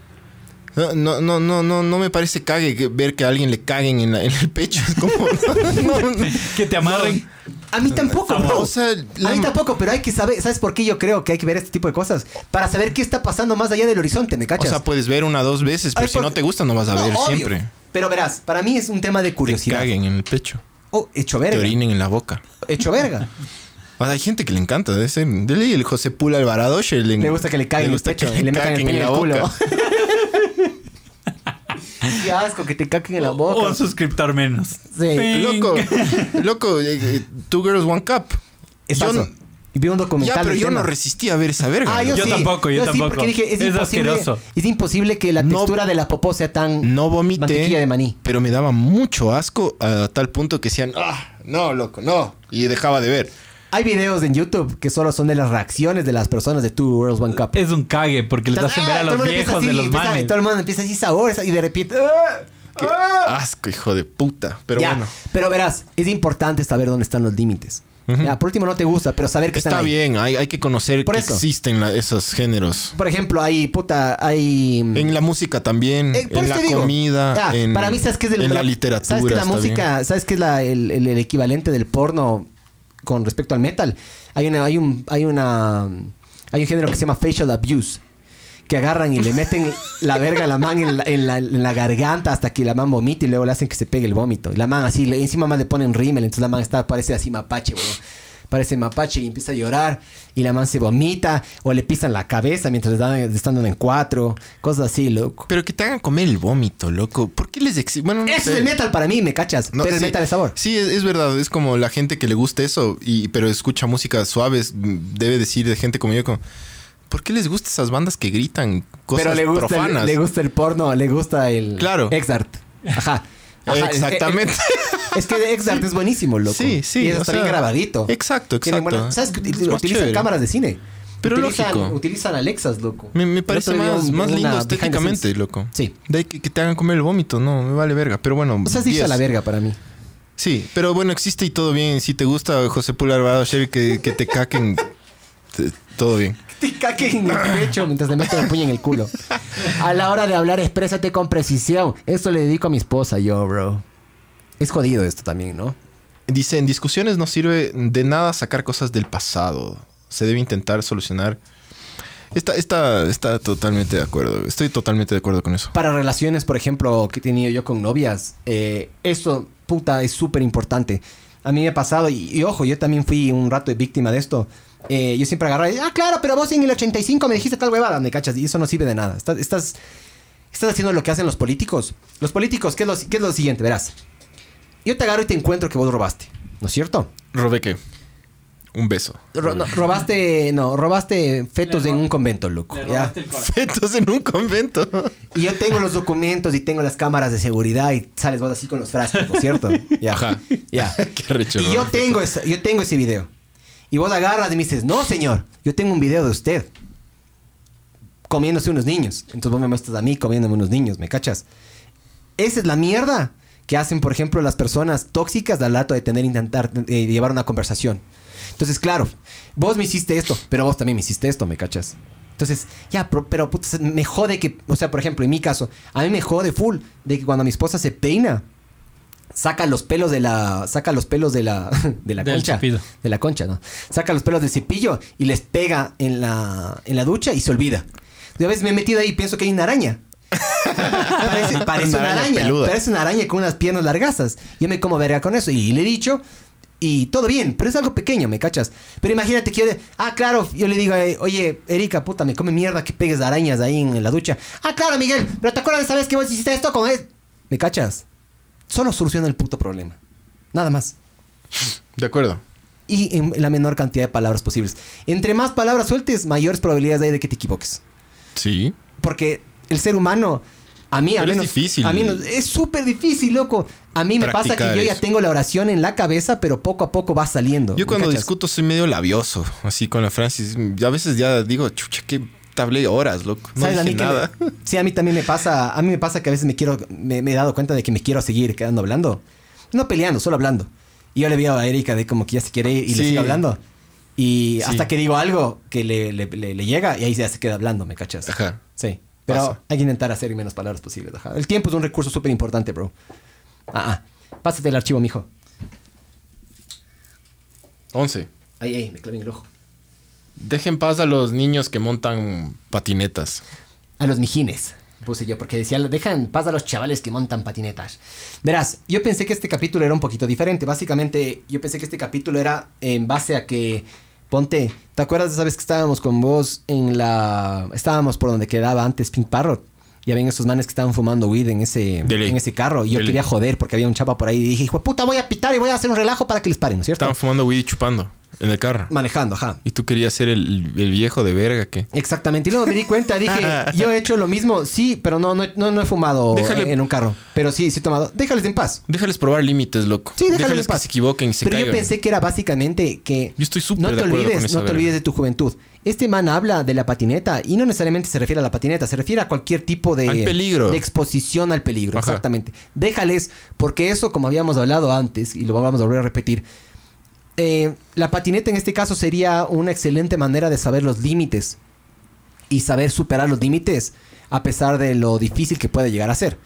No, no, no, no, no, me parece cague ver que a alguien le caguen en, la- en el pecho. Es como... [LAUGHS] no, no. Que te amarren. A mí tampoco, bro. O sea, la- A mí tampoco, pero hay que saber, ¿sabes por qué yo creo que hay que ver este tipo de cosas? Para saber qué está pasando más allá del horizonte, ¿me O cachas? sea, puedes ver una o dos veces, pero Ay, si no te gusta no vas a No, ver obvio. siempre. Pero verás, para mí es un tema de Te curiosidad. caguen en el pecho. Oh, hecho Te verga. orinen en la boca. Hecho verga. [LAUGHS] O sea, hay gente que le encanta. De ese, de ley el José Pula Alvarado le, Le gusta que le caguen en el gusta pecho que y le metan el en el culo. boca. [LAUGHS] [LAUGHS] Qué asco que te caquen en la O boca. un suscriptor menos. Sí. Loco, loco, eh, eh, Two Girls One Cup. Es Yo Y vi un documental Ya, pero yo tema. no resistí a ver esa verga. Ah, yo, loco. Yo sí. tampoco, yo tampoco. porque dije, es, Es imposible, asqueroso. es imposible que la No- textura de la popó sea tan No vomité, de maní. pero me daba mucho asco a tal punto que decían, ah, no, loco, no. Y dejaba de ver. Hay videos en YouTube que solo son de las reacciones de las personas de Two Worlds One Cup. Es un cague porque les hacen ver a Ah, los viejos de los manes. Todo el mundo empieza así sabor y de repente... ¡ah! Qué ¡ah! asco, hijo de puta. Pero Ya, bueno. Pero verás, es importante saber dónde están los límites. Ujú. Ya, por último no te gusta, pero saber que Está están ahí. bien, hay, hay que conocer Por que eso. existen la- esos géneros. Por ejemplo, hay puta, hay En la música también, Eh, en la digo. comida, Ah, en, para mí sabes que es el, en la literatura. sabes que la música, sabes que es la- el, el- el equivalente del porno con respecto al metal. Hay una, hay un, hay una, hay un género que se llama facial abuse. Que agarran y le meten la verga a la man en la, en la- en la garganta hasta que la man vomite y luego le hacen que se pegue el vómito. Y la man así, le- encima más le ponen rímel, entonces la man está, parece así mapache, weón. Parece mapache y empieza a llorar y la man se vomita o le pisan la cabeza mientras están dando en cuatro, cosas así, loco. Pero que te hagan comer el vómito, loco. ¿Por qué les exige? Bueno, no Eso sé. es el metal para mí, me cachas. No, pero el sí. metal es sabor. Sí, es, es verdad. Es como la gente que le gusta eso, y, pero escucha música suaves, mm, debe decir de gente como yo, como, ¿por qué les gustan esas bandas que gritan cosas pero le gusta, el, profanas? le gusta el porno, le gusta el Claro. Exart. Ajá. [LAUGHS] Ajá, Exactamente. Es, es- es que Exart es buenísimo, loco. Sí, sí, Y eso está bien grabadito. exacto, exacto. buena- ¿Sabes que Es utilizan chévere. cámaras de cine? Pero utilizan, lógico. Utilizan Alexas, loco. Me, parece más, un- más lindo estéticamente, loco. Sí. De ahí que, que te hagan comer el vómito, no, me vale verga. Pero bueno, O sea, está 10. la verga para mí. Sí, pero bueno, existe y todo bien. Si te gusta José Pula Alvarado Sherry, que, que te caquen, todo bien. Te en el pecho mientras le meten el puño en el culo. A la hora de hablar, exprésate con precisión. Esto le dedico a mi esposa, yo, bro. Es jodido esto también, ¿no? Dice, en discusiones no sirve de nada sacar cosas del pasado. Se debe intentar solucionar. Está, está, está totalmente de acuerdo. Estoy totalmente de acuerdo con eso. Para relaciones, por ejemplo, que he tenido yo con novias, eh, eso, puta, es súper importante. A mí me ha pasado, y, y ojo, yo también fui un rato víctima de esto. Eh, yo siempre agarraba, y, ah, claro, pero vos en el 85 me dijiste tal huevada, me cachas, y eso no sirve de nada. Estás, estás, estás haciendo lo que hacen los políticos. Los políticos, ¿qué es, lo, qué es lo siguiente? Verás. Yo te agarro y te encuentro que vos robaste, ¿no es cierto? Robé qué? Un beso. Ro- no, robaste, no, robaste fetos Le en un convento, loco. [LAUGHS] Fetos en un convento. [LAUGHS] Y yo tengo los documentos y tengo las cámaras de seguridad y sales vos así con los frascos, ¿no es cierto? [LAUGHS] Ya. Ajá. Ya. Qué arrecho, Y yo tengo, esa- yo tengo ese video. Y vos agarras y me dices, no, señor, yo tengo un video de usted comiéndose unos niños. Entonces vos me muestras a mí comiéndome unos niños, ¿me cachas? Esa es la mierda que hacen, por ejemplo, las personas tóxicas al rato de tener intentar eh, llevar una conversación. Entonces, claro, vos me hiciste esto, pero vos también me hiciste esto, ¿me cachas? Entonces, ya, pero, pero me jode que, o sea, por ejemplo, en mi caso, a mí me jode full de que cuando mi esposa se peina, saca los pelos de la, saca los pelos de la, [LAUGHS] de la Del concha, cepillo. de la concha, ¿no? Saca los pelos del cepillo y les pega en la, en la ducha y se olvida. De veces me he metido ahí y pienso que hay una araña. parece [LAUGHS] parece Una una, araña peluda. parece una araña con unas piernas largazas. Yo me como verga con eso y le he dicho y todo bien, pero es algo pequeño, ¿me cachas? Pero imagínate que yo, de- ah, claro, yo le digo, eh, oye, Erika, puta, me come mierda que pegues arañas ahí en, la ducha. Ah, claro, Miguel, pero ¿te acuerdas de esa vez que vos hiciste esto con él? ¿Me cachas? Solo soluciona el puto problema. Nada más. De acuerdo. Y en la menor cantidad de palabras posibles. Entre más palabras sueltes, mayores probabilidades hay de que te equivoques. Sí. Porque el ser humano, a mí al Pero es menos. difícil. A mí no- es súper difícil, loco. A mí me pasa que yo ya eso. tengo la oración en la cabeza, pero poco a poco va saliendo. Yo ¿me cuando cachas? discuto soy medio labioso, así con la Francis. A veces ya digo, chucha, que tablé horas, loco. No ¿Sabes? A dije mí nada. me- [LAUGHS] sí, a mí también me pasa. A mí me pasa que a veces me quiero. Me, me he dado cuenta de que me quiero seguir quedando hablando. No peleando, solo hablando. Y yo le veo a Erika de como que ya se quiere ir y le sigo hablando. Y Sí. hasta que digo algo que le, le- le- le llega y ahí ya se queda hablando, ¿me cachas? Ajá. Sí. Pero Pasa. hay que intentar hacer menos palabras posibles. Ajá. El tiempo es un recurso súper importante, bro. Ah, ah. Pásate el archivo, mijo. 11. Ahí, ahí, me clavé en el ojo. Dejen en paz a los niños que montan patinetas. A los mijines, puse yo, porque decía, dejan paz a los chavales que montan patinetas. Verás, yo pensé que este capítulo era un poquito diferente. Básicamente, yo pensé que este capítulo era en base a que, ponte, ¿te acuerdas de esa vez que estábamos con vos en la... Estábamos por donde quedaba antes Pink Parrot? Y habían esos manes que estaban fumando weed en ese, en ese carro. Y yo quería joder porque había un chapa por ahí. Y dije, hijo puta, voy a pitar y voy a hacer un relajo para que les paren, ¿no es cierto? Estaban fumando weed y chupando en el carro. Manejando, ajá. Y tú querías ser el, el viejo de verga que... Exactamente. Y luego me di cuenta, dije, [LAUGHS] yo he hecho lo mismo, sí, pero no, no, no, no he fumado Déjale- en un carro. Pero sí, sí he tomado. Déjales en paz. Déjales probar límites, loco. Sí, déjales, en que paz. se equivoquen y se Pero yo caigan. pensé que era básicamente que Yo estoy súper no de te acuerdo olvides, esa no te verga. olvides de tu juventud. Este man habla de la patineta y no necesariamente se refiere a la patineta, se refiere a cualquier tipo de, Al peligro. de exposición al peligro. Ajá. Exactamente. Déjales, porque eso, como habíamos hablado antes, y lo vamos a volver a repetir, eh, la patineta en este caso sería una excelente manera de saber los límites y saber superar los límites a pesar de lo difícil que puede llegar a ser.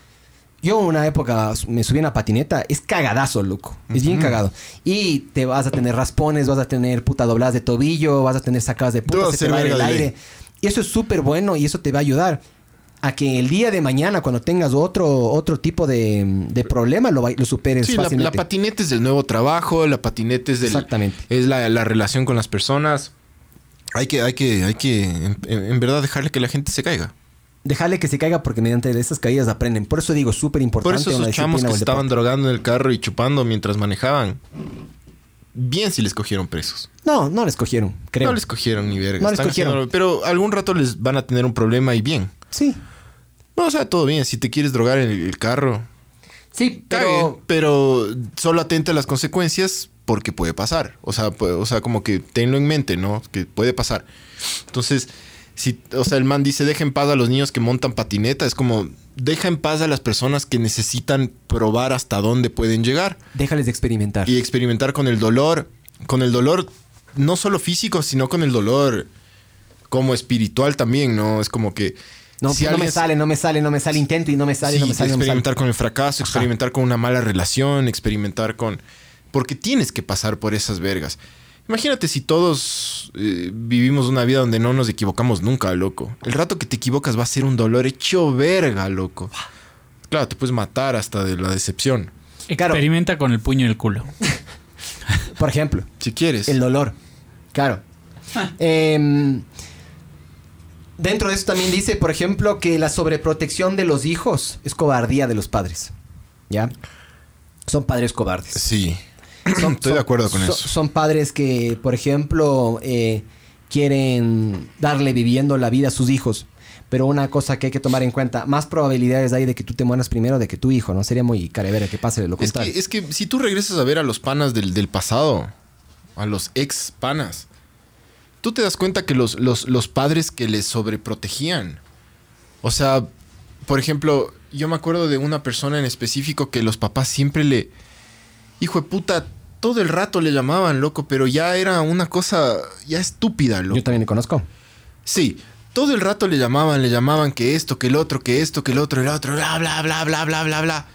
Yo en una época me subí a una patineta, es cagadazo, loco. Es bien cagado. Y te vas a tener raspones, vas a tener puta dobladas de tobillo, vas a tener sacadas de puta, se te va a ir el aire. Y eso es súper bueno y eso te va a ayudar a que el día de mañana, cuando tengas otro, otro tipo de, de problema, lo, lo superes Sí, la, fácilmente. la patineta es del nuevo trabajo, la patineta es del... Exactamente. Es la, la relación con las personas. Hay que, hay que, hay que, en, en verdad, dejarle que la gente se caiga. Dejarle que se caiga porque mediante esas caídas aprenden. Por eso digo, súper importante. Por eso esos chamos que estaban drogando en el carro y chupando mientras manejaban, bien si les cogieron presos. No, no les cogieron, creo. No les cogieron ni verga. No les cogieron. pero algún rato les van a tener un problema y bien. Sí, No, o sea, todo bien. Si te quieres drogar en el, carro, sí, pero... pero... pero solo atente a las consecuencias porque puede pasar. O sea, o sea, como que tenlo en mente, ¿no? Que puede pasar. Entonces, si, o sea, el man dice, deja en paz a los niños que montan patineta. Es como, deja en paz a las personas que necesitan probar hasta dónde pueden llegar. Déjales de experimentar. y experimentar con el dolor, con el dolor no solo físico, sino con el dolor como espiritual también, ¿no? Es como que No, si no me sale, no me sale, no me sale, intento y no me sale, sí, no me sale, no me sale. experimentar con el fracaso, experimentar con una mala relación, experimentar con porque tienes que pasar por esas vergas. Imagínate si todos eh, vivimos una vida donde no nos equivocamos nunca, loco. El rato que te equivocas va a ser un dolor hecho verga, loco. Claro, te puedes matar hasta de la decepción, Claro. Experimenta con el puño y el culo. [LAUGHS] Por ejemplo, si quieres. el dolor. Claro. Em, dentro de eso también dice, por ejemplo, que la sobreprotección de los hijos es cobardía de los padres. ¿Ya? Son padres cobardes. Sí. [CLEARS THROAT] Son- Estoy son- de acuerdo con son- eso. Son padres que, por ejemplo, eh, quieren darle viviendo la vida a sus hijos. Pero una cosa que hay que tomar en cuenta, más probabilidades hay de que tú te mueras primero de que tu hijo, ¿no? Sería muy carevera que pase lo Es contrario. que, es que si tú regresas a ver a los panas del, del pasado, a los ex panas, tú te das cuenta que los, los, los padres que les sobreprotegían, o sea, por ejemplo, yo me acuerdo de una persona en específico que los papás siempre le. Hijo de puta, todo el rato le llamaban, loco, pero ya era una cosa ya estúpida, loco. Yo también le conozco. Sí, todo el rato le llamaban, le llamaban que esto, que el otro, que esto, que el otro, el otro, bla, bla, bla, bla, bla, bla, bla.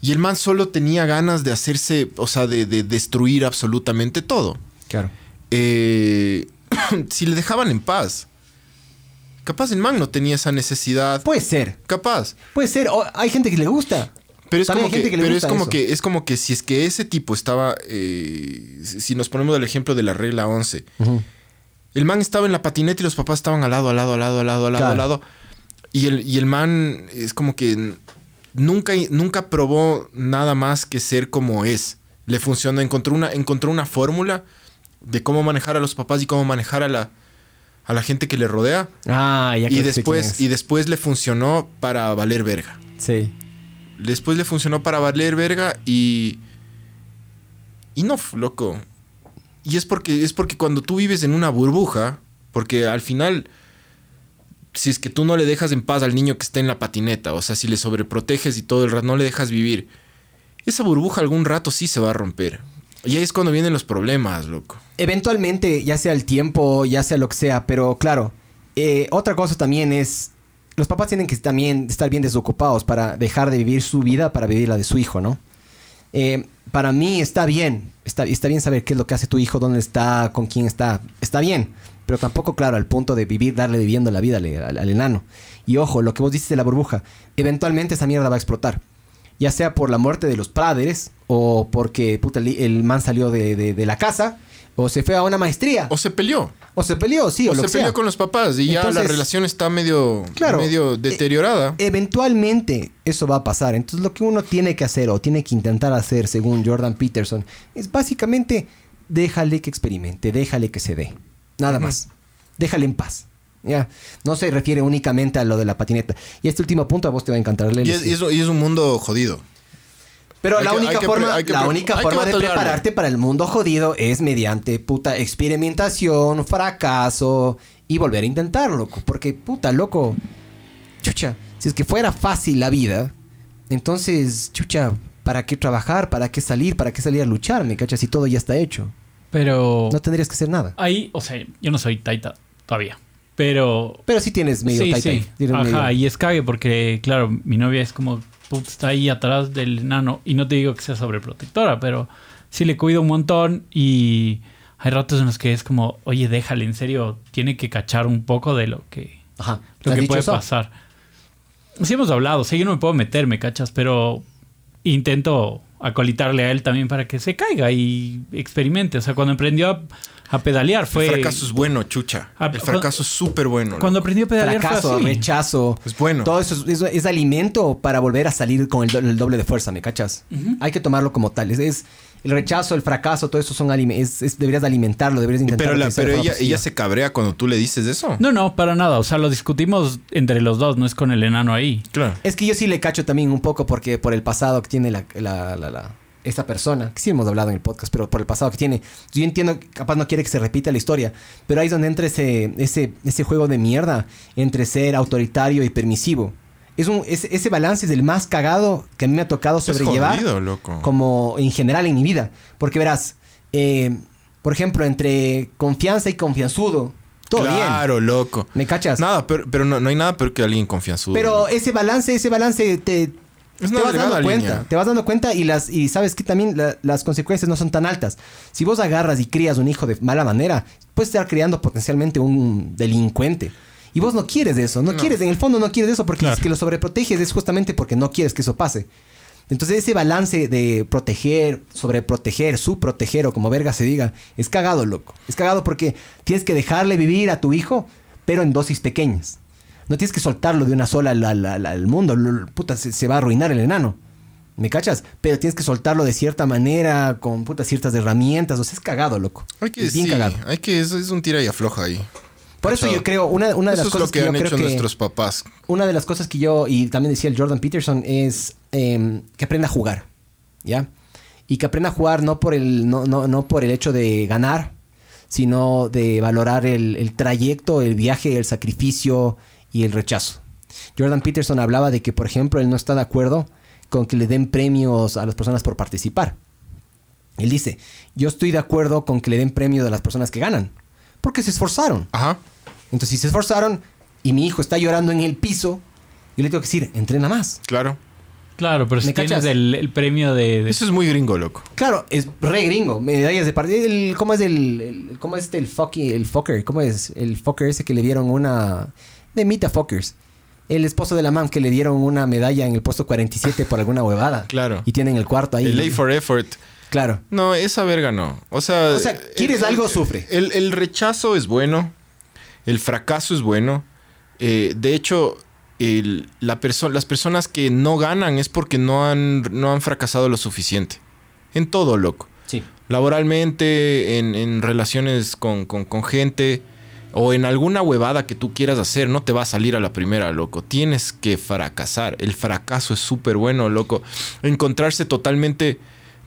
Y el man solo tenía ganas de hacerse, o sea, de, de destruir absolutamente todo. Claro. Eh, [COUGHS] si le dejaban en paz. Capaz el man no tenía esa necesidad. Puede ser. Capaz. Puede ser. O hay gente que le gusta. Pero es También como, que, pero es como eso. que es como que si es que ese tipo estaba eh, si nos ponemos el ejemplo de la regla 11 Ujú. el man estaba en la patineta y los papás estaban al lado al lado al lado al lado al lado Claro. al lado y el, y el man es como que nunca nunca probó nada más que ser como es le funcionó encontró una encontró una fórmula de cómo manejar a los papás y cómo manejar a la a la gente que le rodea Ah, ya y después es. y después le funcionó para valer verga Sí. Después le funcionó para valer verga y. Y no, loco. Y es porque, es porque cuando tú vives en una burbuja, porque al final, si es que tú no le dejas en paz al niño que está en la patineta, o sea, si le sobreproteges y todo el rato no le dejas vivir, esa burbuja algún rato sí se va a romper. Y ahí es cuando vienen los problemas, loco. Eventualmente, ya sea el tiempo, ya sea lo que sea, pero claro, eh, otra cosa también es, los papás tienen que también estar bien desocupados para dejar de vivir su vida para vivir la de su hijo, ¿no? Eh, para mí está bien, está, está bien saber qué es lo que hace tu hijo, dónde está, con quién está, está bien, pero tampoco, claro, al punto de vivir, darle viviendo la vida al, enano. Y ojo, lo que vos dices de la burbuja, eventualmente esa mierda va a explotar. Ya sea por la muerte de los padres, o porque puta, el, el man salió de- de la casa, o se fue a una maestría, O se peleó. o se peleó, sí, o, o lo se sea. peleó con los papás y ya la relación está medio, Claro. medio Eh, deteriorada. Eventualmente eso va a pasar. Entonces lo que uno tiene que hacer o tiene que intentar hacer, según Jordan Peterson, es básicamente déjale que experimente, déjale que se dé. Nada más. Déjale en paz. Ya. No se refiere únicamente a lo de la patineta. Y este último punto a vos te va a encantar, y, es, sí. y es- y es un mundo jodido. Pero hay la que- única que forma, que la única forma de prepararte para el mundo jodido es mediante puta experimentación, fracaso y volver a intentarlo, loco. Porque puta, loco, chucha, si es que fuera fácil la vida, entonces, chucha, ¿para qué trabajar? ¿Para qué salir? ¿Para qué salir a luchar? ¿Me cachas? Si todo ya está hecho. Pero No tendrías que hacer nada. ahí, o sea, yo no soy taita todavía. Pero Pero sí tienes medio sí, tai tai, sí. tienes Ajá, medio- y es cague porque, claro, mi novia es como, puta, está ahí atrás del enano. Y no te digo que sea sobreprotectora, pero sí le cuido un montón y hay ratos en los que es como, oye, déjale, en serio, tiene que cachar un poco de lo que, Ajá. lo ¿Has que puede eso? pasar. Sí hemos hablado, sí, yo no me puedo meter, me cachas, pero intento acolitarle a él también para que se caiga y experimente. O sea, cuando aprendió a, pedalear fue... El fracaso es bueno, chucha. El fracaso es súper bueno. Cuando aprendió a pedalear fracaso, fue así. rechazo. Es bueno. Todo eso es, es alimento para volver a salir con el, do- el doble de fuerza, ¿me cachas? Hay que tomarlo como tal. Es, es- el rechazo, el fracaso, todo eso son alimentos. deberías de alimentarlo, deberías intentar. Pero, la- pero ella, se cabrea cuando tú le dices eso. No, no, para nada. O sea, lo discutimos entre los dos, no es con el enano ahí. Claro. Es que yo sí le cacho también un poco porque por el pasado que tiene la, la- la- la- esta persona, que sí hemos hablado en el podcast, pero por el pasado que tiene, yo entiendo que capaz no quiere que se repita la historia, pero ahí es donde entra ese, ese, ese juego de mierda entre ser autoritario y permisivo. Es un, ese, ese balance es el más cagado que a mí me ha tocado sobrellevar jodido, loco. como en general en mi vida. Porque verás, eh, por ejemplo, entre confianza y confianzudo, todo bien. claro, loco. ¿Me cachas? Nada, pero, pero no, no hay nada peor que alguien confianzudo. Pero ese balance, ese balance te, Es te vas dando cuenta. línea. Te vas dando cuenta y las y sabes que también la- las consecuencias no son tan altas. Si vos agarras y crías un hijo de mala manera, puedes estar criando potencialmente un delincuente. Y vos no quieres eso, no, No. quieres, en el fondo no quieres eso porque Claro. es que lo sobreproteges es justamente porque no quieres que eso pase. Entonces ese balance de proteger, sobreproteger, subproteger o como verga se diga, es cagado, loco. Es cagado porque tienes que dejarle vivir a tu hijo, pero en dosis pequeñas. No tienes que soltarlo de una sola al, al- al- al mundo. Puta, se, se va a arruinar el enano. ¿Me cachas? Pero tienes que soltarlo de cierta manera, con puta, ciertas herramientas. O sea, es cagado, loco. Hay que, es bien sí, cagado. hay que, es, es un tira y afloja ahí. Por eso yo creo, una, una de Eso las es cosas lo que, que, yo han creo hecho que... nuestros papás. Una de las cosas que yo, y también decía el Jordan Peterson, es em, que aprenda a jugar. ¿Ya? Y que aprenda a jugar no por el, no, no, no por el hecho de ganar, sino de valorar el, el trayecto, el viaje, el sacrificio y el rechazo. Jordan Peterson hablaba de que, por ejemplo, él no está de acuerdo con que le den premios a las personas por participar. Él dice, yo estoy de acuerdo con que le den premios a las personas que ganan, porque se esforzaron. Ajá. Entonces, si se esforzaron y mi hijo está llorando en el piso, yo le tengo que decir, entrena más. Claro. Claro, pero si ¿Me tienes cachas? el, el premio de, de- Eso es muy gringo, loco. Claro, es re gringo. Medallas de partido. ¿Cómo es el, el- cómo es este el fucky, el fucker? ¿Cómo es el fucker ese que le dieron una de Mita Fuckers? El esposo de la mam que le dieron una medalla en el puesto 47 por alguna huevada. [LAUGHS] Claro. Y tienen el cuarto ahí. El A for effort. Claro. No, esa verga no. O sea, O sea, ¿quieres algo? Sufre. El, el rechazo es bueno. El fracaso es bueno. Eh, de hecho, el- la perso- las personas que no ganan es porque no han, no han fracasado lo suficiente. En todo, loco. Sí. Laboralmente, en, en relaciones con, con- con gente o en alguna huevada que tú quieras hacer, no te va a salir a la primera, loco. Tienes que fracasar. El fracaso es súper bueno, loco. Encontrarse totalmente,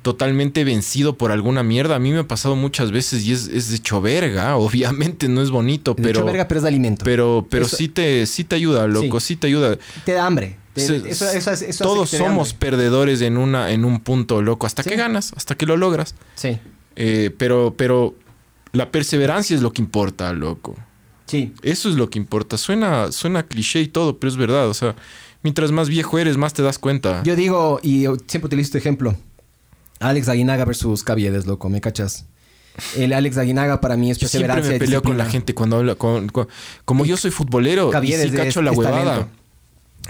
totalmente vencido por alguna mierda. A mí me ha pasado muchas veces y es, es de hecho verga. [LAUGHS] Obviamente no es bonito, De pero, hecho, verga, pero es de alimento. pero, pero Eso- sí, te, sí te ayuda, loco. Sí, te ayuda. te da hambre. Te- Se- eso, eso hace- eso hace Todos somos hambre. perdedores en, una, en un punto, loco. Hasta Sí. que ganas, hasta que lo logras. Sí. Eh, pero, pero la perseverancia es lo que importa, loco. Sí. Eso es lo que importa. Suena, suena cliché y todo, pero es verdad. O sea, mientras más viejo eres, más te das cuenta. Yo digo, y yo siempre utilizo este ejemplo. Alex Aguinaga versus Caviedes, loco, ¿me cachas? El Alex Aguinaga para mí es Yo siempre perseverancia. me peleo con la gente cuando habla. con- con- como yo soy futbolero, y Caviedes sí cacho es- la huevada.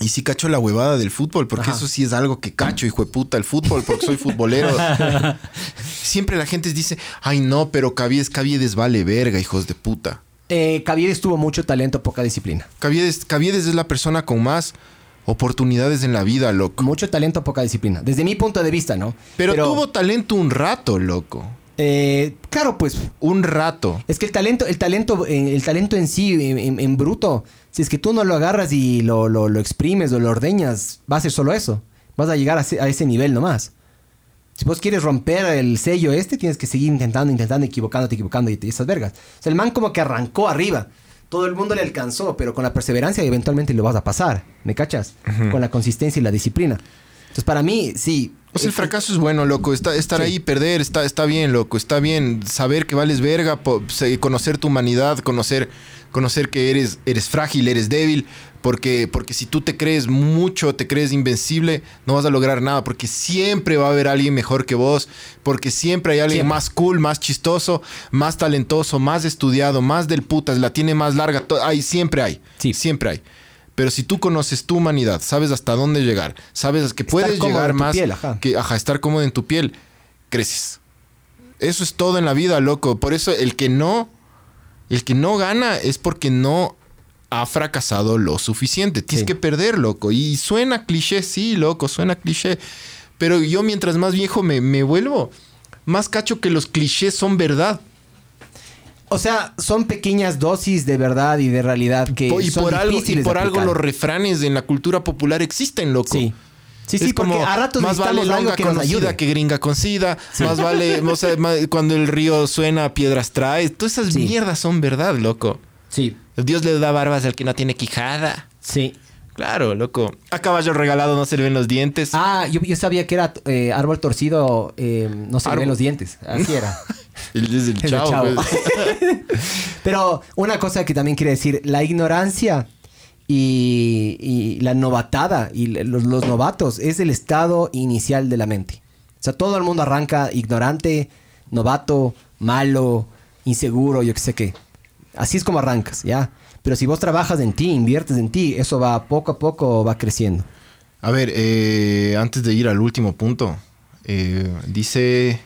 Y sí cacho la huevada del fútbol, porque Ajá. eso sí es algo que cacho, hijo de puta, el fútbol, porque soy futbolero. [LAUGHS] Siempre la gente dice, ay no, pero Caviedes, Caviedes vale verga, hijos de puta. Eh, Caviedes tuvo mucho talento, poca disciplina. Caviedes, Caviedes es la persona con más oportunidades en la vida, loco. Mucho talento, poca disciplina. Desde mi punto de vista, ¿no? Pero, tuvo talento un rato, loco. Eh, claro, pues. Un rato. Es que el talento, el talento, eh, el talento en sí, en, bruto, si es que tú no lo agarras y lo, lo- lo exprimes o lo ordeñas, va a ser solo eso. Vas a llegar a ese, a ese nivel nomás. Si vos quieres romper el sello este, tienes que seguir intentando, intentando, equivocándote, equivocando y y esas vergas. O sea, el man como que arrancó arriba. Todo el mundo le alcanzó, pero con la perseverancia eventualmente lo vas a pasar. ¿Me cachas? Con la consistencia y la disciplina. Entonces, para mí, sí. O sea, el eh, fracaso es bueno, loco. Está, estar Sí. ahí, perder, está, está bien, loco. Está bien saber que vales verga, po- conocer tu humanidad, conocer, conocer que eres, eres frágil, eres débil. Porque, porque si tú te crees mucho, te crees invencible, no vas a lograr nada. Porque siempre va a haber alguien mejor que vos. Porque siempre hay alguien Siempre. más cool, más chistoso, más talentoso, más estudiado, más del putas, la tiene más larga. Hay, siempre hay. Sí. Siempre hay. Pero si tú conoces tu humanidad, sabes hasta dónde llegar, sabes que puedes llegar en tu más, piel, ajá. que ajá, estar cómodo en tu piel, creces. Eso es todo en la vida, loco. Por eso el que no, el que no gana es porque no ha fracasado lo suficiente. Tienes Sí. que perder, loco. Y suena cliché, sí, loco, suena cliché. Pero yo mientras más viejo me, me vuelvo, más cacho que los clichés son verdad. O sea, son pequeñas dosis de verdad y de realidad que y son por algo, y por algo los refranes en la cultura popular existen, loco. Sí. Sí, sí, es porque como a ratos más vale longa que nos conocida ayude. que gringa concida. Más vale, [LAUGHS] o sea, ma- cuando el río suena, piedras trae. Todas esas Sí. mierdas son verdad, loco. Sí, Dios le da barbas al que no tiene quijada. sí. Claro, loco. A caballo regalado no se le ven los dientes. Ah, yo, yo sabía que era eh, árbol torcido, eh, no se le ven los dientes. Así era. [LAUGHS] El, es el Es el chavo. chavo. pues. [LAUGHS] Pero una cosa que también quiere decir, la ignorancia y, y la novatada y los, los novatos es el estado inicial de la mente. O sea, todo el mundo arranca ignorante, novato, malo, inseguro, yo qué sé qué. Así es como arrancas, ¿ya? Pero si vos trabajas en ti, inviertes en ti, eso va poco a poco, va creciendo. A ver, eh, antes de ir al último punto, eh, dice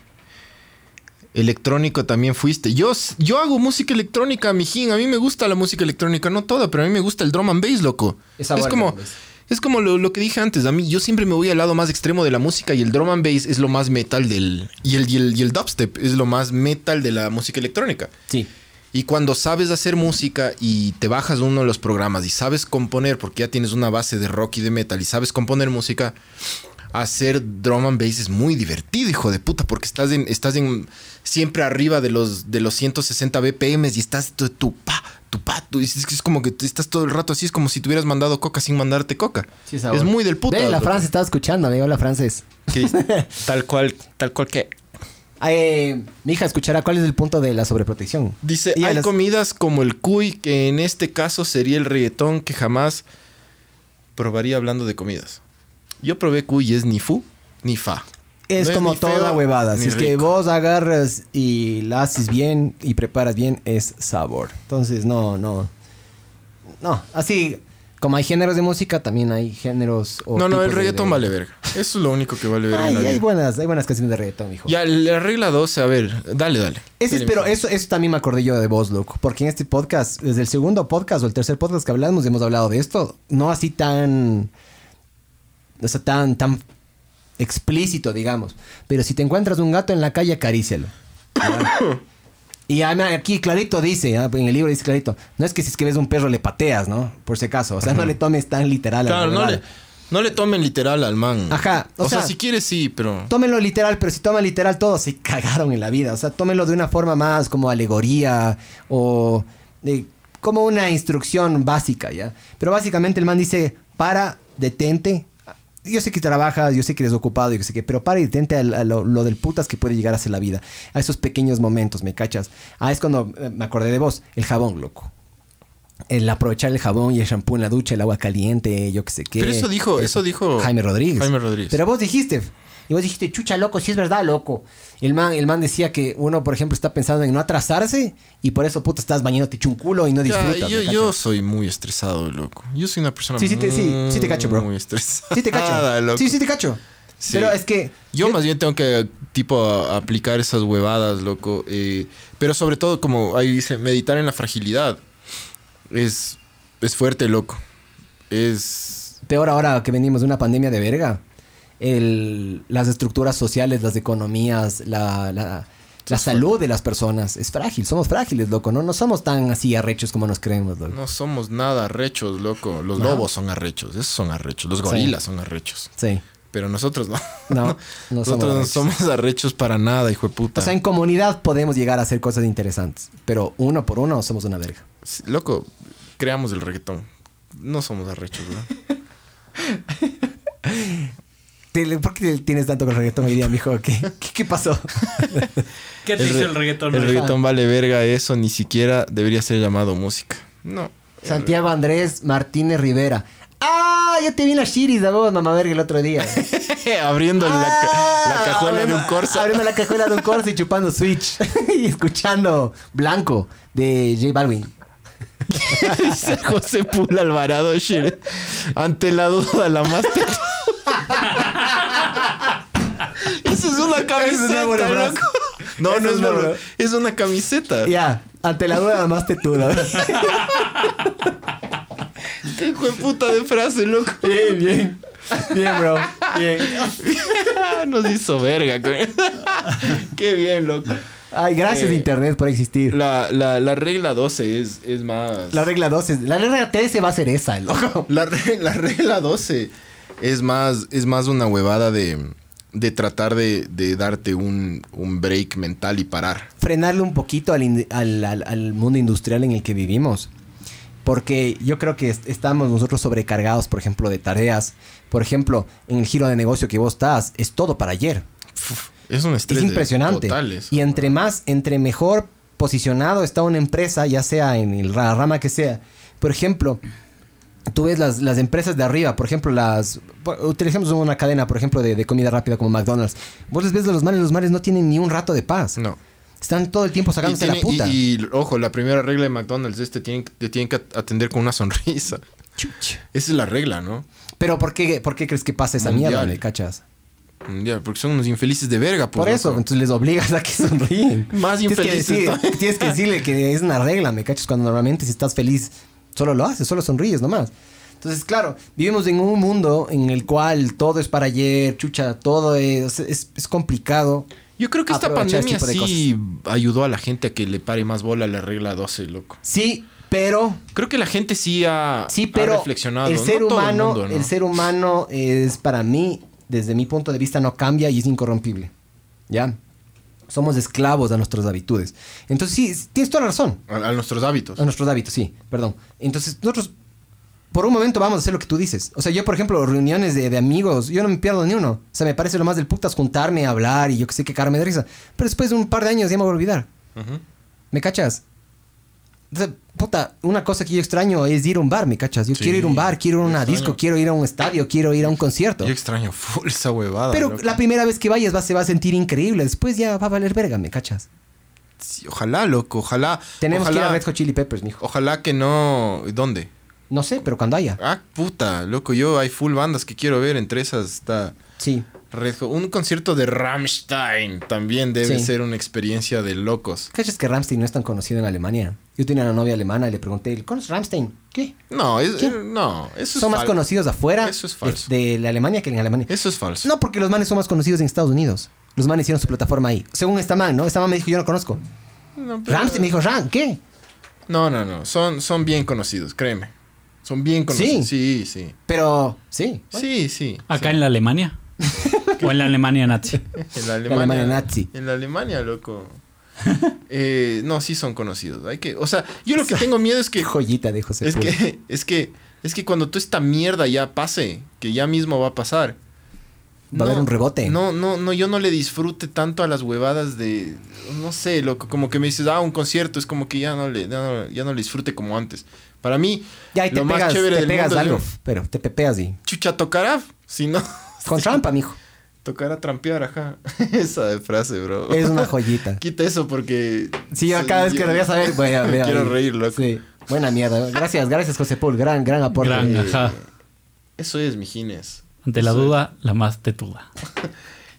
electrónico también fuiste. Yo, yo hago música electrónica, mijín. A mí me gusta la música electrónica, no toda, pero a mí me gusta el drum and bass, loco. Es como, bass. es como lo, lo que dije antes. A mí, yo siempre me voy al lado más extremo de la música y el drum and bass es lo más metal del. Y el, y el, y el dubstep es lo más metal de la música electrónica. Sí. Y cuando sabes hacer música y te bajas uno de los programas y sabes componer, porque ya tienes una base de rock y de metal y sabes componer música, hacer drum and bass es muy divertido, hijo de puta, porque estás en, estás en siempre arriba de los, de los 160 BPM y estás tu, tu pa, tu pato. Y es, que es como que estás todo el rato así, es como si te hubieras mandado coca sin mandarte coca. Sí, es muy del puto. Ve, la Francia estaba escuchando, amigo, la francés. [LAUGHS] tal cual, tal cual que. Eh, mi hija escuchará cuál es el punto de la sobreprotección. Dice, Y hay las- comidas como el cuy, que en este caso sería el reggaetón que jamás probaría hablando de comidas. Yo probé cuy y es ni fu ni fa. Es No como feo, toda huevada. Si es que vos agarras y la haces bien y preparas bien, es sabor. Entonces, no, no. No, así como hay géneros de música, también hay géneros. o No, no, el reggaetón de- vale verga. Eso es lo único que vale verga. en Ay, la hay vida. buenas, hay buenas canciones de reggaetón, hijo. Ya, la regla 12, a ver, dale, dale. Ese es, pero eso, eso también me acordé yo de vos, loco. Porque en este podcast, desde el segundo podcast o el tercer podcast que hablamos, hemos hablado de esto. No así tan. O sea, tan, tan explícito, digamos. Pero si te encuentras un gato en la calle, acarícialo. [COUGHS] Y aquí clarito dice, ah, en el libro dice clarito, no es que si es que ves un perro le pateas, ¿no? Por si acaso. O sea, no le tomes tan literal Claro, no le, no le tomen literal al man. Ajá, O, o sea, sea- si quieres, sí, pero. Tómenlo literal, pero si toman literal todos se [LAUGHS] cagaron en la vida. O sea, tómenlo de una forma más como alegoría o de- como una instrucción básica, ¿ya? Pero básicamente el man dice, para, detente. Yo sé que trabajas, yo sé que eres ocupado, yo sé que, pero para y detente a, lo, lo del putas que puede llegar a ser la vida. A esos pequeños momentos, ¿me cachas? Ah, es cuando eh, me acordé de vos, el jabón, loco. El aprovechar el jabón y el shampoo en la ducha, el agua caliente, yo qué sé qué. Pero eso dijo- eso dijo Jaime Rodríguez. Jaime Rodríguez. Pero vos dijiste, y vos dijiste, chucha, loco, si es verdad, loco. El man, el man decía que uno, por ejemplo, está pensando en no atrasarse y por eso, puta, estás bañándote hecho un culo y no Ya, disfrutas. yo, ¿me yo cachas? soy muy estresado, loco. Yo soy una persona Sí, sí te- sí, sí te cacho, bro. Muy estresada. Sí te cacho. [LAUGHS] loco. Sí, sí te cacho. Sí. Pero es que... Yo más bien tengo que, tipo, a- aplicar esas huevadas, loco. eh, pero sobre todo, como ahí dice, meditar en la fragilidad. Es, es fuerte, loco. Es... Peor ahora que venimos de una pandemia de verga. El, las estructuras sociales, las economías, la, la, la salud de las personas es frágil. Somos frágiles, loco. No, no somos tan así arrechos como nos creemos, loco. No somos nada arrechos, loco. Los No. lobos son arrechos. Esos son arrechos. Los Sí. gorilas son arrechos. Sí. Pero nosotros no. No, [LAUGHS] no nosotros somos no somos arrechos para nada, hijo de puta. O sea, en comunidad podemos llegar a hacer cosas interesantes. Pero uno por uno somos una verga. Sí, Loco, creamos el reggaetón. No somos arrechos, ¿no? [LAUGHS] ¿Por qué tienes tanto con el reggaetón hoy día, mijo? ¿Qué, qué, qué pasó? [LAUGHS] ¿Qué te El dice re- el reggaetón? El reggaetón vale verga, eso ni siquiera debería ser llamado música. No. Santiago Andrés Martínez Rivera. ¡Ah! Ya te vi la shiris de vos, mamá verga, el otro día. [LAUGHS] Abriendo la, ca- la Ah, cajuela de un Corsa. Abriendo la cajuela de un Corsa y chupando Switch. [LAUGHS] y escuchando Blanco de J Balvin. Dice José Pula Alvarado, shit. Ante la duda, la más es una Esa es una buena camiseta, frase. loco. No, no es una buena- Es una camiseta. Ya, ante la duda más tetuda. Qué hijo de puta de frase, loco. bien, bien. Bien, bro. Bien. [LAUGHS] Nos hizo verga. Qué bien, loco. Ay, gracias Eh, Internet por existir. La, la, la regla 12 es, es más... La regla 12. La regla 13 va a ser esa, loco. La, la regla 12 es más, es más una huevada de, de tratar de, de darte un, un break mental y parar. Frenarle un poquito al, al- al- al mundo industrial en el que vivimos. Porque yo creo que est- estamos nosotros sobrecargados, por ejemplo, de tareas. Por ejemplo, en el giro de negocio que vos estás, es todo para ayer. Es un estrés Es impresionante. total eso, y entre más, entre mejor posicionado está una empresa, ya sea en el- la rama que sea. Por ejemplo, tú ves las, las empresas de arriba, por ejemplo, las. por- Utilicemos una cadena, por ejemplo, de, de comida rápida como McDonald's. Vos les ves a los mares, los mares no tienen ni un rato de paz. No. Están todo el tiempo sacándose la tiene- puta. y- y, ojo, la primera regla de McDonald's es te tienen, te tienen que atender con una sonrisa. Chuch. Esa es la regla, ¿no? Pero ¿por qué, ¿por qué crees que pasa esa Mundial. mierda, me cachas? Ya, porque son unos infelices de verga, pues, Por eso, loco. entonces les obligas a que sonríen. Más tienes que, infelices decir- todavía. tienes que decirle que es una regla, me cachas, cuando normalmente si estás feliz, solo lo haces, solo sonríes nomás. Entonces, claro, vivimos en un mundo en el cual todo es para ayer, chucha, todo es, es, es complicado. Yo creo que esta pandemia este de sí ayudó a la gente a que le pare más bola a la regla 12, loco. Sí, pero Creo que la gente sí ha, Sí, ha pero reflexionado. el ser humano, el, mundo, ¿no? ser humano es para mí, desde mi punto de vista, no cambia y es incorrompible. ¿Ya? Somos esclavos a nuestras habitudes. Entonces, sí, tienes toda la razón. A, a nuestros hábitos. A nuestros hábitos, sí, perdón. Entonces, nosotros, por un momento, vamos a hacer lo que tú dices. O sea, yo, por ejemplo, reuniones de, de amigos, yo no me pierdo ni uno. O sea, me parece lo más del putas juntarme, hablar y yo que sé qué carme de risa. Pero después de un par de años ya me voy a olvidar. ¿Me cachas? O sea, puta, una cosa que yo extraño es ir a un bar, ¿me cachas? Yo Sí, quiero ir a un bar, quiero ir a una extraño. disco, quiero ir a un estadio, quiero ir a un concierto. Yo extraño full esa huevada. Pero loco. la primera vez que vayas va, se va a sentir increíble. Después ya va a valer verga, ¿me cachas? Sí, ojalá, loco, ojalá. Tenemos que ir a Red Hot Chili Peppers, mijo. Ojalá que no. ¿Dónde? No sé, pero cuando haya. Ah, puta, loco, yo hay full bandas que quiero ver. Entre esas está Sí. Red Hot. Un concierto de Rammstein también debe Sí. ser una experiencia de locos. ¿Cachas que Ramstein no es tan conocido en Alemania? Yo tenía una novia alemana y le pregunté, ¿conoces Ramstein? ¿Qué? No, es, ¿Qué? eh, no, eso es son más fal- conocidos afuera Eso es de- falso. De, la Alemania que en Alemania. Eso es falso. No, porque los manes son más conocidos en Estados Unidos. Los manes hicieron su plataforma ahí. Según esta man, ¿no? Esta man me dijo, yo no conozco. No, pero- Ramstein me dijo, Ram, ¿qué? No, no, no. Son, son bien conocidos, créeme. Son bien conocidos. Sí, sí. Pero, sí. Sí, sí. ¿Acá en la Alemania? [LAUGHS] ¿O en la Alemania nazi? [LAUGHS] En la Alemania Alemania. nazi. En la Alemania, loco. [LAUGHS] Eh, no, sí son conocidos. Hay que, o sea, yo lo que tengo miedo es que Qué joyita de José es que [LAUGHS] es que es que cuando toda esta mierda ya pase, que ya mismo va a pasar. Va a haber un rebote. No, no, no, yo no le disfrute tanto a las huevadas de no sé, loco, como que me dices, "Ah, un concierto", es como que ya no le ya no, ya no le disfrute como antes. Para mí Ya, y te lo más pegas, chévere te del pegas mundo algo, pero te pepeas y... chucha tocará, si no Con trampa, mijo. Tocará trampear, ajá. [LAUGHS] Esa frase, bro. Es una joyita. [LAUGHS] Quita eso porque. Sí, yo cada vez que lo voy a saber voy a ver. [LAUGHS] Quiero reír, loco. Sí. Buena mierda. Gracias, gracias, José Paul. Gran, gran aporte. Gran, ajá. Eso es, mijines. Ante la Eso es. duda, la más tetuda.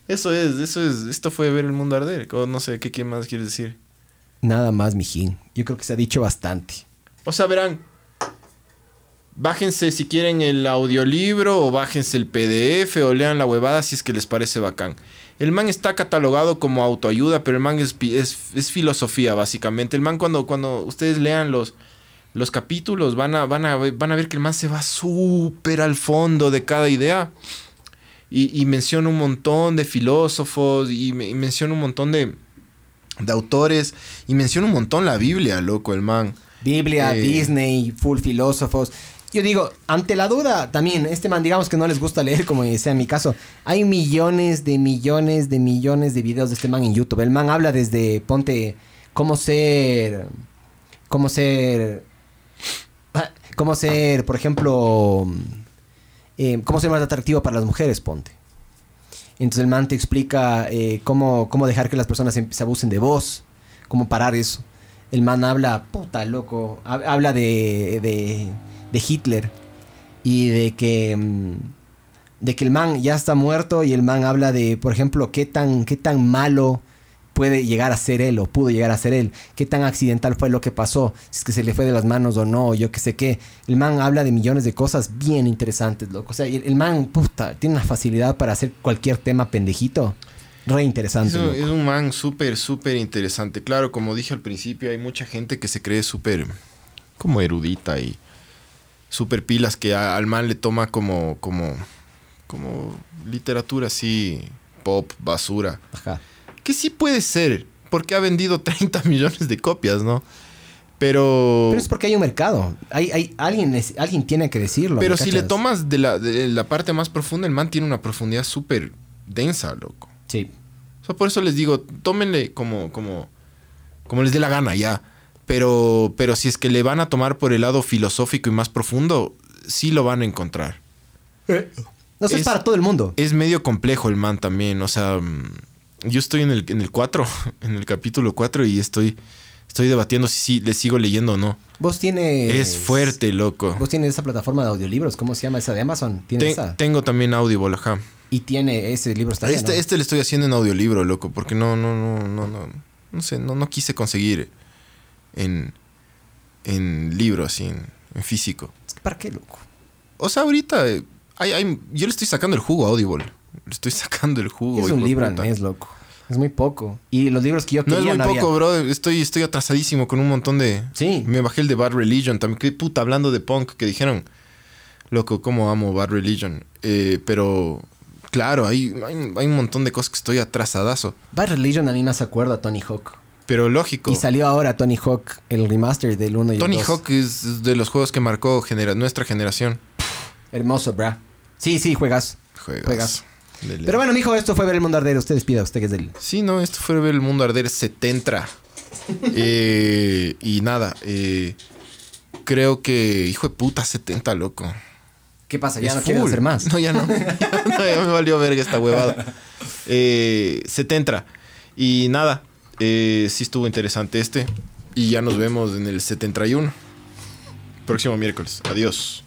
Eso es, eso es. Esto fue ver el mundo arder. O no sé, ¿qué, qué más quieres decir? Nada más, mijín. Yo creo que se ha dicho bastante. O sea, verán. Bájense si quieren el audiolibro o bájense el PDF o lean la huevada si es que les parece bacán. El man está catalogado como autoayuda, pero el man es, es, es filosofía, básicamente. El man cuando, cuando ustedes lean los, los capítulos van a, van, a, ver- van a ver que el man se va súper al fondo de cada idea. Y, y menciona un montón de filósofos y menciona un montón de, de autores y menciona un montón la Biblia, loco, el man. Biblia, Eh. Disney, full filósofos. Yo digo, ante la duda, también, este man, digamos que no les gusta leer, como sea en mi caso, hay millones de millones de millones de videos de este man en YouTube. El man habla desde, ponte, cómo ser, cómo ser, ah, cómo ser, por ejemplo, eh, cómo ser más atractivo para las mujeres, ponte. Entonces el man te explica eh, cómo, cómo dejar que las personas se, se abusen de vos, cómo parar eso. El man habla, puta loco, hab- habla de, de Hitler y de que, mm, de que el man ya está muerto y el man habla de, por ejemplo, qué tan, qué tan malo puede llegar a ser él o pudo llegar a ser él, qué tan accidental fue lo que pasó, si es que se le fue de las manos o no, yo qué sé qué. El man habla de millones de cosas bien interesantes, loco. O sea, el, el man, puta, tiene una facilidad para hacer cualquier tema pendejito. Re Es interesante. loco. es un man súper, súper interesante. Claro, como dije al principio, hay mucha gente que se cree súper como erudita y súper pilas que a- al man le toma como, como, como literatura así, pop, basura. Ajá. Que sí puede ser, porque ha vendido [LAUGHS] 30 millones de copias, ¿no? Pero... Pero es porque hay un mercado. Hay, hay, alguien, es- alguien tiene que decirlo. Pero ¿me si le tomas de la, de la parte más profunda, el man tiene una profundidad súper densa, loco. Sí. O sea, por eso les digo, tómenle como, como, como les dé la gana ya. Pero, pero si es que le van a tomar por el lado filosófico y más profundo, sí lo van a encontrar. No sé, es, Es- para todo el mundo. Es medio complejo el man también. O sea, mm, yo estoy en el, en el 4, [LAUGHS] en el capítulo 4 y estoy, estoy debatiendo si sí le sigo leyendo o no. Vos tienes... Es fuerte, loco. Vos tienes esa plataforma de audiolibros. ¿Cómo se llama esa de Amazon? Tiene Te- esa. tengo también Audible, ajá. Y tiene ese libro está Este, ¿no? este le estoy haciendo en audiolibro, loco, porque no, no, no, no, no, no sé, no, no quise conseguir en, en libro, así, en, en físico. ¿Para qué, loco? O sea, ahorita eh, hay, hay- yo le estoy sacando el jugo a Audible. Le estoy sacando el jugo. Es un libro al mes, loco. Es muy poco. Y los libros que yo No es quería muy no había. poco, bro. Estoy, estoy atrasadísimo con un montón de... Sí. Me bajé el de Bad Religion también. Qué puta, hablando de punk, que dijeron... Loco, cómo amo Bad Religion. Eh, pero Claro, hay, hay, hay un montón de cosas que estoy atrasadazo. Bad Religion a mí me hace acuerdo a Tony Hawk. Pero lógico. Y salió ahora Tony Hawk, el remaster del 1 y Tony el 2. Hawk es de los juegos que marcó genera nuestra generación. Hermoso, bra. Sí, sí, juegas. Juegas. Pero bueno, mijo, esto fue ver el mundo arder. Usted despida, usted que es del. Sí, no, esto fue ver el mundo arder 70. [LAUGHS] Eh, y nada, eh, creo que, hijo de puta, 70, loco. ¿Qué pasa? Ya Es no full. hacer más. No, ya no. [LAUGHS] [LAUGHS] no, ya me valió verga esta huevada. Eh, 70. Y nada, eh, sí estuvo interesante este. Y ya nos vemos en el 71. Próximo miércoles. Adiós.